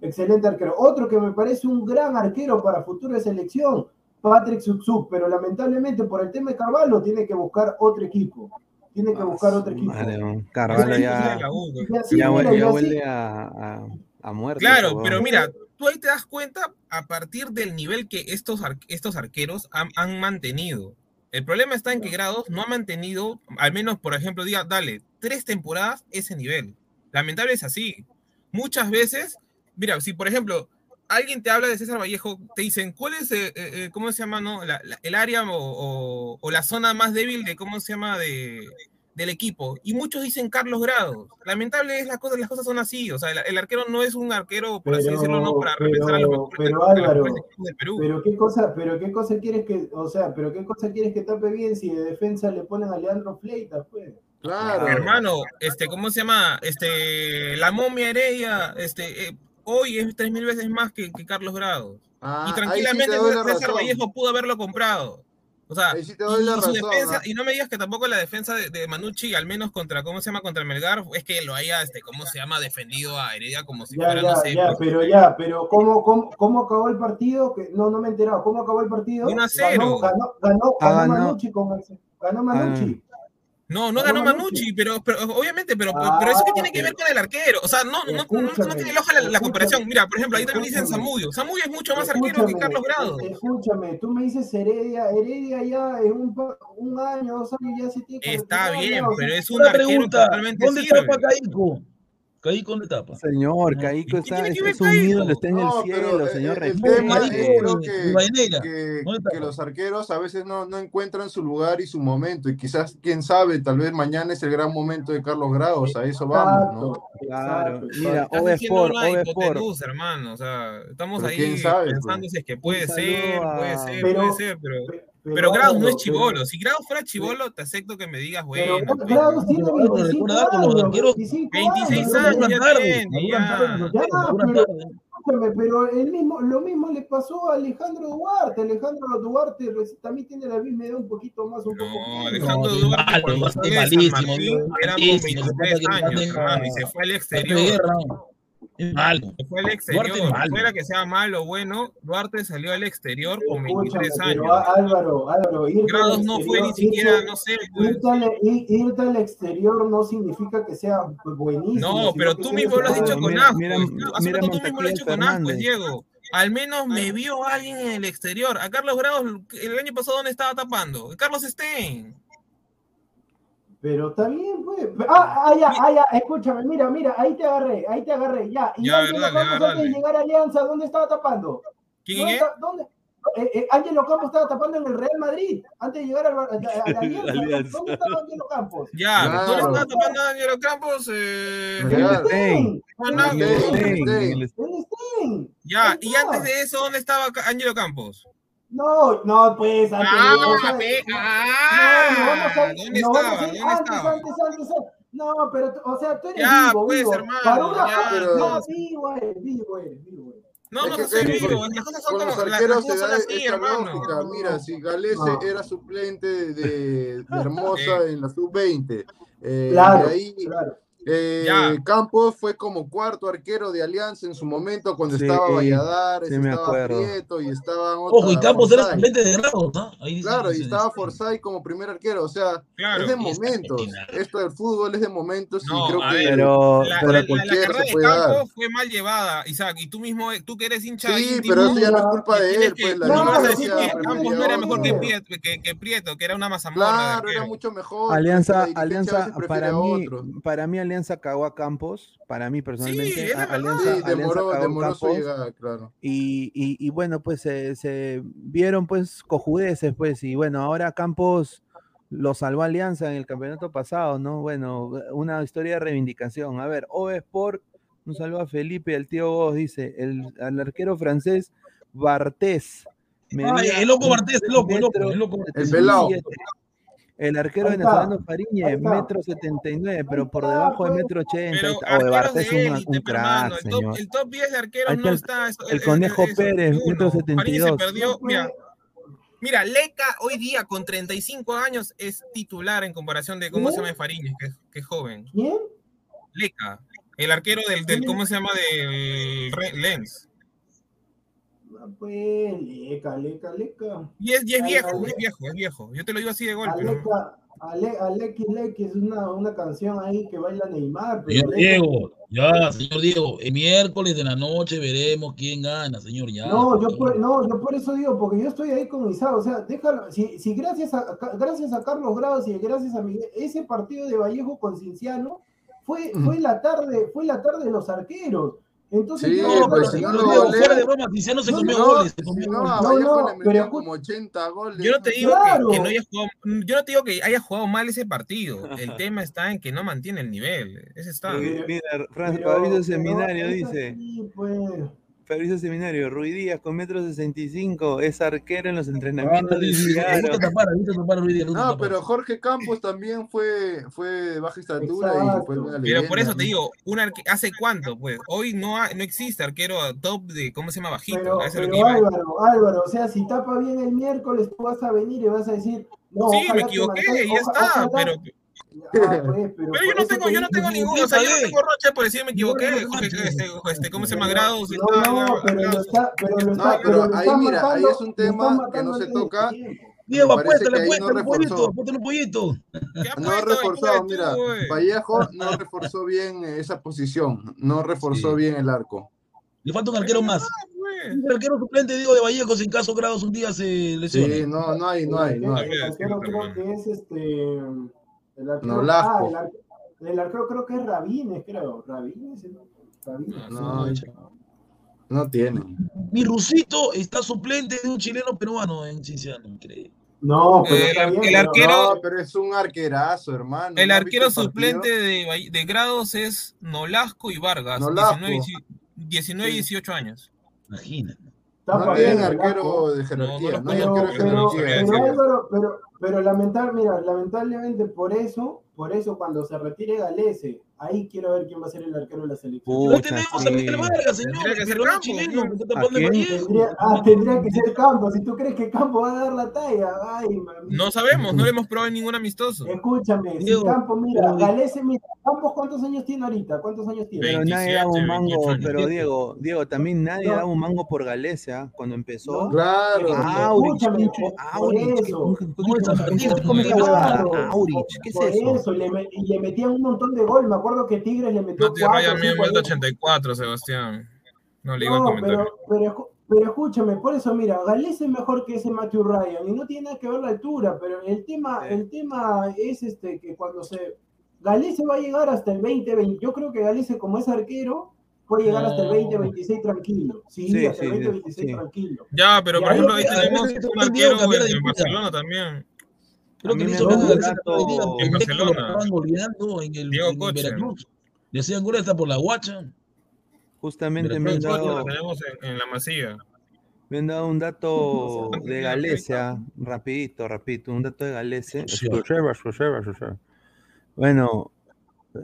Speaker 6: Excelente arquero. Otro que me parece un gran arquero para futura selección, Patrick Suksuk, pero lamentablemente por el tema de Carvalho tiene que buscar otro equipo. Tiene que buscar otro equipo.
Speaker 1: Madre, Carvalho ya, ya, huele a, a, a muerte.
Speaker 3: Claro, pero mira, tú ahí te das cuenta a partir del nivel que estos, ar- estos arqueros han, han mantenido. El problema está en que Grados no ha mantenido, al menos, por ejemplo, diga, dale, tres temporadas ese nivel. Lamentable es así. Muchas veces, mira, si por ejemplo alguien te habla de César Vallejo, te dicen, ¿cuál es, eh, eh, eh, cómo se llama, no? La- la- el área o, o- o la zona más débil de, ¿cómo se llama?, de, del equipo. Y muchos dicen Carlos Grados. Lamentable es la cosa, las cosas son así. O sea, el, el arquero no es un arquero, por así
Speaker 6: Pero-
Speaker 3: decirlo, no para
Speaker 6: pero-
Speaker 3: representar a los mejores,
Speaker 6: pero,
Speaker 3: los
Speaker 6: Álvaro,
Speaker 3: del Perú.
Speaker 6: Pero qué cosa, pero qué cosa quieres que, o sea, pero qué cosa quieres que tape bien si de defensa le ponen a Leandro Fleitas, pues.
Speaker 2: Claro.
Speaker 3: Hermano, este, ¿cómo se llama? Este, la momia Heredia, este, eh, hoy es tres mil veces más que, que Carlos Grados.
Speaker 2: Ah,
Speaker 3: y
Speaker 2: sí
Speaker 3: tranquilamente
Speaker 2: la
Speaker 3: César
Speaker 2: razón.
Speaker 3: Vallejo pudo haberlo comprado. O sea,
Speaker 2: Ahí sí te doy
Speaker 3: y,
Speaker 2: la
Speaker 3: y su
Speaker 2: razón,
Speaker 3: defensa,
Speaker 2: ¿ah?
Speaker 3: y no me digas que tampoco la defensa de, de Manucci, al menos contra, ¿cómo se llama? Contra el Melgar, es que lo haya, este, ¿cómo se llama? Defendido a Heredia como si
Speaker 6: Ya,
Speaker 3: fuera,
Speaker 6: ya,
Speaker 3: no sé,
Speaker 6: ya,
Speaker 3: pues,
Speaker 6: pero ya, pero ¿cómo, cómo, cómo acabó el partido? Que, no, no me he enterado. ¿Cómo acabó el partido?
Speaker 3: 1 a 0.
Speaker 6: Ganó, ganó, ganó,
Speaker 1: Ah,
Speaker 6: ganó. Manucci con ganó Manucci.
Speaker 3: No, no
Speaker 6: Ganó Manucci.
Speaker 3: Manucci, pero, pero obviamente, pero,
Speaker 6: Ah,
Speaker 3: pero eso que tiene que ver con el arquero. O sea, no, no, no, tiene loja la, comparación. Mira, por ejemplo, ahí también dicen. Samudio. Samudio es mucho más arquero que Carlos Grado.
Speaker 6: Escúchame, tú me dices Heredia, Heredia ya en un, un año, dos años ya se tiene que
Speaker 3: Está bien, pero es un
Speaker 4: Una
Speaker 3: arquero que
Speaker 4: pregunta,
Speaker 3: totalmente
Speaker 4: ¿dónde
Speaker 3: sirve.
Speaker 4: Caico, ¿dónde tapa?
Speaker 1: Señor, Caico
Speaker 3: ¿Y qué
Speaker 1: está,
Speaker 3: tiene que
Speaker 1: es,
Speaker 3: ver
Speaker 1: es un
Speaker 3: Caico?
Speaker 1: ídolo, está en el cielo, señor.
Speaker 2: el tema es que, los arqueros a veces no, no encuentran su lugar y su momento y quizás, quién sabe, tal vez mañana es el gran momento de Carlos Grados, a eso vamos, ¿no?
Speaker 1: Claro, mira,
Speaker 6: exacto.
Speaker 3: Estás
Speaker 1: OV
Speaker 3: diciendo
Speaker 1: Sport,
Speaker 3: una
Speaker 1: OV Sport.
Speaker 3: hipotenusa, hermano. O sea, estamos
Speaker 2: Pero
Speaker 3: ahí
Speaker 2: quién sabe,
Speaker 3: pensando
Speaker 2: pues.
Speaker 3: si es que puede ser, puede ser,
Speaker 6: Pero-
Speaker 3: puede ser, pero...
Speaker 6: Pero,
Speaker 3: Pero Grados no es chivolo. Si Grados fuera chivolo, te acepto que me digas, bueno,
Speaker 6: tiene
Speaker 4: Pero,
Speaker 6: 25
Speaker 4: recuerda algo, los
Speaker 6: años,
Speaker 4: arqueros-
Speaker 6: 25
Speaker 3: 26
Speaker 6: años.
Speaker 3: ya
Speaker 4: tarde,
Speaker 3: tiene, ya.
Speaker 6: pero-
Speaker 4: tarde.
Speaker 6: Escúchame, pero el mismo, lo mismo le pasó a Alejandro Duarte. Alejandro Duarte también tiene la misma edad, un poquito más, un poco
Speaker 3: No,
Speaker 6: menos.
Speaker 3: Alejandro
Speaker 4: No,
Speaker 3: Duarte
Speaker 4: malo,
Speaker 3: San
Speaker 4: malísimo, Duarte
Speaker 3: era
Speaker 4: malísimo,
Speaker 3: 23
Speaker 4: pasa es
Speaker 3: fue al exterior.
Speaker 4: Malo.
Speaker 3: Fue al
Speaker 4: Duarte
Speaker 3: exterior.
Speaker 4: malo.
Speaker 3: Fuera que sea malo o bueno, Duarte salió al exterior con
Speaker 6: Escúchame,
Speaker 3: 23 años.
Speaker 6: Álvaro, Álvaro, irte al
Speaker 3: Grados no fue ni
Speaker 6: exterior-
Speaker 3: siquiera,
Speaker 6: irte-
Speaker 3: no sé, pues.
Speaker 6: Irte al, i- irte al exterior no significa que sea buenísimo.
Speaker 3: No, pero
Speaker 6: que
Speaker 3: tú mismo lo has dicho con asco.
Speaker 1: mira-
Speaker 3: tú mismo lo has dicho con asco. Diego. Al menos me vio alguien en el exterior. A Carlos Grados, el año pasado, ¿dónde estaba tapando? Carlos Stein.
Speaker 6: Pero está bien, pues. Ah, ah, ya, ah, ya, escúchame, mira, mira, ahí te agarré, ahí te agarré, ya. Y
Speaker 3: Ya,
Speaker 6: Ángelo
Speaker 3: verdad,
Speaker 6: Campos, antes de llegar a Alianza, ¿dónde estaba tapando?
Speaker 3: ¿Quién
Speaker 6: ¿Dónde
Speaker 3: es?
Speaker 6: está- ¿Dónde? Eh, eh, Ángelo Campos estaba tapando en el Real Madrid antes de llegar al, Bar- a, a la Alianza.
Speaker 1: Alianza.
Speaker 6: ¿Dónde estaba Ángelo Campos?
Speaker 3: Ya,
Speaker 2: Claro.
Speaker 3: ¿dónde estaba tapando a Ángelo Campos? Eh.
Speaker 2: En el.
Speaker 3: Ya, y
Speaker 6: está.
Speaker 3: antes de eso, ¿dónde estaba Ángelo Campos?
Speaker 6: No, no, pues antes de-
Speaker 3: Ah, ve-
Speaker 6: no,
Speaker 3: ah,
Speaker 6: no, vamos a-
Speaker 3: ¿dónde
Speaker 6: no,
Speaker 3: estaba? ¿Dónde
Speaker 6: antes,
Speaker 3: estaba?
Speaker 6: antes, antes, antes. No, pero, o sea, tú eres
Speaker 3: Ya,
Speaker 6: vivo,
Speaker 3: pues,
Speaker 6: vivo.
Speaker 3: hermano,
Speaker 6: Para una-
Speaker 3: ya,
Speaker 2: pero-
Speaker 6: no, vivo eres, vivo eres, vivo eres.
Speaker 3: No,
Speaker 2: Es
Speaker 3: no,
Speaker 2: que
Speaker 3: no soy
Speaker 2: con-
Speaker 3: vivo. Las cosas son
Speaker 2: Con
Speaker 3: como.
Speaker 2: los
Speaker 3: las- las
Speaker 2: arqueros se
Speaker 3: cosas son
Speaker 2: da
Speaker 3: así,
Speaker 2: esta
Speaker 3: hermano.
Speaker 2: lógica. Mira, si Galese
Speaker 6: No.
Speaker 2: era suplente de, de Hermosa en la sub-20, eh,
Speaker 6: Claro,
Speaker 2: de ahí
Speaker 6: claro.
Speaker 2: Eh. Campos fue como cuarto arquero de Alianza en su momento cuando
Speaker 1: Sí,
Speaker 2: estaba Valladares,
Speaker 1: sí me
Speaker 2: estaba. Prieto y estaba
Speaker 4: Ojo, y Campos era suplente de grado, ¿no? Ahí dice-
Speaker 2: Claro, y estaba Forsyth como primer arquero, o sea,
Speaker 3: Claro.
Speaker 2: es de momentos. Esto del fútbol es de momentos y creo que
Speaker 3: ver,
Speaker 1: Pero,
Speaker 3: La,
Speaker 1: pero
Speaker 3: la- la- la
Speaker 2: cualquiera
Speaker 3: carrera
Speaker 2: se
Speaker 3: de
Speaker 2: puede dar.
Speaker 3: Campos fue mal llevada, Isaac. Y tú mismo, tú que eres hincha
Speaker 2: sí,
Speaker 3: íntimo,
Speaker 2: pero eso ya no es
Speaker 6: no,
Speaker 2: culpa de él,
Speaker 3: que-
Speaker 2: pues la
Speaker 3: no decir que Campos no era mejor que Prieto, que, que Prieto, que era una mazamorra. de
Speaker 2: Claro, era
Speaker 3: arquero.
Speaker 2: mucho mejor.
Speaker 1: Alianza, Alianza, mí, para mí Alianza cagó a Campos, para mí personalmente, a-. Alianza,
Speaker 2: Sí,
Speaker 1: Alianza
Speaker 2: demoró, su llegada, claro.
Speaker 1: y, y, y bueno, pues se, se vieron pues cojudeces, pues, y bueno, ahora Campos lo salvó Alianza en el campeonato pasado, ¿no? Bueno, una historia de reivindicación. A ver, OV Sport, un saludo a Felipe al tío Vos, dice, el, al arquero francés Bartés.
Speaker 4: Ay, el loco Bartés, el loco, el loco, el loco.
Speaker 2: El pelado.
Speaker 1: 77. El arquero venezolano
Speaker 6: ahí
Speaker 1: Fariñe,
Speaker 6: está.
Speaker 1: metro 79, pero por debajo de
Speaker 6: pues.
Speaker 1: metro 80.
Speaker 3: Pero
Speaker 1: O de Bartés
Speaker 3: de
Speaker 1: un,
Speaker 3: élite,
Speaker 1: un crack,
Speaker 3: el top,
Speaker 1: señor.
Speaker 3: el top 10 de arqueros no
Speaker 1: está el Conejo Pérez, metro
Speaker 3: Farini se
Speaker 1: 72.
Speaker 3: perdió. Mira, mira, Leca hoy día con 35 años es titular en comparación de cómo se llama Fariñez, que, es- que es joven.
Speaker 6: ¿Quién?
Speaker 3: Leca, el arquero del, del ¿cómo se llama? Del Lens.
Speaker 6: Pues, leca, leca, leca.
Speaker 3: Y es, y es viejo, es viejo, es viejo. Yo te lo digo así de golpe. ¿no?
Speaker 6: Aleca, Ale, Aleki Leki es una, una canción ahí que baila Neymar. Pero
Speaker 4: Señor Diego, ya, señor Diego, el miércoles de la noche veremos quién gana, señor, ya.
Speaker 6: No, yo por, no, yo por eso digo, porque yo estoy ahí con Isao, o sea, déjalo, si, si gracias a gracias a Carlos Grados y gracias a Miguel, ese partido de Vallejo con Cinciano fue, fue la tarde, fue la tarde de los arqueros. Entonces,
Speaker 2: Sí,
Speaker 6: yo,
Speaker 4: No,
Speaker 2: pues,
Speaker 4: pero
Speaker 2: si no
Speaker 4: Diego,
Speaker 2: golea-
Speaker 4: fuera de broma, Tiziano se
Speaker 6: No,
Speaker 4: comió
Speaker 2: No,
Speaker 4: goles, se comió
Speaker 2: no,
Speaker 4: goles.
Speaker 6: No, no, pero
Speaker 2: como 80 goles.
Speaker 3: Yo no te digo
Speaker 6: Claro.
Speaker 3: que, que no haya jugado, yo no te digo que haya jugado mal ese partido. El tema está en que no mantiene el nivel. Ese está.
Speaker 1: Mira, Fran-
Speaker 6: pero-
Speaker 1: Fabricio
Speaker 6: pero
Speaker 1: Seminario dice,
Speaker 6: así, pues.
Speaker 1: Fabricio Seminario, Rui Díaz con metro 65, es arquero en los entrenamientos
Speaker 4: sí, gusta tapar, gusta tapar Luis Díaz, gusta
Speaker 2: No,
Speaker 4: tapar.
Speaker 2: pero Jorge Campos también fue, fue de baja estatura y fue una
Speaker 3: Pero
Speaker 2: leyenda.
Speaker 3: por eso te digo, un arque- ¿hace cuánto? Pues hoy no, ha- no existe arquero top de, ¿cómo se llama? Bajito.
Speaker 6: Pero,
Speaker 3: lo
Speaker 6: pero
Speaker 3: que iba.
Speaker 6: Álvaro, Álvaro, o sea, si tapa bien el miércoles, tú vas a venir y vas a decir, no,
Speaker 3: Sí, me equivoqué, ya está.
Speaker 6: ojalá-
Speaker 3: Pero,
Speaker 6: Ah, pues, pero
Speaker 3: pero yo no tengo,
Speaker 6: te
Speaker 3: yo no tengo
Speaker 4: me
Speaker 3: ningún, o sea, yo no
Speaker 4: equivoqué.
Speaker 3: tengo roche por decir me equivoqué.
Speaker 4: No, no,
Speaker 3: Jorge,
Speaker 4: no,
Speaker 3: este, este, ¿cómo se llama?
Speaker 6: No,
Speaker 3: Grados.
Speaker 6: no,
Speaker 3: está,
Speaker 6: no,
Speaker 3: ya,
Speaker 6: pero lo está, pero lo
Speaker 2: No,
Speaker 6: está,
Speaker 2: pero
Speaker 6: pero lo
Speaker 2: ahí mira, ahí
Speaker 6: matando-
Speaker 2: es un tema que no se toca.
Speaker 4: Diego, apuéstale,
Speaker 2: ahí no
Speaker 4: apuéstale, un pollito, apuéstale un pollito.
Speaker 3: ¿Qué ha
Speaker 2: No
Speaker 3: puesto?
Speaker 2: reforzado, mira. Vallejo no reforzó bien esa posición, no reforzó bien el arco.
Speaker 4: Le falta un arquero más. Un arquero suplente, digo, de Vallejo, si en caso Grados un día se lesiona.
Speaker 2: Sí, no, no hay, no hay, no hay.
Speaker 6: El arquero creo que es este. El arquero,
Speaker 2: Nolasco.
Speaker 6: ah, el, ar- el arquero creo que es Rabines, creo. Rabines, ¿no? Rabines.
Speaker 2: No, no tiene.
Speaker 4: Mi Rusito está suplente de un chileno peruano en Cinciano, increíble.
Speaker 6: No, pero bien,
Speaker 3: el arquero-
Speaker 2: No, pero es un arquerazo, hermano.
Speaker 3: El
Speaker 2: ¿No
Speaker 3: arquero suplente de, de Grados es Nolasco y Vargas.
Speaker 2: Nolasco.
Speaker 3: 19, y- 19 y 18 años.
Speaker 4: Imagínate.
Speaker 2: No tienen arquero de jerarquía,
Speaker 3: No,
Speaker 2: hay arquero de jerarquía.
Speaker 6: pero, pero, pero lamentar, mira, lamentablemente por eso, por eso cuando se retire Galese, ahí quiero ver quién va a ser el arquero de la selección.
Speaker 4: No tenemos a. Miguel Vargas, señor,
Speaker 3: Tendría que ser Campos,
Speaker 4: chileno.
Speaker 6: Tendría, ah, tendría que ser Campos. Si tú crees que Campos va a dar la talla, ay, mami.
Speaker 3: No sabemos, no le hemos probado en ningún amistoso.
Speaker 6: Escúchame, si
Speaker 4: Diego,
Speaker 6: Campos, mira, Galese, mira, Campos, ¿cuántos años tiene ahorita? ¿Cuántos años tiene?
Speaker 1: Pero nadie daba un
Speaker 3: 27,
Speaker 1: mango,
Speaker 3: 28 años.
Speaker 1: pero Diego, Diego, también nadie
Speaker 6: No.
Speaker 1: daba un mango por Galecia cuando empezó.
Speaker 6: No.
Speaker 2: Claro.
Speaker 1: Aurich,
Speaker 6: Escúchame, por
Speaker 1: Aurich, ¿qué-
Speaker 6: eso.
Speaker 1: ¿qué es
Speaker 6: por
Speaker 1: eso?
Speaker 6: y le, me- y le metían un montón de gol. Me acuerdo que Tigres le metió
Speaker 3: No te
Speaker 6: cuatro,
Speaker 3: mí en
Speaker 6: cinco
Speaker 3: vez de
Speaker 6: goles.
Speaker 3: 84, Sebastián. No le digo el
Speaker 6: No,
Speaker 3: comentario.
Speaker 6: pero, pero, escu- Pero escúchame, por eso, mira, Galés es mejor que ese Matthew Ryan y no tiene nada que ver la altura, pero el tema, el tema es este que cuando se. Galés va a llegar hasta el 2020. Yo creo que Galés, como es arquero, puede llegar hasta el 2026 tranquilo. Sí,
Speaker 1: Sí,
Speaker 6: hasta el
Speaker 1: sí,
Speaker 6: 2026
Speaker 1: sí.
Speaker 6: tranquilo.
Speaker 3: Ya, pero
Speaker 6: Y
Speaker 3: por ejemplo, ahí tenemos un arquero en. Barcelona también.
Speaker 4: Creo que
Speaker 1: me
Speaker 4: hizo día,
Speaker 3: En
Speaker 4: lo
Speaker 3: Barcelona.
Speaker 4: en el
Speaker 3: Diego
Speaker 4: en
Speaker 3: Coche.
Speaker 4: Veracruz. Le hacían gol hasta por la guacha.
Speaker 1: Justamente me han dado,
Speaker 3: tenemos en, en la masía.
Speaker 1: me han dado un dato de Galecia, rapidito, rapidito, un dato de Galecia.
Speaker 4: Sí.
Speaker 1: Bueno,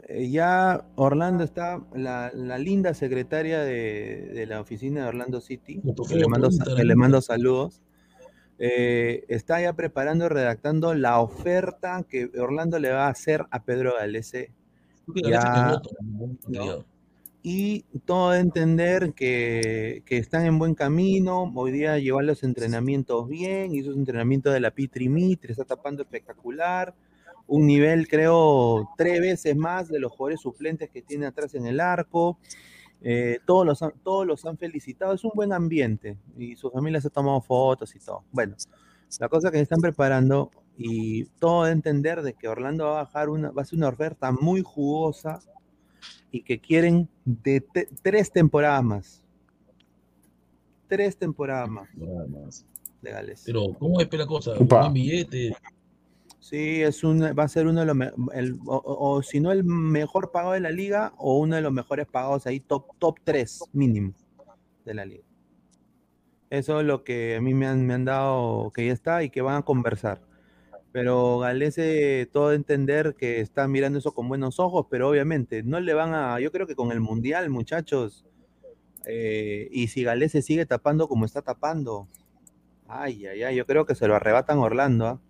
Speaker 1: eh, ya Orlando está, la, la linda secretaria de, de la oficina de Orlando City, que le mando, que le mando saludos, eh, está ya preparando y redactando la oferta que Orlando le va a hacer a Pedro Galese y todo de entender que, que están en buen camino. Hoy día llevó los entrenamientos bien, hizo su entrenamiento de la Pitri Mitri, está tapando espectacular. Un nivel, creo, tres veces más de los jugadores suplentes que tiene atrás en el arco. Eh, todos, los, han- todos los han felicitado. Es un buen ambiente y su familia se ha tomado fotos y todo. Bueno, la cosa que se están preparando y todo de entender de que Orlando va a bajar una, va a ser una oferta muy jugosa y que quieren de te- tres temporadas más. Tres temporadas más
Speaker 4: Nada más.
Speaker 1: de Gales.
Speaker 4: Pero, ¿cómo es la cosa? Buen billete.
Speaker 1: Sí, es un, va a ser uno de los, el- o, si no el mejor pagado de la liga, o uno de los mejores pagados ahí, top, top 3 mínimo de la liga. Eso es lo que a mí me han, me han dado, que ya está y que van a conversar. Pero Galese, todo de entender que está mirando eso con buenos ojos, pero obviamente no le van a, yo creo que con el Mundial, muchachos, eh, y si Galese sigue tapando como está tapando, ay, ay, ay, yo creo que se lo arrebatan Orlando, ¿ah?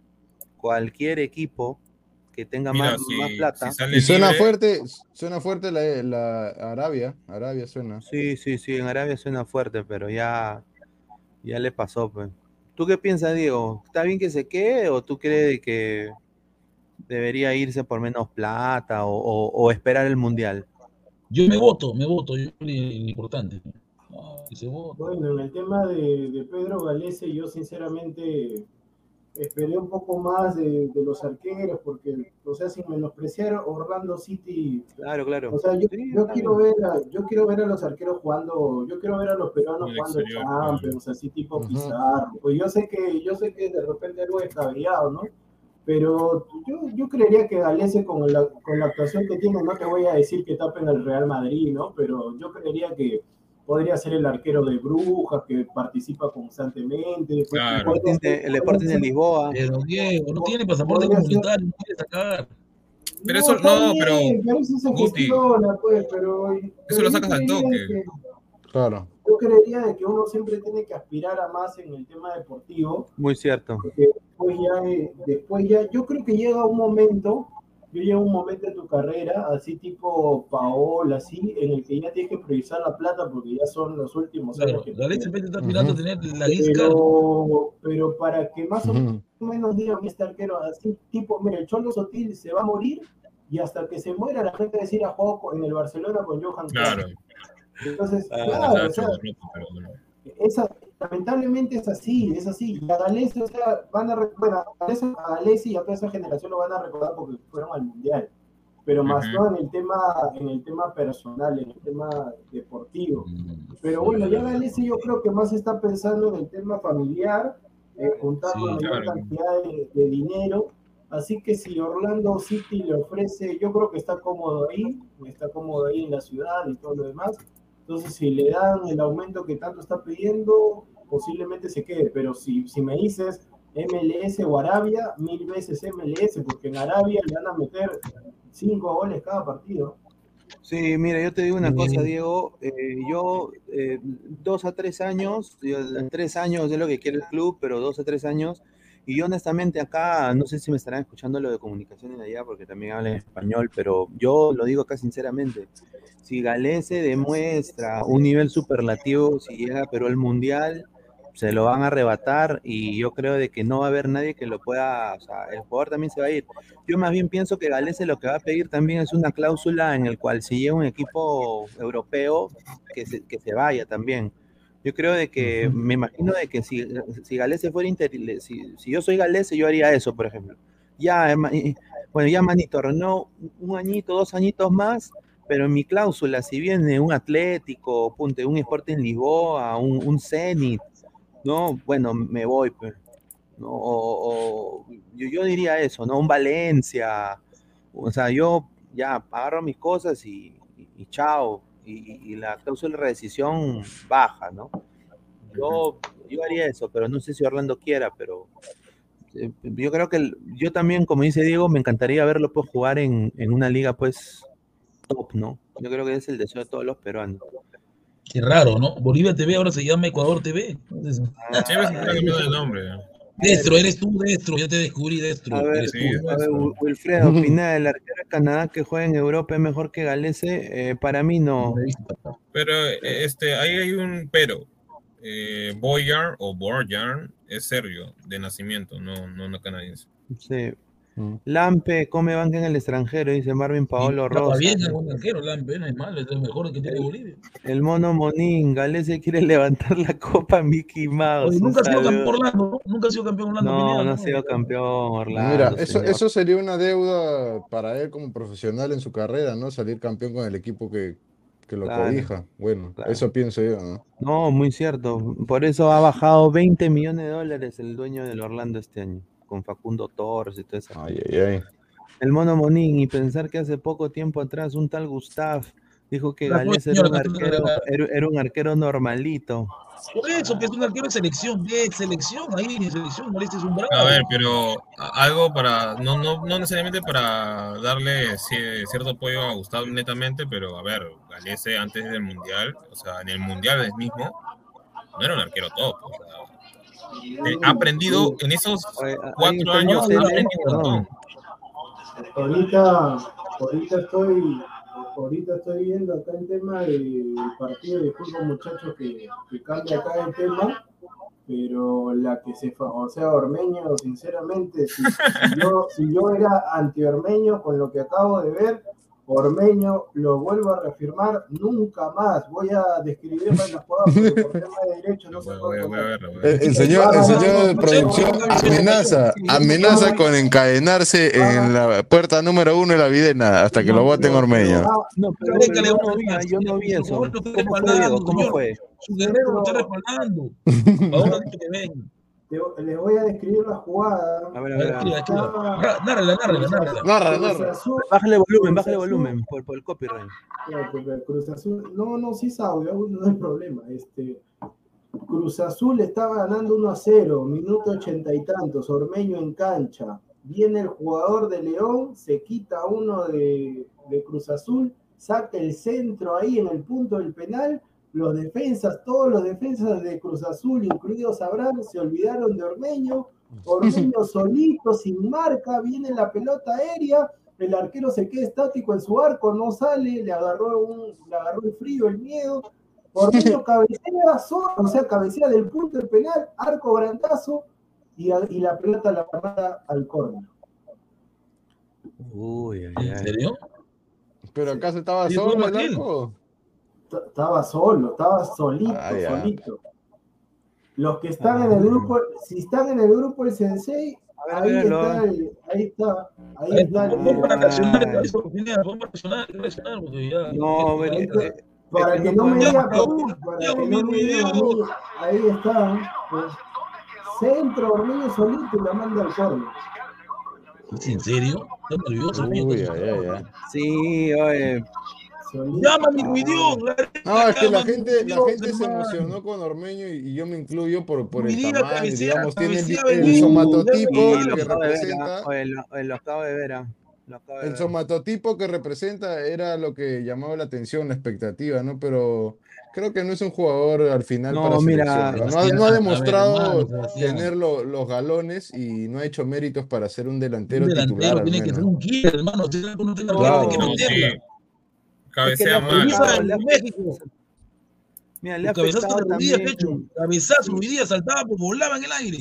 Speaker 1: Cualquier equipo que tenga
Speaker 3: Mira,
Speaker 1: más,
Speaker 3: si-
Speaker 1: más plata.
Speaker 3: si
Speaker 2: Y suena
Speaker 3: libre,
Speaker 2: fuerte, suena fuerte la, la Arabia. Arabia suena.
Speaker 1: Sí, sí, sí, en Arabia suena fuerte, pero ya, ya le pasó, pues. ¿Tú qué piensas, Diego? ¿Está bien que se quede o tú crees que debería irse por menos plata o, o- o esperar el mundial?
Speaker 4: Yo me voto, me voto, yo lo importante. Ah, que se vote.
Speaker 6: Bueno, en el tema de, de Pedro Galese, yo sinceramente esperé un poco más de, de los arqueros, porque, o sea, sin menospreciar Orlando City,
Speaker 1: Claro, claro.
Speaker 6: o sea, yo,
Speaker 1: Sí,
Speaker 6: yo quiero ver a, yo quiero ver a los arqueros jugando, yo quiero ver a los peruanos
Speaker 3: el
Speaker 6: jugando
Speaker 3: exterior,
Speaker 6: Champions, así tipo
Speaker 2: Ujú.
Speaker 6: Pizarro. Pues yo sé que, yo sé que de repente algo descabellado, ¿no? Pero yo, yo creería que Galese con la, con la actuación que tiene, no te voy a decir que tapen al Real Madrid, ¿no? Pero yo creería que podría ser el arquero de Brujas, que participa constantemente. pues,
Speaker 3: Claro.
Speaker 1: Sporting de- el Sporting de Lisboa.
Speaker 4: Pero Diego, no tiene pasaporte comunitario, no quiere sacar.
Speaker 3: Pero eso- no, pero,
Speaker 6: eso se
Speaker 3: Guti,
Speaker 6: gestiona, pues, pero...
Speaker 3: eso
Speaker 6: pero
Speaker 3: lo sacas al toque.
Speaker 6: que-
Speaker 2: Claro.
Speaker 6: yo creería de que uno siempre tiene que aspirar a más en el tema deportivo,
Speaker 1: Muy cierto.
Speaker 6: porque después ya, eh, después ya, yo creo que llega un momento, yo llega un momento en tu carrera, así tipo Paola, así, en el que ya tienes que priorizar la plata porque ya son los últimos
Speaker 4: Claro,
Speaker 6: años que
Speaker 4: la está aspirando a tener la lista.
Speaker 6: pero, pero para que más o
Speaker 2: Ujú.
Speaker 6: menos digan este arquero así, tipo, mira, el Cholo Sotil se va a morir y hasta que se muera la gente va a decir a juego en el Barcelona con Johan
Speaker 3: Claro.
Speaker 6: Entonces,
Speaker 1: Ah,
Speaker 6: claro, o sea,
Speaker 3: Pero bueno.
Speaker 6: esa, lamentablemente es así, es así. Y a Galese, o sea, van a, bueno, a Galese y a toda esa generación lo van a recordar porque fueron al mundial. Pero más
Speaker 3: Ujú.
Speaker 6: no en el tema, en el tema personal, en el tema deportivo.
Speaker 4: Mm,
Speaker 6: Pero bueno, ya Galese yo creo que más está pensando en el tema familiar, eh, juntar
Speaker 4: Sí,
Speaker 6: la mayor
Speaker 3: claro.
Speaker 6: cantidad de, de dinero. Así que si Orlando City le ofrece, yo creo que está cómodo ahí, está cómodo ahí en la ciudad y todo lo demás. Entonces, si le dan el aumento que tanto está pidiendo, posiblemente se quede. Pero si, si me dices MLS o Arabia, mil veces MLS, porque en Arabia le van a meter cinco goles cada partido.
Speaker 1: Sí, mira, yo te digo una cosa, Diego. eh, yo, eh, dos a tres años, yo, tres años es lo que quiere el club, pero dos a tres años. Y yo, honestamente, acá, no sé si me estarán escuchando lo de comunicaciones allá, porque también hablan español, pero yo lo digo acá sinceramente. Si Galese demuestra un nivel superlativo, si llega a Perú al Mundial, se lo van a arrebatar y yo creo de que no va a haber nadie que lo pueda, o sea, el jugador también se va a ir. Yo más bien pienso que Galese lo que va a pedir también es una cláusula en el cual si llega un equipo europeo, que se, que se vaya también. Yo creo de que, me imagino de que si, si Galese fuera inter, si, si yo soy Galese, yo haría eso, por ejemplo. Ya, herma- eh, bueno, ya manito, no un añito, dos añitos más, pero en mi cláusula, si viene un Atlético, punte, un Sporting Lisboa, un, un Zenit, no, bueno, me voy, pues. ¿no? O, o- yo, yo diría eso, ¿no? Un Valencia, o sea, yo ya agarro mis cosas y, y- y chao, y, la cláusula de rescisión baja, ¿no? Yo, yo haría eso, pero no sé si Orlando quiera, pero eh, yo creo que el- yo también, como dice Diego, me encantaría verlo pues jugar en, en una liga pues top, ¿no? Yo creo que es el deseo de todos los peruanos.
Speaker 4: Qué raro, ¿no? Bolivia TV ahora se llama Ecuador TV. Entonces,
Speaker 3: Siempre se está cambiando de nombre.
Speaker 4: Destro, eres tú, Destro. Ya te descubrí, Destro.
Speaker 1: A ver,
Speaker 4: eres tú.
Speaker 1: a ver, Wil- Wilfredo Pineda, el arquero de Canadá que juega en Europa es mejor que Galese. Eh, para mí no.
Speaker 3: Pero eh, este, ahí hay un pero. Eh, Boyar o Borjar es serbio de nacimiento, no, no, no canadiense.
Speaker 1: Sí. Lampe come banca en el extranjero, dice Marvin Paolo Rosa.
Speaker 4: bien el arquero, Lampe, no es malo, es el mejor que tiene Bolivia.
Speaker 1: El mono Monín, Galese quiere levantar la copa Mickey Mouse.
Speaker 4: Nunca ha sido campeón Orlando, ¿no? Nunca ha sido campeón Orlando.
Speaker 1: No,
Speaker 4: Pineda,
Speaker 1: no ha sido campeón Orlando.
Speaker 2: Mira, eso,
Speaker 1: señor.
Speaker 2: eso sería una deuda para él como profesional en su carrera, ¿no? Salir campeón con el equipo que, que lo
Speaker 1: Claro,
Speaker 2: cobija. Bueno,
Speaker 1: claro.
Speaker 2: eso pienso yo, ¿no?
Speaker 1: No, muy cierto. Por eso ha bajado 20 millones de dólares el dueño del Orlando este año, con Facundo Torres y todo eso.
Speaker 2: Ay, ay, ay.
Speaker 1: El mono Monín, y pensar que hace poco tiempo atrás un tal Gustav dijo que Gales era un arquero, era, era un arquero normalito.
Speaker 4: Por eso, que es un arquero de selección, de selección, ahí en selección, este es un bravo.
Speaker 3: A ver, pero algo para, no, no, no necesariamente para darle ci- cierto apoyo a Gustavo netamente, pero a ver, Galese antes del Mundial, o sea, en el Mundial mismo, no era un arquero top. o sea, eh, ha aprendido en esos cuatro años, ha aprendido un montón.
Speaker 6: Ahorita, ahorita estoy, ahorita estoy viendo acá el tema del partido de fútbol, muchachos, que, que cambia acá el tema, pero la que se fue, o sea, Ormeño, sinceramente, si, si yo, si yo era anti-Ormeño con lo que acabo de ver, Ormeño, lo vuelvo a reafirmar, nunca más voy a describir en la jugada porque por tema de derechos no se puede.
Speaker 2: El, el señor, el señor de producción amenaza, amenaza con encadenarse en la puerta número uno de la videna hasta que lo voten Ormeño.
Speaker 1: No, pero, yo no vi, eso. ¿Cómo fue.
Speaker 4: Su guerrero lo está respaldando. Ahora dice que venga.
Speaker 6: Les voy a describir la jugada.
Speaker 1: A ver, a
Speaker 4: A ver, Nárrala, nárrala,
Speaker 1: Bájale volumen, bájale volumen por, por el copyright.
Speaker 6: Cruz Azul, no, no, sí es audio, no hay problema. Este, Cruz Azul estaba ganando 1 a 0, minuto ochenta y tantos, Ormeño en cancha. Viene el jugador de León, se quita uno de, de Cruz Azul, saca el centro ahí en el punto del penal. Los defensas, todos los defensas de Cruz Azul, incluidos Abraham, se olvidaron de Ormeño. Ormeño solito, sin marca, viene la pelota aérea, el arquero se queda estático en su arco, no sale, le agarró, un, le agarró el frío, el miedo. Ormeño cabecea solo, o sea, cabecea del punto del penal, arco grandazo, y, a- y la pelota la manda al córner.
Speaker 1: Uy, ay,
Speaker 4: ¿En serio?
Speaker 2: Pero acaso estaba
Speaker 4: ¿Y
Speaker 2: solo el arco.
Speaker 6: Estaba solo, estaba solito,
Speaker 2: Ah,
Speaker 6: solito. Los que están en el grupo, si están en el grupo el Sensei, ahí está, el- ahí está, ahí
Speaker 4: Ahí
Speaker 6: está el.
Speaker 1: No.
Speaker 6: Para que no me digan, para que no me digan a mí,
Speaker 4: video.
Speaker 6: ahí está. pues. Centro, Ormeño solito y la manda al.
Speaker 4: ¿Es en serio? ¿Estás nervioso?
Speaker 1: Sí, oye.
Speaker 4: Llama a mi la
Speaker 2: No, es que la gente, la gente se emocionó con Ormeño y, y yo me incluyo por, por el tamaño,
Speaker 4: cabecea,
Speaker 2: digamos, tiene el, el somatotipo
Speaker 1: Sí,
Speaker 2: que
Speaker 1: ver,
Speaker 2: representa,
Speaker 1: ah, lo, acabo de ver. ah,
Speaker 2: el
Speaker 1: ver.
Speaker 2: somatotipo que representa era lo que llamaba la atención, la expectativa, ¿no? Pero creo que no es un jugador al final
Speaker 1: No,
Speaker 2: para
Speaker 1: mira,
Speaker 2: ¿no? No ha- no ha
Speaker 4: ver,
Speaker 2: demostrado
Speaker 4: hermano, Sebastián.
Speaker 2: tener lo- los galones y no ha hecho méritos para ser un delantero,
Speaker 4: Un
Speaker 2: titular
Speaker 4: delantero
Speaker 2: al
Speaker 4: tiene que ser un killer, hermano. Si no tiene
Speaker 2: Claro.
Speaker 4: que meterla.
Speaker 3: sí. Cabecea mal.
Speaker 1: Mira, le ha afectado
Speaker 4: de
Speaker 1: también.
Speaker 4: pecho. Cabezazo, rodillas, saltaba, pues volaba en el aire.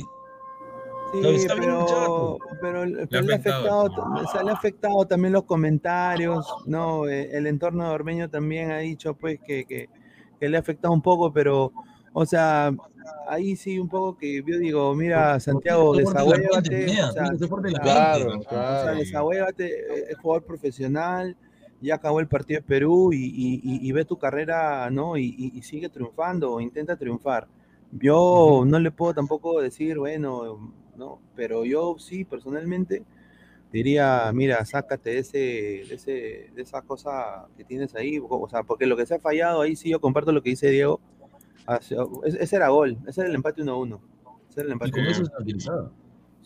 Speaker 1: Sí,
Speaker 4: Cabeza
Speaker 1: pero, pero,
Speaker 3: Le ha
Speaker 1: pero le, ha
Speaker 3: afectado
Speaker 1: afectado, o sea, le ha afectado también los comentarios, ¿no? Eh, El entorno de Ormeño también ha dicho pues que, que, que le ha afectado un poco, pero O sea, ahí sí un poco que yo digo, mira, Santiago, desahuévate, o sea,
Speaker 7: Claro,
Speaker 4: mente.
Speaker 1: o sea,
Speaker 7: claro.
Speaker 1: desahuévate, eh, es jugador profesional, ya acabó el partido de Perú y, y- y- y ve tu carrera, ¿no? Y, sigue triunfando, intenta triunfar. Yo no le puedo tampoco decir, bueno, no, pero yo sí, personalmente, diría, mira, sácate de, ese, de, ese, de esa cosa que tienes ahí, o sea, porque lo que se ha fallado ahí sí yo comparto lo que dice Diego, ese era gol, ese era el empate 1-1, ese era el empate
Speaker 4: con
Speaker 1: 1-1.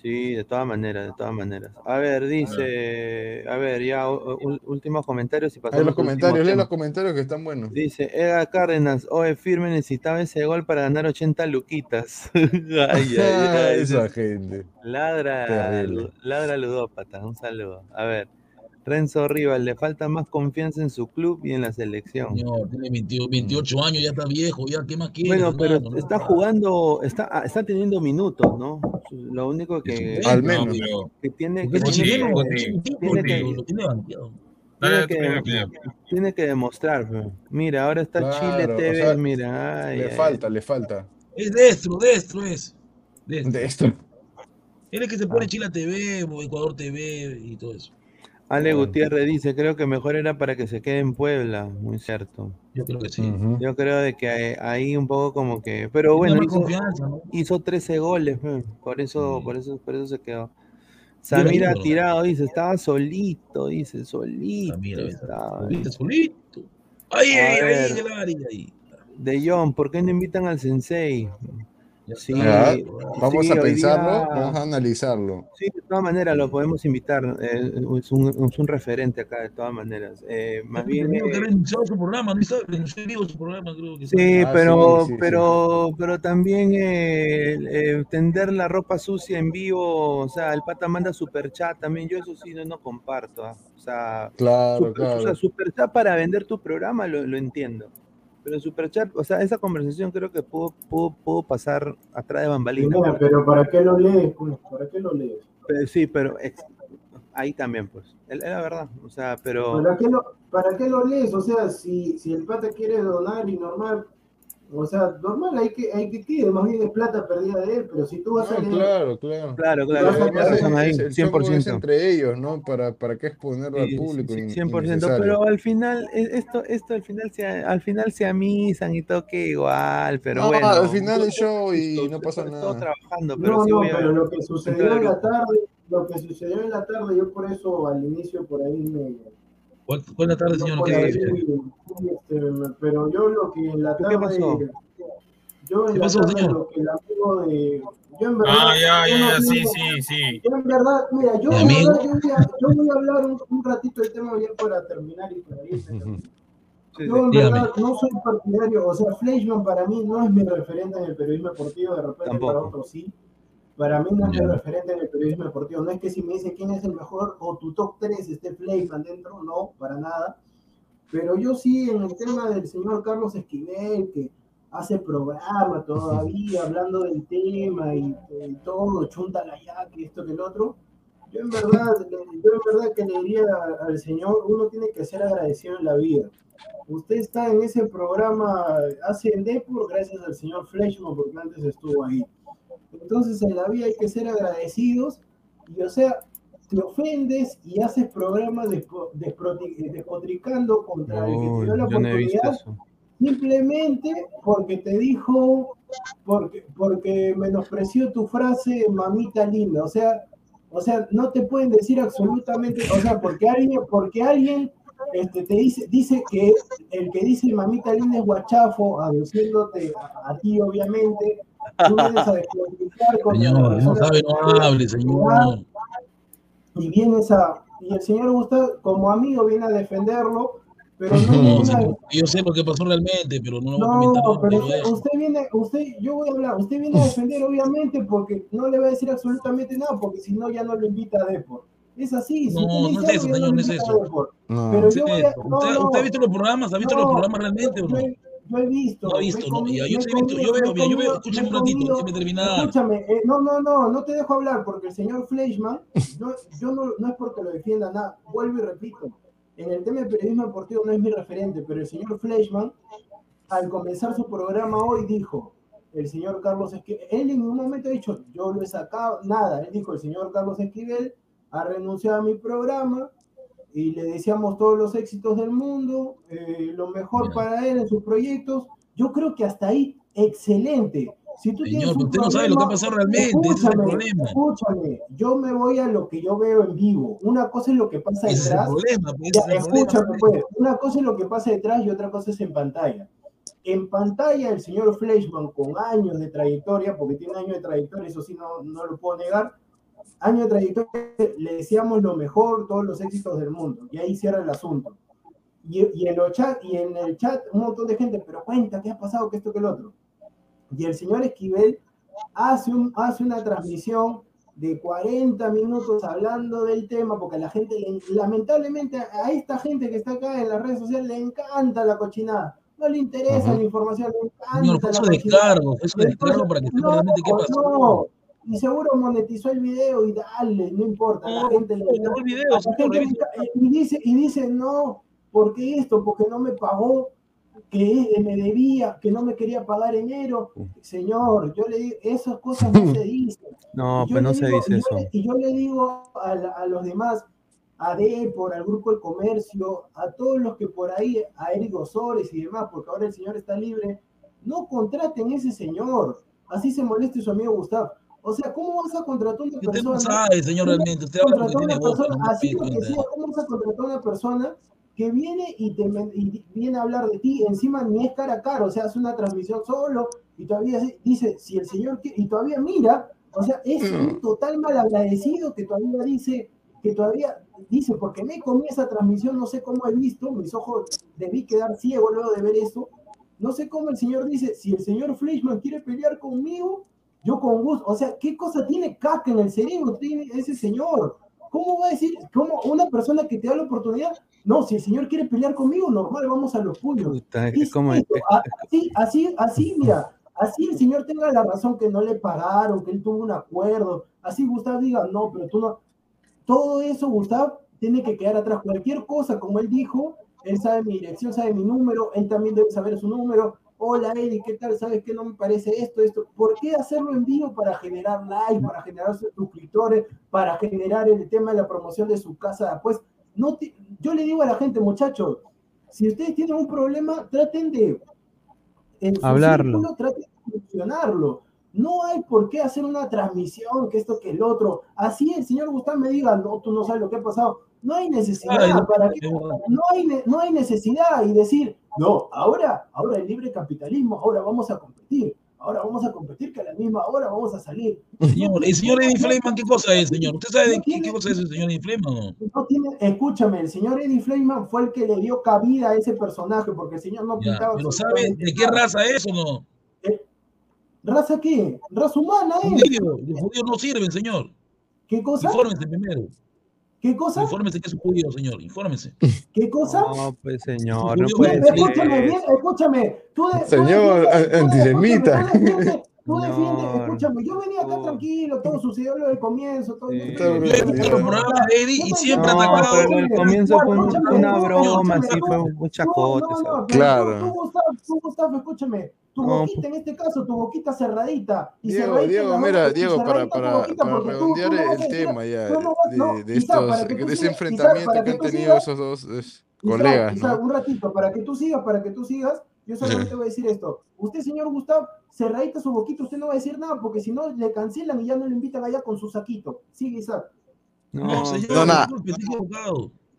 Speaker 1: Sí, de todas maneras, de todas maneras. A ver, dice, a ver, ya últimos comentarios y pasamos
Speaker 7: los
Speaker 1: al último
Speaker 7: comentarios, lee los comentarios que están buenos.
Speaker 1: Dice, Edgar Cárdenas, oye, firme necesitaba ese gol para ganar 80 luquitas. ay, ay, ay.
Speaker 7: Esa gente.
Speaker 1: Ladra, ladra ludópata, un saludo. A ver, Renzo Rivas, le falta más confianza en su club y en la selección.
Speaker 4: Señor, tiene 28, 28 años, ya está viejo, ya, ¿qué más quiere?
Speaker 1: Bueno, pero
Speaker 4: hermano?
Speaker 1: está jugando, está, ah, está teniendo minutos, ¿no? Lo único que,
Speaker 7: Al
Speaker 3: No,
Speaker 7: menos.
Speaker 3: pero
Speaker 1: que tiene que, tiene
Speaker 4: que tiene
Speaker 1: que, demostrar. Mira, ahora está Chile
Speaker 7: o
Speaker 1: TV,
Speaker 7: sea,
Speaker 1: mira. ay,
Speaker 7: Le
Speaker 1: ay,
Speaker 7: falta, le falta.
Speaker 4: Es destro, destro es. Destro.
Speaker 7: De esto.
Speaker 4: Él es que se pone Chile TV, o Ecuador TV y todo eso.
Speaker 1: Ale. Gutiérrez dice, creo que mejor era para que se quede en Puebla, muy cierto.
Speaker 4: Yo creo que sí.
Speaker 1: Yo creo de que ahí- ahí un poco como que, pero bueno, hizo,
Speaker 4: ¿no?
Speaker 1: hizo 13 goles, por eso,
Speaker 4: Sí.
Speaker 1: por eso, por eso se quedó.
Speaker 4: Mira,
Speaker 1: Samira
Speaker 4: ídolo.
Speaker 1: tirado, dice, estaba solito, dice, solito.
Speaker 4: Samira,
Speaker 1: estaba.
Speaker 4: Solito, solito. Ahí,
Speaker 1: A
Speaker 4: ahí, ahí,
Speaker 1: ver.
Speaker 4: en el área, ahí.
Speaker 1: De John, ¿por qué no invitan al sensei? Sí,
Speaker 7: Vamos
Speaker 1: sí,
Speaker 7: a pensarlo,
Speaker 1: día-
Speaker 7: vamos a analizarlo.
Speaker 1: Sí, de todas maneras lo podemos invitar. eh, es, un, es un referente acá, de todas maneras. Eh, más bien.
Speaker 4: Tenía que
Speaker 1: eh,
Speaker 4: su programa, no está, renunció en vivo su programa, creo que
Speaker 1: sí,
Speaker 7: Ah,
Speaker 1: pero,
Speaker 7: sí, sí,
Speaker 1: pero, pero también eh, eh, tender la ropa sucia en vivo, o sea, el pata manda super chat también. Yo eso sí no, no comparto. ah, O sea,
Speaker 7: Claro,
Speaker 1: super, o sea,
Speaker 7: claro.
Speaker 1: super chat para vender tu programa lo, lo entiendo. Pero super chat, o sea, esa conversación creo que pudo, pudo, pudo pasar atrás de bambalinas.
Speaker 6: Pero ¿para qué lo lees? pues? ¿Para qué lo lees?
Speaker 1: Pero sí, pero ex- ahí también, pues. Es la verdad. O sea, pero.
Speaker 6: ¿Para qué lo, para qué lo lees? O sea, si, si el pata quiere donar y normal, o sea, normal hay que, hay que quede, más bien es plata perdida de él, pero si tú vas a
Speaker 7: No,
Speaker 6: leer,
Speaker 7: claro, claro.
Speaker 1: Claro, claro.
Speaker 7: Es- es
Speaker 1: 100%.
Speaker 7: entre ellos, ¿no? ¿Para, para qué exponerlo al
Speaker 1: Sí,
Speaker 7: público?
Speaker 1: sí,
Speaker 7: in-
Speaker 1: 100%,
Speaker 7: innecesario.
Speaker 1: pero al final, e- esto, esto al final se, al final se amisan y toque igual, pero
Speaker 7: no,
Speaker 1: bueno.
Speaker 7: al final el
Speaker 1: yo-
Speaker 7: show y no pasa nada.
Speaker 1: trabajando, pero
Speaker 6: no,
Speaker 1: sí
Speaker 6: no,
Speaker 1: voy a-
Speaker 6: pero lo que sucedió en la
Speaker 1: al
Speaker 6: tarde, lo que sucedió en la tarde, yo por eso al inicio por ahí me,
Speaker 4: ¿Cuál, cuál es la tarde,
Speaker 6: No,
Speaker 4: señor? ¿Qué dice?
Speaker 6: sí, este, pero yo lo que en la
Speaker 1: ¿Qué
Speaker 6: tarde,
Speaker 1: pasó?
Speaker 6: yo en
Speaker 4: ¿Qué
Speaker 6: la
Speaker 4: pasó,
Speaker 6: tarde
Speaker 4: señor?
Speaker 6: lo que el amigo de, yo en verdad,
Speaker 3: Ah, ya,
Speaker 6: yo
Speaker 3: ya,
Speaker 6: no-
Speaker 3: ya, sí,
Speaker 6: no-
Speaker 3: sí, sí.
Speaker 6: yo en verdad, mira, yo,
Speaker 4: ¿Mi
Speaker 6: en verdad, yo, voy a, yo voy a hablar un, un ratito del tema bien para terminar y para.
Speaker 1: Sí,
Speaker 6: Yo en
Speaker 4: Dígame.
Speaker 6: verdad no soy partidario, o sea, Fleischmann para mí no es mi referente en el periodismo deportivo, de repente
Speaker 1: Tampoco.
Speaker 6: para otros sí. Para mí no es
Speaker 4: Ya.
Speaker 6: referente en el periodismo deportivo. No es que si me dice quién es el mejor o tu top 3 esté Fleischmann dentro, no, para nada. Pero yo sí en el tema del señor Carlos Esquivel, que hace programa todavía hablando del tema y, y todo, chunta la ya, que esto que el otro. Yo en verdad, yo en verdad que le diría al señor, uno tiene que ser agradecido en la vida. Usted está en ese programa, hace el Depor gracias al señor Fleischmann, porque antes estuvo ahí. Entonces en la vida hay que ser agradecidos y o sea, te ofendes y haces programas despotricando contra el que te dio la
Speaker 1: no
Speaker 6: oportunidad simplemente porque te dijo, porque, porque menospreció tu frase mamita linda, o sea, o sea, no te pueden decir absolutamente, o sea, porque alguien, porque alguien este, te dice, dice que el que dice mamita linda es guachafo, aduciéndote a, a ti obviamente, tú vienes a despotricar contra la
Speaker 4: Señor, no sabe, no hable, señor.
Speaker 6: y vienes a, y el señor Gustavo como amigo viene a defenderlo, pero no a,
Speaker 4: yo sé lo que pasó realmente, pero no lo voy a comentar
Speaker 6: no,
Speaker 4: ahora,
Speaker 6: pero
Speaker 4: lo
Speaker 6: usted, viene, usted, yo voy a hablar, usted viene a defender obviamente porque no le va a decir absolutamente nada, porque si no ya no lo invita a Depor. Es así, si
Speaker 4: No, no es eso, señor, no es eso.
Speaker 7: No.
Speaker 6: Pero
Speaker 4: Sí,
Speaker 6: yo voy a, no,
Speaker 4: ¿Usted,
Speaker 6: no,
Speaker 4: usted ha visto los programas? ¿Ha visto los programas realmente o no?
Speaker 6: Yo he visto,
Speaker 4: No
Speaker 6: he
Speaker 4: visto, no. yo yo veo, mira, yo veo, escúchame
Speaker 6: me
Speaker 4: un ratito, déjeme terminar.
Speaker 6: Escúchame, eh, no, no, no, no te dejo hablar porque el señor Fleischmann, no, yo no, no es porque lo defienda nada, vuelvo y repito, en el tema del periodismo deportivo no es mi referente, pero el señor Fleischmann, al comenzar su programa hoy, dijo, el señor Carlos Esquivel, él en un momento ha dicho, yo lo he sacado, nada, él dijo, el señor Carlos Esquivel ha renunciado a mi programa y le deseamos todos los éxitos del mundo, eh, lo mejor para él en sus proyectos. Yo creo que hasta ahí, excelente. Si tú
Speaker 4: Señor, usted no sabe lo que ha
Speaker 6: problema,
Speaker 4: pasado realmente, ese es el
Speaker 6: escúchame,
Speaker 4: problema.
Speaker 6: Escúchame, yo me voy a lo que yo veo en vivo. Una cosa es lo que pasa
Speaker 4: es
Speaker 6: detrás.
Speaker 4: problema, pues,
Speaker 6: Ya,
Speaker 4: es el problema,
Speaker 6: escúchame,
Speaker 4: pues.
Speaker 6: Una cosa es lo que pasa detrás y otra cosa es en pantalla. En pantalla, el señor Fleischmann, con años de trayectoria, porque tiene años de trayectoria, eso sí no, no lo puedo negar, años de trayectoria, le deseamos lo mejor, todos los éxitos del mundo. Y ahí cierra el asunto. Y, y en, los chat, y en el chat, un montón de gente, pero cuenta, ¿qué ha pasado? ¿Qué esto, que el otro? Y el señor Esquivel hace, un, hace una transmisión de 40 minutos hablando del tema, porque a la gente, le- lamentablemente, a esta gente que está acá en las redes sociales le encanta la cochinada. No le interesa
Speaker 4: Ajá.
Speaker 6: la información, le encanta
Speaker 4: Señor,
Speaker 6: la cochinada.
Speaker 4: descargo, su descargo para que sepa realmente qué pasó.
Speaker 6: No, y seguro monetizó el video y dale, no importa, la
Speaker 4: No,
Speaker 6: gente le
Speaker 4: el video,
Speaker 6: la gente y dice, y dice, no, ¿por qué esto? Porque no me pagó, que me debía, que no me quería pagar enero. Señor, yo le digo, esas cosas no se dicen.
Speaker 1: No,
Speaker 6: Y yo
Speaker 1: pues no
Speaker 6: le
Speaker 1: se
Speaker 6: digo-
Speaker 1: dice
Speaker 6: y yo
Speaker 1: eso.
Speaker 6: le- Y yo le digo a, la- a los demás, a Depor, al Grupo del Comercio, a todos los que por ahí, a Eric Osores y demás, porque ahora el señor está libre, no contraten a ese señor. Así se moleste su amigo Gustavo. O sea, ¿cómo vas a contratar a una
Speaker 4: Usted no
Speaker 6: persona?
Speaker 4: sabe, señor,
Speaker 6: ¿Cómo
Speaker 4: realmente. Usted habla porque tiene
Speaker 6: una
Speaker 4: boca,
Speaker 6: persona
Speaker 4: no
Speaker 6: así lo que sea, ¿Cómo vas a contratar a una persona que viene y te y viene a hablar de ti? Encima ni es cara a cara, o sea, hace una transmisión solo y todavía dice, si el señor quiere, y todavía mira, o sea, es un total malagradecido que todavía dice, que todavía dice, porque me comí esa transmisión, no sé cómo he visto, mis ojos debí quedar ciego luego de ver eso, no sé cómo el señor dice, si el señor Fleischmann quiere pelear conmigo, yo con gusto, o sea, ¿qué cosa tiene caca en el cerebro tiene ese señor? ¿Cómo va a decir, cómo una persona que te da la oportunidad, no, si el señor quiere pelear conmigo, normal, vamos a los puños.
Speaker 1: Es
Speaker 6: Así, así, así, mira, así el señor tenga la razón que no le pagaron, que él tuvo un acuerdo, así Gustavo diga, no, pero tú no. Todo eso, Gustavo, tiene que quedar atrás. Cualquier cosa, como él dijo, él sabe mi dirección, sabe mi número, él también debe saber su número. Hola, Eddie, ¿qué tal? ¿Sabes qué? No me parece esto, esto. ¿Por qué hacerlo en vivo para generar likes, para generar suscriptores, para generar el tema de la promoción de su casa? Pues, no te- yo le digo a la gente, muchachos, si ustedes tienen un problema, traten de en su
Speaker 1: Hablarlo.
Speaker 6: círculo, traten de solucionarlo. No hay por qué hacer una transmisión, que esto, que el otro. Así el señor Gustavo me diga, no, tú no sabes lo que ha pasado. No hay necesidad,
Speaker 4: Ay, no,
Speaker 6: ¿para qué?
Speaker 4: qué bueno.
Speaker 6: no, hay, no hay necesidad y decir, no, ahora, ahora el libre capitalismo, ahora vamos a competir, ahora vamos a competir que a la misma hora vamos a salir.
Speaker 4: Señor, el señor Eddie Fleiman, ¿qué cosa es, señor? ¿Usted sabe de
Speaker 6: No
Speaker 4: qué, cosa es el señor Eddie Fleiman no?
Speaker 6: Tiene, escúchame, el señor Eddie Fleiman fue el que le dio cabida a ese personaje, porque el señor no
Speaker 4: Ya,
Speaker 6: pintaba
Speaker 4: pero ¿sabe de qué raza es o no?
Speaker 6: ¿Raza qué? ¿Raza humana, eh?
Speaker 4: Judío, los judíos no sirven, señor.
Speaker 6: ¿Qué cosa?
Speaker 4: Infórmese primero.
Speaker 6: ¿Qué cosa?
Speaker 4: Infórmese que es un judío, señor. Infórmese.
Speaker 6: ¿Qué cosa?
Speaker 1: No, pues señor, no puede decir
Speaker 6: escúchame, bien, escúchame. Tú de-
Speaker 2: Señor, antisemita.
Speaker 6: Tú defiendes, tú defiendes,
Speaker 1: Señor.
Speaker 6: escúchame, yo venía acá tranquilo, todo sucedió lo del comienzo, todo
Speaker 1: Sí.
Speaker 6: yo-
Speaker 2: Está
Speaker 4: Yo he Eddie y siempre
Speaker 1: No,
Speaker 4: atacado.
Speaker 1: pero el comienzo fue una broma, sí, fue un chacote.
Speaker 2: Claro.
Speaker 6: Tú, tú, Gustavo, tú, Gustavo, escúchame. Tu
Speaker 1: No,
Speaker 6: boquita en este caso, tu boquita cerradita. Y
Speaker 2: Diego,
Speaker 6: cerradita
Speaker 2: Diego, mira, Diego, para, para, para
Speaker 6: tú-
Speaker 2: redondear
Speaker 6: tú
Speaker 2: el tema ya de, estos, ese enfrentamiento que han tenido
Speaker 6: sigas-
Speaker 2: esos dos es, colegas,
Speaker 6: Isaac,
Speaker 2: ¿no?
Speaker 6: un ratito, para que tú sigas, para que tú sigas, yo solamente voy a decir esto. Usted, señor Gustavo, cerradita su boquita, usted no va a decir nada, porque si no le cancelan y ya no le invitan allá con su saquito. Sigue, Isaac.
Speaker 4: No,
Speaker 1: No,
Speaker 4: señor,
Speaker 2: no, nada.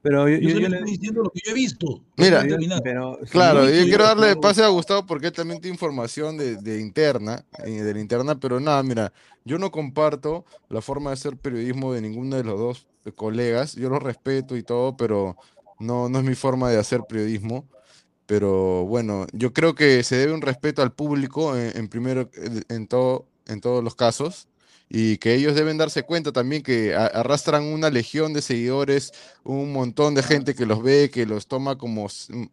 Speaker 1: Pero yo,
Speaker 4: Yo,
Speaker 1: yo- yo le
Speaker 4: estoy diciendo lo que yo he visto.
Speaker 2: Mira,
Speaker 1: pero
Speaker 2: Claro,
Speaker 1: sí,
Speaker 2: yo quiero darle pase a Gustavo porque él también tiene información de, de interna, eh, de la interna, pero nada, mira, yo no comparto la forma de hacer periodismo de ninguno de los dos colegas, yo los respeto y todo, pero no, no es mi forma de hacer periodismo. Pero bueno, yo creo que se debe un respeto al público en, en primero, en todo, en todos los casos, y que ellos deben darse cuenta también que arrastran una legión de seguidores, un montón de gente que los ve, que los toma como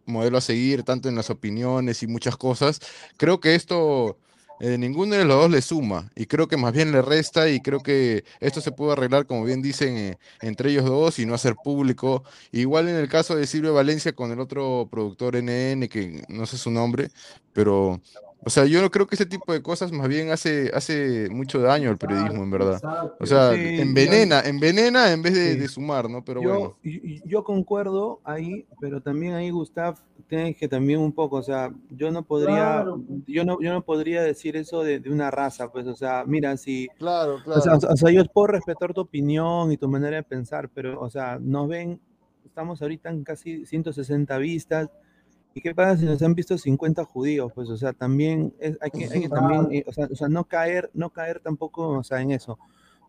Speaker 2: modelo a seguir, tanto en las opiniones y muchas cosas. Creo que esto eh, ninguno de los dos le suma, y creo que más bien le resta, y creo que esto se puede arreglar, como bien dicen, eh, entre ellos dos y no hacer público. Igual en el caso de Silvio Valencia con el otro productor NN, que no sé su nombre, pero O sea, yo no creo que ese tipo de cosas más bien hace, hace mucho daño al periodismo, en verdad.
Speaker 6: Exacto.
Speaker 2: O sea,
Speaker 1: Sí,
Speaker 2: envenena, envenena en vez de,
Speaker 1: Sí.
Speaker 2: de sumar, ¿no? Pero
Speaker 1: yo,
Speaker 2: bueno.
Speaker 1: yo concuerdo ahí, pero también ahí, Gustav, tienes que también un poco, o sea, yo no podría,
Speaker 6: Claro.
Speaker 1: yo no, yo no podría decir eso de, de una raza, pues, o sea, mira, si,
Speaker 2: Claro,
Speaker 1: o sea,
Speaker 2: claro.
Speaker 1: o sea, yo puedo respetar tu opinión y tu manera de pensar, pero, o sea, nos ven, estamos ahorita en casi 160 vistas, ¿y qué pasa si nos han visto 50 judíos? Pues, o sea, también es- hay que, hay que también, eh, o sea, o sea, no caer, no caer tampoco, o sea, en eso.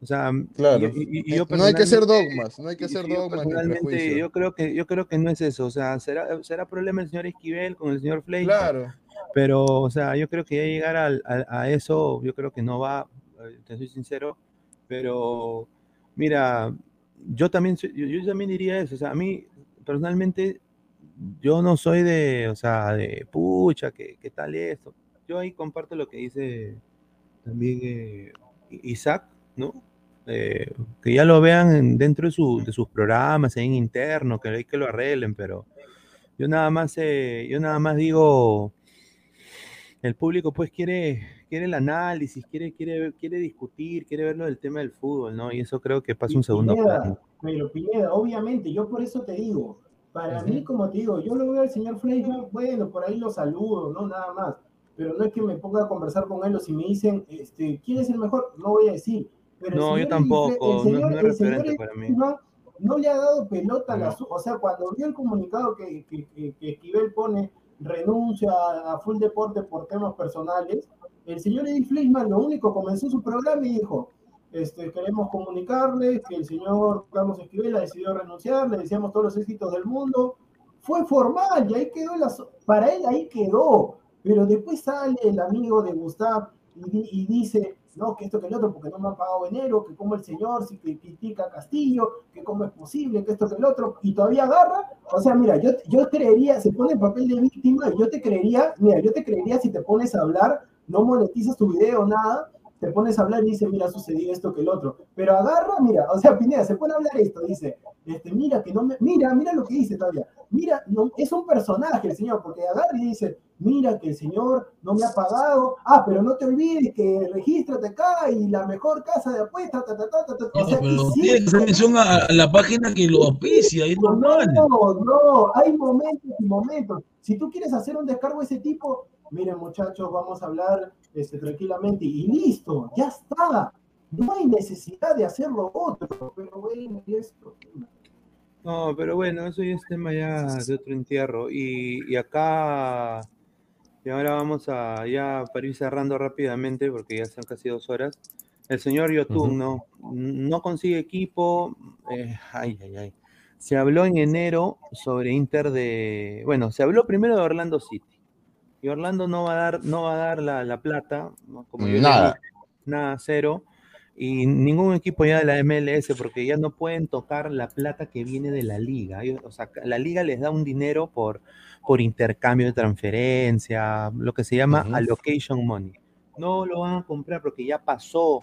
Speaker 1: O sea, y
Speaker 2: Claro.
Speaker 1: yo- y- y
Speaker 2: Eh,
Speaker 1: yo
Speaker 2: no hay que hacer dogmas, no hay que
Speaker 1: y-
Speaker 2: hacer
Speaker 1: y yo
Speaker 2: dogmas
Speaker 1: personalmente, yo creo que yo creo que no es eso, o sea, será será problema del señor Esquivel con el señor Fleischer,
Speaker 2: Claro.
Speaker 1: pero o sea, yo creo que ya llegar al- al- a, eso, yo creo que no va, eh, te soy sincero, pero mira, yo también yo, yo también diría eso, o sea, a mí personalmente yo no soy de, o sea, de pucha, que qué tal esto. Yo ahí comparto lo que dice también eh, Isaac, ¿no? Eh, que ya lo vean en- dentro de, su- de sus programas, en interno, que hay que lo arreglen, pero yo nada más, eh, yo nada más digo, el público pues quiere, quiere el análisis, quiere, quiere, quiere discutir, quiere verlo del tema del fútbol, ¿no? Y eso creo que pasa un segundo
Speaker 6: Pineda,
Speaker 1: plano.
Speaker 6: Pero Pineda, obviamente, yo por eso te digo, para mí, como te digo, yo lo veo al señor Fleischmann, bueno, por ahí lo saludo, no nada más, pero no es que me ponga a conversar con él o si me dicen, este, ¿quién es el mejor? No voy a decir. Pero
Speaker 1: No, yo tampoco,
Speaker 6: el
Speaker 1: no-
Speaker 6: señor-
Speaker 1: no es
Speaker 6: el señor
Speaker 1: referente para mí.
Speaker 6: No le ha dado pelota a la
Speaker 1: No.
Speaker 6: su- o sea, cuando vio el comunicado que, que, que- que Esquivel pone renuncia a full deporte por temas personales, el señor Eddie Fleischmann lo único comenzó su programa y dijo, este, queremos comunicarles que el señor Carlos Esquivel ha decidido renunciar, le deseamos todos los éxitos del mundo. Fue formal y ahí quedó, la, para él ahí quedó. Pero después sale el amigo de Gustav y, y dice, no, que esto que el otro, porque no me han pagado enero, que como el señor si critica a Castillo, que cómo es posible, que esto que el otro, y todavía agarra. O sea, mira, yo, yo creería, se pone en papel de víctima y yo te creería, mira, yo te creería si te pones a hablar, no monetizas tu video, nada, te pones a hablar y dice, mira, sucedió esto que el otro. Pero agarra, mira, o sea, Pineda, se pone a hablar esto, dice, este, mira, que no me, mira, mira lo que dice todavía, mira, no, es un personaje el señor, porque agarra y dice, mira que el señor no me ha pagado, ah, pero no te olvides que regístrate acá y la mejor casa de apuestas, ta, ta, ta, ta, ta. o sea,
Speaker 4: pero tiene que hacer mención a la página que lo auspicia, es normal.
Speaker 6: no, no, hay momentos y momentos. Si tú quieres hacer un descargo de ese tipo, miren muchachos, vamos a hablar este, tranquilamente y listo, ya está. No hay necesidad de hacerlo otro, pero bueno, y esto.
Speaker 1: No, pero bueno, eso ya es tema ya de otro entierro. Y, y acá, y ahora vamos a, ya para ir cerrando rápidamente, porque ya son casi dos horas. El señor Yotun. ¿no? No consigue equipo. eh, ay, ay, ay. Se habló en enero sobre Inter de. Bueno, se habló primero de Orlando City. Y Orlando no va a dar, no va a dar la, la plata, ¿no? como yo
Speaker 2: Nada.
Speaker 1: dije, nada, cero. Y ningún equipo ya de la MLS, porque ya no pueden tocar la plata que viene de la liga. O sea, la liga les da un dinero por, por intercambio de transferencia, lo que se llama
Speaker 2: Ujú.
Speaker 1: allocation money. No lo van a comprar porque ya pasó.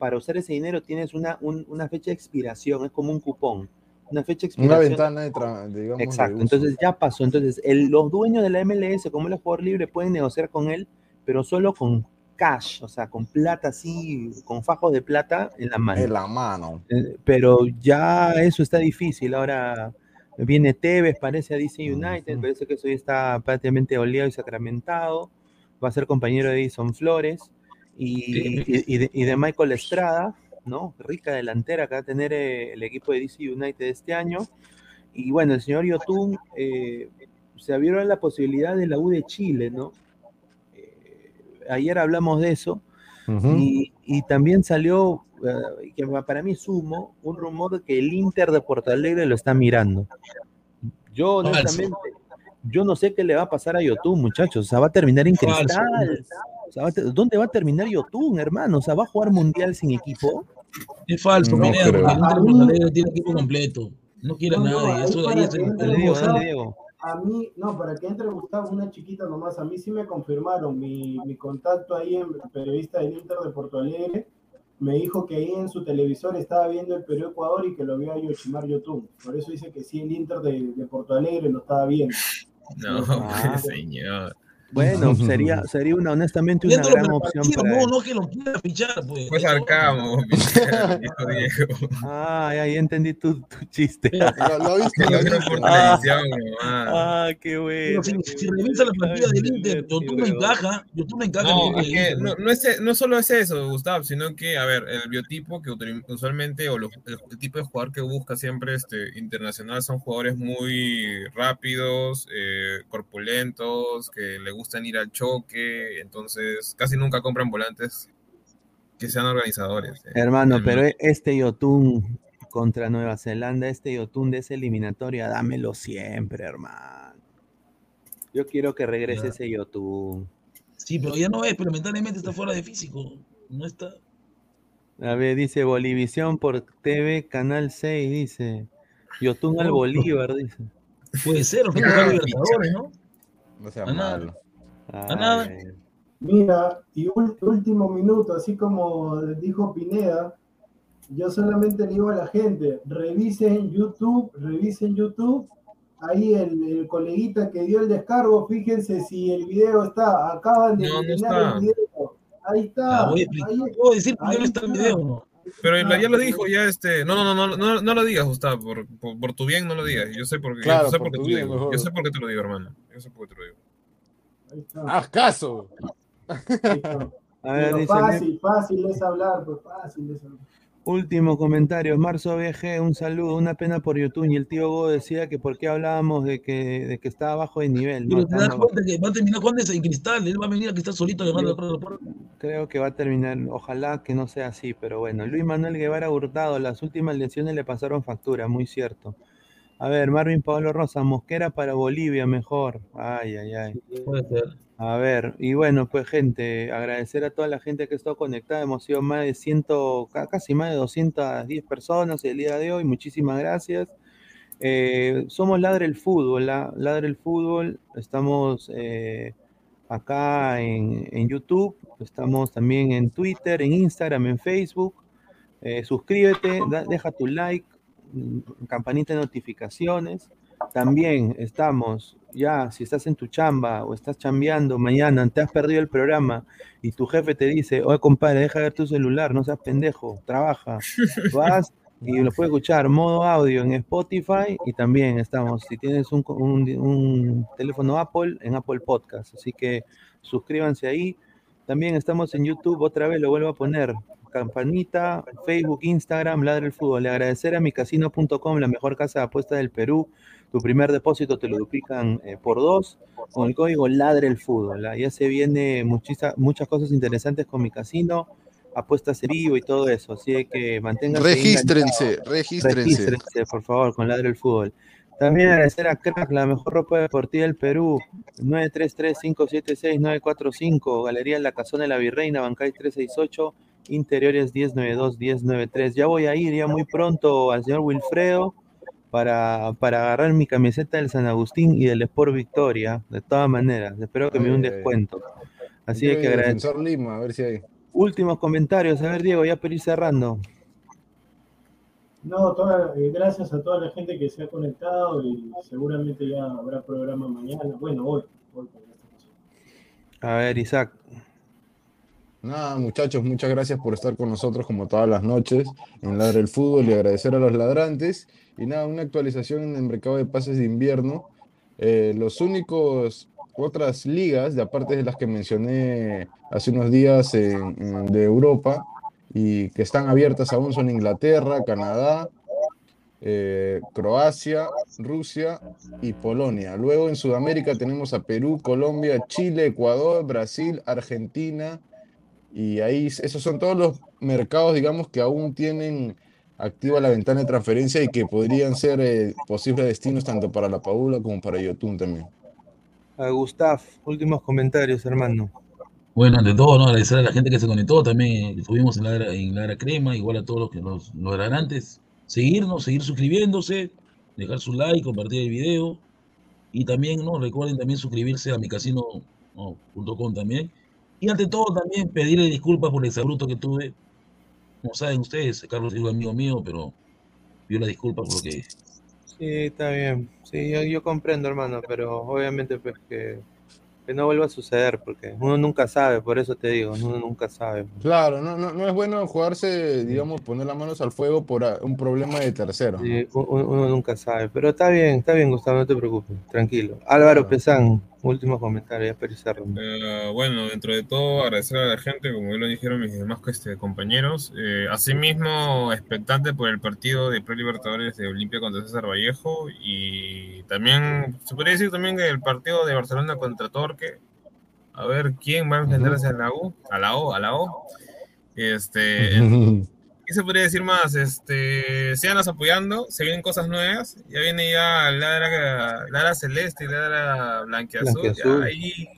Speaker 1: Para usar ese dinero tienes una, un- una fecha de expiración, es como un cupón. Una fecha de
Speaker 2: Una ventana de, digamos,
Speaker 1: Exacto,
Speaker 2: uso.
Speaker 1: entonces ya pasó. Entonces, el- los dueños de la MLS, como él es jugador libre, pueden negociar con él, pero solo con cash, o sea, con plata así, con fajos de plata en la mano.
Speaker 2: En la mano.
Speaker 1: Eh, pero ya eso está difícil. Ahora viene Tevez, parece a DC United, parece que eso ya está prácticamente oleado y sacramentado. Va a ser compañero de Edison Flores y, y- y de, y de Michael Estrada, ¿no? Rica delantera que va a tener eh, el equipo de DC United este año. Y bueno, el señor Yotun eh, se abrieron la posibilidad de la U de Chile, ¿no? Eh, ayer hablamos de eso. Y, y también salió, que para mí es humo, un rumor de que el Inter de Porto Alegre lo está mirando. Yo, honestamente, yo no sé qué le va a pasar a Yotun, muchachos. O sea, va a terminar en cristal. O sea, ¿Dónde va a terminar Yotun, hermano? O sea, ¿va a jugar mundial sin equipo?
Speaker 4: Es falso,
Speaker 2: No
Speaker 4: Pineda, porque el Inter
Speaker 6: A
Speaker 4: de
Speaker 6: mí-
Speaker 4: Porto Alegre tiene equipo completo. No quiere
Speaker 6: No, no,
Speaker 4: nadie. Eso ahí es el-
Speaker 6: Gustavo,
Speaker 1: Diego.
Speaker 6: A mí, no, para que entre Gustavo, una chiquita nomás, a mí sí me confirmaron, mi, mi contacto ahí, en el periodista del Inter de Porto Alegre, me dijo que ahí en su televisor estaba viendo el Perú-Ecuador y que lo vio a Yoshimar Yotun. Por eso dice que sí, el Inter de, de Porto Alegre lo estaba viendo.
Speaker 3: No,
Speaker 1: Ah.
Speaker 3: señor.
Speaker 1: Bueno, sería, sería una, honestamente, una gran opción
Speaker 4: partido,
Speaker 1: para
Speaker 4: no,
Speaker 1: él.
Speaker 4: no que lo quiera fichar, pues.
Speaker 3: Pues Arcamo, Diego.
Speaker 1: Ah, ya, ya entendí tu, tu chiste.
Speaker 7: Lo, lo viste, lo
Speaker 3: lo
Speaker 7: viste.
Speaker 3: por
Speaker 1: Ah.
Speaker 3: televisión, nomás.
Speaker 1: Ah, qué bueno.
Speaker 4: Si, si revisa la plantilla
Speaker 1: Ay,
Speaker 4: del Inter, YouTube no
Speaker 1: weón.
Speaker 4: encaja, YouTube no encaja.
Speaker 3: No, es que no, no, es, no solo es eso, Gustavo, sino que, a ver, el biotipo que usualmente, o los- el, el tipo de jugador que busca siempre este internacional son jugadores muy rápidos, eh, corpulentos, que le gustan ir al choque, entonces casi nunca compran volantes que sean organizadores. eh.
Speaker 1: Hermano, pero este Yotun contra Nueva Zelanda, este Yotun de esa eliminatoria, dámelo siempre, hermano. Yo quiero que regrese
Speaker 4: Ya.
Speaker 1: ese Yotun.
Speaker 4: Sí, pero ya no es, pero mentalmente está fuera de físico. No está.
Speaker 1: A ver, dice Bolivisión por TV, Canal 6, dice. Yotun al. Bolívar, dice.
Speaker 4: Puede ser, o que jugar Libertadores, ¿no?
Speaker 7: No sea malo.
Speaker 4: A nada.
Speaker 1: Ay,
Speaker 6: Mira, y ul- último minuto, así como dijo Pineda, yo solamente le digo a la gente, revisen YouTube, revisen YouTube, ahí el, el coleguita que dio el descargo, fíjense si el video está, acaban de
Speaker 3: No, está.
Speaker 6: el video, ahí está,
Speaker 4: Ah, voy a explicar.
Speaker 6: ahí,
Speaker 4: ¿Puedo decir por qué
Speaker 6: ahí
Speaker 4: no está el video?
Speaker 3: Pero
Speaker 6: Ah,
Speaker 3: ya lo dijo, ya este. No, no, no, no, no, lo digas, Gustavo, por, por, por tu bien no lo digas. Yo sé por qué,
Speaker 7: Claro,
Speaker 3: yo sé
Speaker 7: por
Speaker 3: por qué te lo digo.
Speaker 7: mejor.
Speaker 3: Yo sé por qué te lo digo, hermano. Yo sé por qué te lo digo.
Speaker 6: Ahí está,
Speaker 7: ¡Haz caso!
Speaker 1: A ver, dice,
Speaker 6: fácil, fácil es hablar, pues fácil es hablar.
Speaker 1: Último comentario, Marzo VG, un saludo, una pena por YouTube. Y el tío Go decía que por qué hablábamos de que, de que estaba bajo de nivel. No,
Speaker 4: Pero te das cuenta que va a terminar Juan de en cristal, él va a venir a cristal solito llamando a la puerta.
Speaker 1: creo que va a terminar, ojalá que no sea así, pero bueno. Luis Manuel Guevara Hurtado, las últimas lesiones le pasaron factura, muy cierto. A ver, Marvin Pablo Rosa, Mosquera para Bolivia, mejor. Ay, ay, ay.
Speaker 4: Puede ser.
Speaker 1: A ver, y bueno, pues gente, agradecer a toda la gente que ha estado conectada. Hemos sido más de 100, ca- casi más de 210 personas el día de hoy. Muchísimas gracias. Eh, somos Ladre el Fútbol, la- Ladre el Fútbol. Estamos eh, acá en, en YouTube, estamos también en Twitter, en Instagram, en Facebook. Eh, suscríbete, da- deja tu like, campanita de notificaciones. También estamos, ya, si estás en tu chamba o estás chambeando mañana, te has perdido el programa y tu jefe te dice, oye compadre, deja de ver tu celular, no seas pendejo, trabaja. Vas y lo puedes escuchar modo audio en Spotify y también estamos, si tienes un, un- un teléfono Apple, en Apple Podcast. Así que suscríbanse ahí. También estamos en YouTube, otra vez lo vuelvo a poner. Campanita, Facebook, Instagram, Ladre el Fútbol. Le agradecer a micasino.com, la mejor casa de apuestas del Perú. Tu primer depósito te lo duplican eh, por dos con el código Ladre el Fútbol. ¿ah? Ya se viene muchisa- muchas cosas interesantes con mi casino, apuestas en vivo y todo eso. Así que manténganse
Speaker 7: Regístrense, regístrense.
Speaker 1: Regístrense, por favor, con Ladre el Fútbol. También agradecer a Crack, la mejor ropa deportiva del Perú, 933-576-945, Galería La Casona de la Virreina, Bancay 368, Interiores 1092-1093. Ya voy a ir ya muy pronto al señor Wilfredo para, para agarrar mi camiseta del San Agustín y del Sport Victoria, de todas maneras. Espero que me dé un descuento. Así que
Speaker 7: y
Speaker 1: agradecer.
Speaker 7: Defensor Lima, a ver si hay.
Speaker 1: Últimos comentarios, a ver Diego, ya para ir cerrando.
Speaker 6: No, toda- eh, gracias a toda la gente que se ha conectado y seguramente ya habrá programa mañana. Bueno, hoy. hoy.
Speaker 1: A ver, Isaac.
Speaker 7: Nada, muchachos, muchas gracias por estar con nosotros como todas las noches en Ladre el Fútbol y agradecer a los ladrantes. Y nada, una actualización en el mercado de pases de invierno. Eh, los únicos otras ligas, de aparte de las que mencioné hace unos días de Europa y que están abiertas aún son Inglaterra, Canadá, eh, Croacia, Rusia y Polonia. Luego en Sudamérica tenemos a Perú, Colombia, Chile, Ecuador, Brasil, Argentina y ahí esos son todos los mercados, digamos, que aún tienen activa la ventana de transferencia y que podrían ser eh, posibles destinos tanto para la Paula como para Yotun también.
Speaker 1: A Gustav, últimos comentarios, hermano.
Speaker 4: Bueno, ante todo, ¿no? agradecer a la gente que se conectó, también estuvimos en la era, en la era crema, igual a todos los que nos, nos eran antes. Seguirnos, seguir suscribiéndose, dejar su like, compartir el video. Y también, ¿no? Recuerden también suscribirse a micasino.com también. Y ante todo también pedirle disculpas por el exabruto que tuve. Como saben ustedes, Carlos es un amigo mío, pero pido la disculpa por lo que
Speaker 1: Sí, está bien. Sí, yo, yo comprendo, hermano, pero obviamente pues que que no vuelva a suceder, porque uno nunca sabe, por eso te digo, uno nunca sabe.
Speaker 7: Claro, no, no, no es bueno jugarse, digamos, poner las manos al fuego por a- un problema de tercero.
Speaker 1: Sí, u- u- uno nunca sabe, pero está bien, está bien, Gustavo, no te preocupes, tranquilo. Álvaro Pesán, último comentario, ya ir cerrando.
Speaker 3: Eh, bueno, dentro de todo, agradecer a la gente, como ya lo dijeron mis demás este, compañeros. Eh, asimismo, expectante por el partido de Pre-Libertadores de Olimpia contra César Vallejo. Y también, se podría decir también que el partido de Barcelona contra Torque. A ver quién va a enfrentarse a la U, a la O, a la O. Este, ¿Qué se podría decir más? Este, síganos apoyando, se vienen cosas nuevas. Ya viene ya Ladra, Ladra Celeste y Ladra Blanquiazul.
Speaker 1: Blanquiazul.
Speaker 3: Ya ahí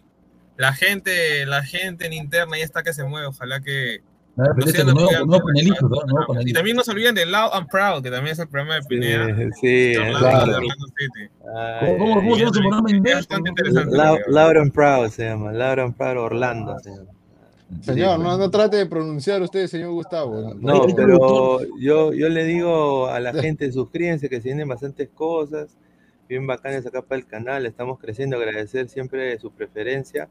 Speaker 3: la gente, la gente en interna ya está que se mueve. Ojalá que. Y
Speaker 4: panelito.
Speaker 3: también no se olviden de Loud and Proud, que también es el programa de Pineda.
Speaker 1: sí,
Speaker 3: Orlando,
Speaker 1: claro.
Speaker 4: ¿Cómo, cómo, cómo se llama.
Speaker 1: Lau- Lauren Proud se llama, Lauren Proud Orlando se llama.
Speaker 7: Señor, no, no trate de pronunciar usted, señor Gustavo.
Speaker 1: No, pero yo, yo le digo a la gente, suscríbanse, que se vienen bastantes cosas, bien bacanas acá para el canal, estamos creciendo, agradecer siempre su preferencia.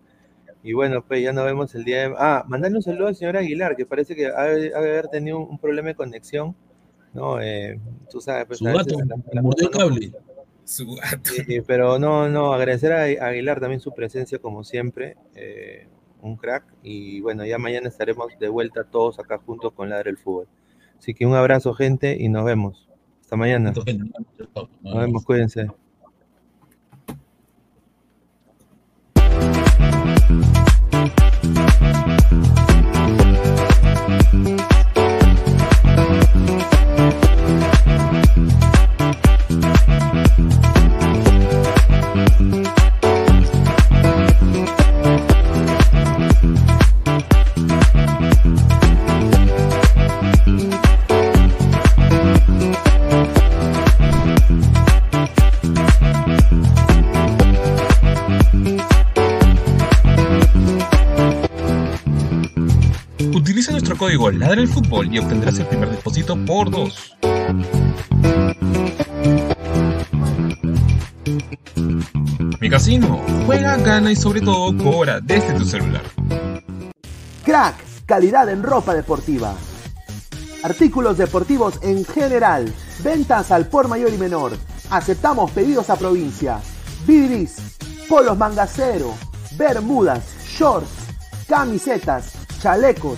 Speaker 1: Y bueno, pues ya nos vemos el día de... Ah, mandarle un saludo al señor Aguilar, que parece que ha ha de haber tenido un, un problema de conexión, ¿no? Eh, tú sabes, pues
Speaker 4: Su gato
Speaker 1: la- la
Speaker 4: mordió el
Speaker 1: cosa no-
Speaker 4: cable.
Speaker 3: Su gato.
Speaker 1: Sí, pero no, no, agradecer a Aguilar también su presencia como siempre, eh, un crack. Y bueno, ya mañana estaremos de vuelta todos acá juntos con Ladre el Fútbol. Así que un abrazo, gente, y nos vemos. Hasta mañana. Nos vemos, cuídense.
Speaker 11: Código Ladra el Fútbol y obtendrás el primer depósito por dos. Mi casino, juega, gana y sobre todo cobra desde tu celular.
Speaker 12: Crack, calidad en ropa deportiva. Artículos deportivos en general. Ventas al por mayor y menor. Aceptamos pedidos a provincia. Bidris, polos mangacero, bermudas, shorts, camisetas, chalecos,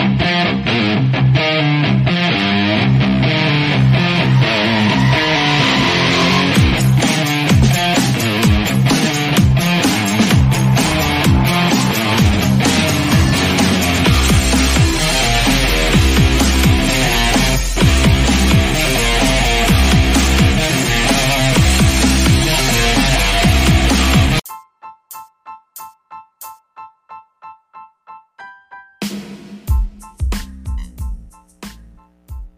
Speaker 12: Thank you.